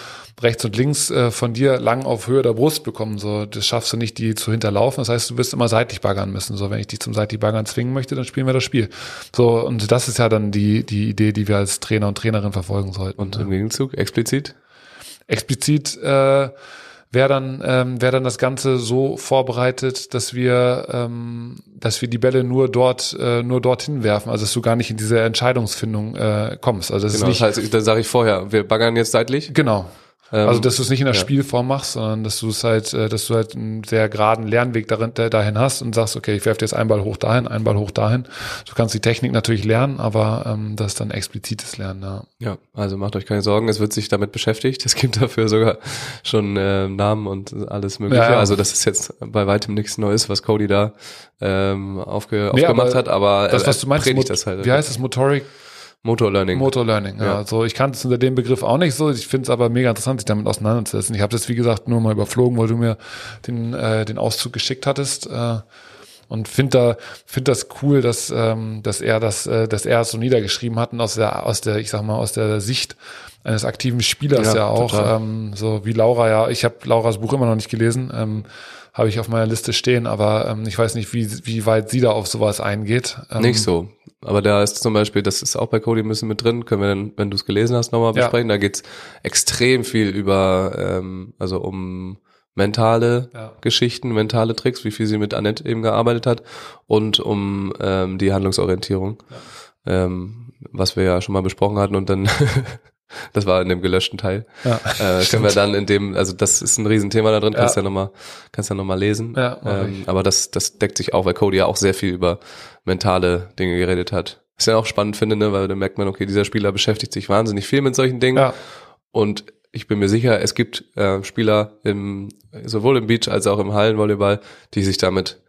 rechts und links äh, von dir lang auf Höhe der Brust bekommen. So, das schaffst du nicht, die zu hinterlaufen. Das heißt, du wirst immer seitlich baggern müssen. So, wenn ich dich zum seitlich baggern zwingen möchte, dann spielen wir das Spiel. So, und das ist ja dann die, die Idee, die wir als Trainer und Trainerin verfolgen sollten. Und im Gegenzug explizit? Explizit äh, wäre dann, ähm, wäre dann das Ganze so vorbereitet, dass wir, ähm, dass wir die Bälle nur dort, äh, nur dorthin werfen, also dass du gar nicht in diese Entscheidungsfindung äh, kommst. Also das Genau, ist das nicht, heißt, da sage ich vorher, wir baggern jetzt seitlich. genau. Ähm, Also dass du es nicht in der ja. Spielform machst, sondern dass du es halt, äh, dass du halt einen sehr geraden Lernweg darin, da- dahin hast und sagst, okay, ich werfe jetzt einen Ball hoch dahin, einen Ball hoch dahin. Du kannst die Technik natürlich lernen, aber ähm, das ist dann explizites Lernen. Ja. Ja, also macht euch keine Sorgen, es wird sich damit beschäftigt. Es gibt dafür sogar schon äh, Namen und alles Mögliche. Ja. Also das ist jetzt bei weitem nichts Neues, was Cody da ähm, aufge Nee, aufgemacht aber hat, aber Das, er was du meinst, predigt das halt. wie heißt es, Motoric Motor Learning. Motor Learning. Ja. Ja. So, ich kannte es unter dem Begriff auch nicht so. Ich finde es aber mega interessant, sich damit auseinanderzusetzen. Ich habe das, wie gesagt, nur mal überflogen, weil du mir den, äh, den Auszug geschickt hattest. Äh, und finde da find das cool, dass ähm, dass er das äh, dass er es so niedergeschrieben hat und aus der aus der ich sag mal aus der Sicht eines aktiven Spielers ja, Ja, auch ähm, so wie Laura ja ich habe Lauras Buch immer noch nicht gelesen ähm, habe ich auf meiner Liste stehen aber ähm, ich weiß nicht wie wie weit sie da auf sowas eingeht ähm, Nicht so. Aber da ist zum Beispiel, das ist auch bei Cody ein bisschen mit drin, können wir dann, wenn du es gelesen hast, nochmal Ja. besprechen. Da geht's extrem viel über, ähm, also um mentale Ja. Geschichten, mentale Tricks, wie viel sie mit Annette eben gearbeitet hat und um ähm, die Handlungsorientierung, ähm, was wir ja schon mal besprochen hatten und dann Das war in dem gelöschten Teil. Ja, Äh, können wir dann in dem, also das ist ein Riesenthema da drin, kannst Ja. ja, nochmal, kannst ja nochmal lesen. Ja, ähm, aber das, das deckt sich auch, weil Cody ja auch sehr viel über mentale Dinge geredet hat. Was ich ja auch spannend finde, ne, weil dann merkt man, okay, dieser Spieler beschäftigt sich wahnsinnig viel mit solchen Dingen. ja, Und ich bin mir sicher, es gibt äh, Spieler im, sowohl im Beach als auch im Hallenvolleyball, die sich damit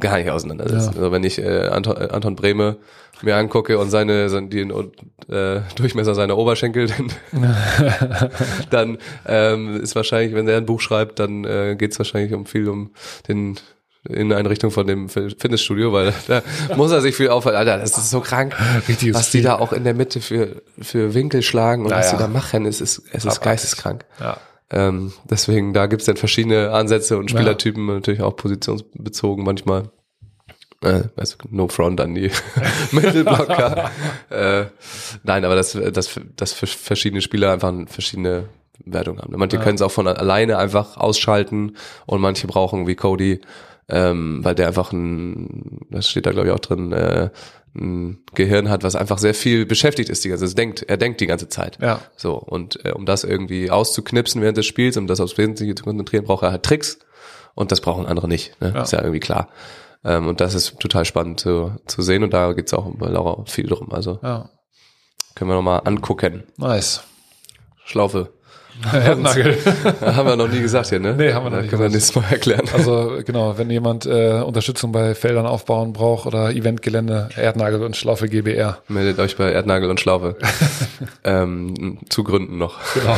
gar nicht auseinandersetzen. Ja. Also wenn ich äh, Anton, äh, Anton Brehme mir angucke und seine, seine den äh, Durchmesser seiner Oberschenkel, dann, dann ähm, ist wahrscheinlich, wenn er ein Buch schreibt, dann äh, geht es wahrscheinlich um viel um den in eine Richtung von dem Fitnessstudio, weil da muss er sich viel aufhalten. Alter, das ist so krank, Richtiges was die da auch in der Mitte für, für Winkel schlagen und was Naja. die da machen, es ist, es ist geisteskrank. ja. Ähm, deswegen, da gibt's dann verschiedene Ansätze und Spielertypen, natürlich auch positionsbezogen manchmal. Äh, also no front an die Mittelblocker. äh, nein, aber dass, dass, dass für verschiedene Spieler einfach verschiedene Wertungen haben. Manche können es auch von alleine einfach ausschalten und manche brauchen wie Cody, ähm, weil der einfach ein, das steht da glaube ich auch drin, äh, ein Gehirn hat, was einfach sehr viel beschäftigt ist. Die ganze, es denkt, er denkt die ganze Zeit. Ja. So, und äh, um das irgendwie auszuknipsen während des Spiels, um das aufs Wesentliche zu konzentrieren, braucht er halt Tricks und das brauchen andere nicht. Ne? Ja. Ist ja irgendwie klar. Ähm, und das ist total spannend zu, zu sehen und da geht's auch bei Laura viel drum. Also ja. können wir nochmal angucken. Nice. Schlaufe. Herdnagel. haben wir noch nie gesagt hier, ne? Nee, haben wir noch nie Können wir gesagt. nächstes Mal erklären. Also genau, wenn jemand äh, Unterstützung bei Feldern aufbauen braucht oder Eventgelände, Erdnagel und Schlaufe GBR. Meldet euch bei Erdnagel und Schlaufe. ähm, zu Gründen noch. Genau.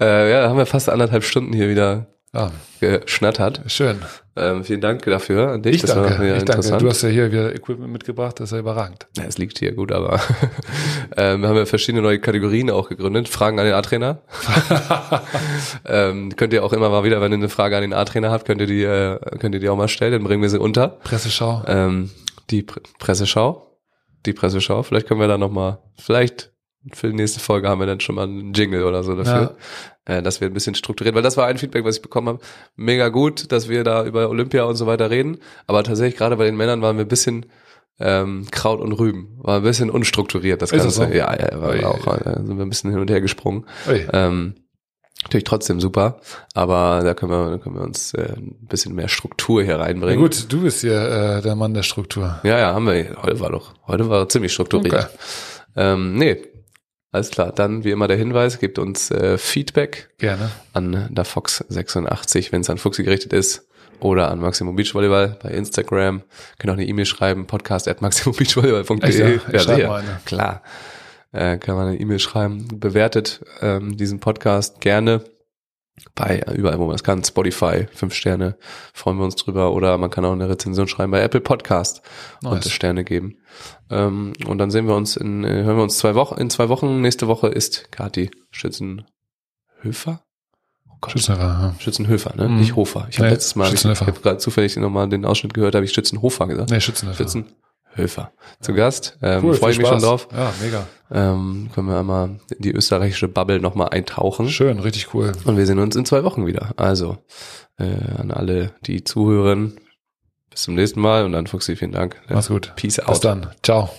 äh, ja, da haben wir fast anderthalb Stunden hier wieder Ja, geschnattert. schön. Ähm, vielen Dank dafür an dich. Ich danke. war wieder Ich danke. Du hast ja hier wieder Equipment mitgebracht, das ist ja überragend. Ja, es liegt hier gut, aber ähm, wir haben ja verschiedene neue Kategorien auch gegründet. Fragen an den A-Trainer. ähm, könnt ihr auch immer mal wieder, wenn ihr eine Frage an den A-Trainer habt, könnt ihr die, äh, könnt ihr die auch mal stellen, dann bringen wir sie unter. Presseschau. Ähm, die Pre Presseschau. Die Presseschau. Vielleicht können wir da noch mal, vielleicht für die nächste Folge haben wir dann schon mal einen Jingle oder so dafür. Äh, dass wir ein bisschen strukturiert, weil das war ein Feedback, was ich bekommen habe. Mega gut, dass wir da über Olympia und so weiter reden. Aber tatsächlich gerade bei den Männern waren wir ein bisschen ähm, Kraut und Rüben. War ein bisschen unstrukturiert, das Ist das Ganze. so? Ja, ja, war auch, äh, sind wir ein bisschen hin und her gesprungen. Ui. Ähm, natürlich trotzdem super, aber da können wir, da können wir uns äh, ein bisschen mehr Struktur hier reinbringen. gut, du bist hier äh, der Mann der Struktur. Ja, ja, haben wir. Heute war doch, heute war ziemlich strukturiert. Okay. Ähm, nee, alles klar. Dann wie immer der Hinweis, gebt uns äh, Feedback Gerne. an der Fox 86, wenn es an Fuxi gerichtet ist. Oder an Maximum Beachvolleyball bei Instagram. Könnt auch eine E-Mail schreiben, podcast at maximumbeachvolleyball.de. Ja? Eine. Klar. Äh, kann man eine E-Mail schreiben. Bewertet ähm, diesen Podcast gerne bei äh, überall, wo man es kann. Spotify, fünf Sterne, freuen wir uns drüber. Oder man kann auch eine Rezension schreiben bei Apple Podcast und Nice. Sterne geben. Ähm, und dann sehen wir uns in, äh, hören wir uns zwei Wochen, in zwei Wochen. Nächste Woche ist Kati Schützenhöfer? Oh ja. Schützenhöfer, ne? Mhm. Nicht Hofer. Ich habe Nee, letztes Mal, ich, ich Schützenhöfer. habe gerade zufällig nochmal den Ausschnitt gehört, habe ich Schützenhofer gesagt. Nee. Schützenhöfer. Höfer zu Gast. Ähm, Cool, Freue ich mich schon drauf. Ja, mega. Ähm, können wir einmal in die österreichische Bubble nochmal eintauchen. Schön, richtig cool. Und wir sehen uns in zwei Wochen wieder. Also äh, an alle, die zuhören, bis zum nächsten Mal und dann Fuxi, vielen Dank. Mach's gut. Peace Bis out. dann. Ciao.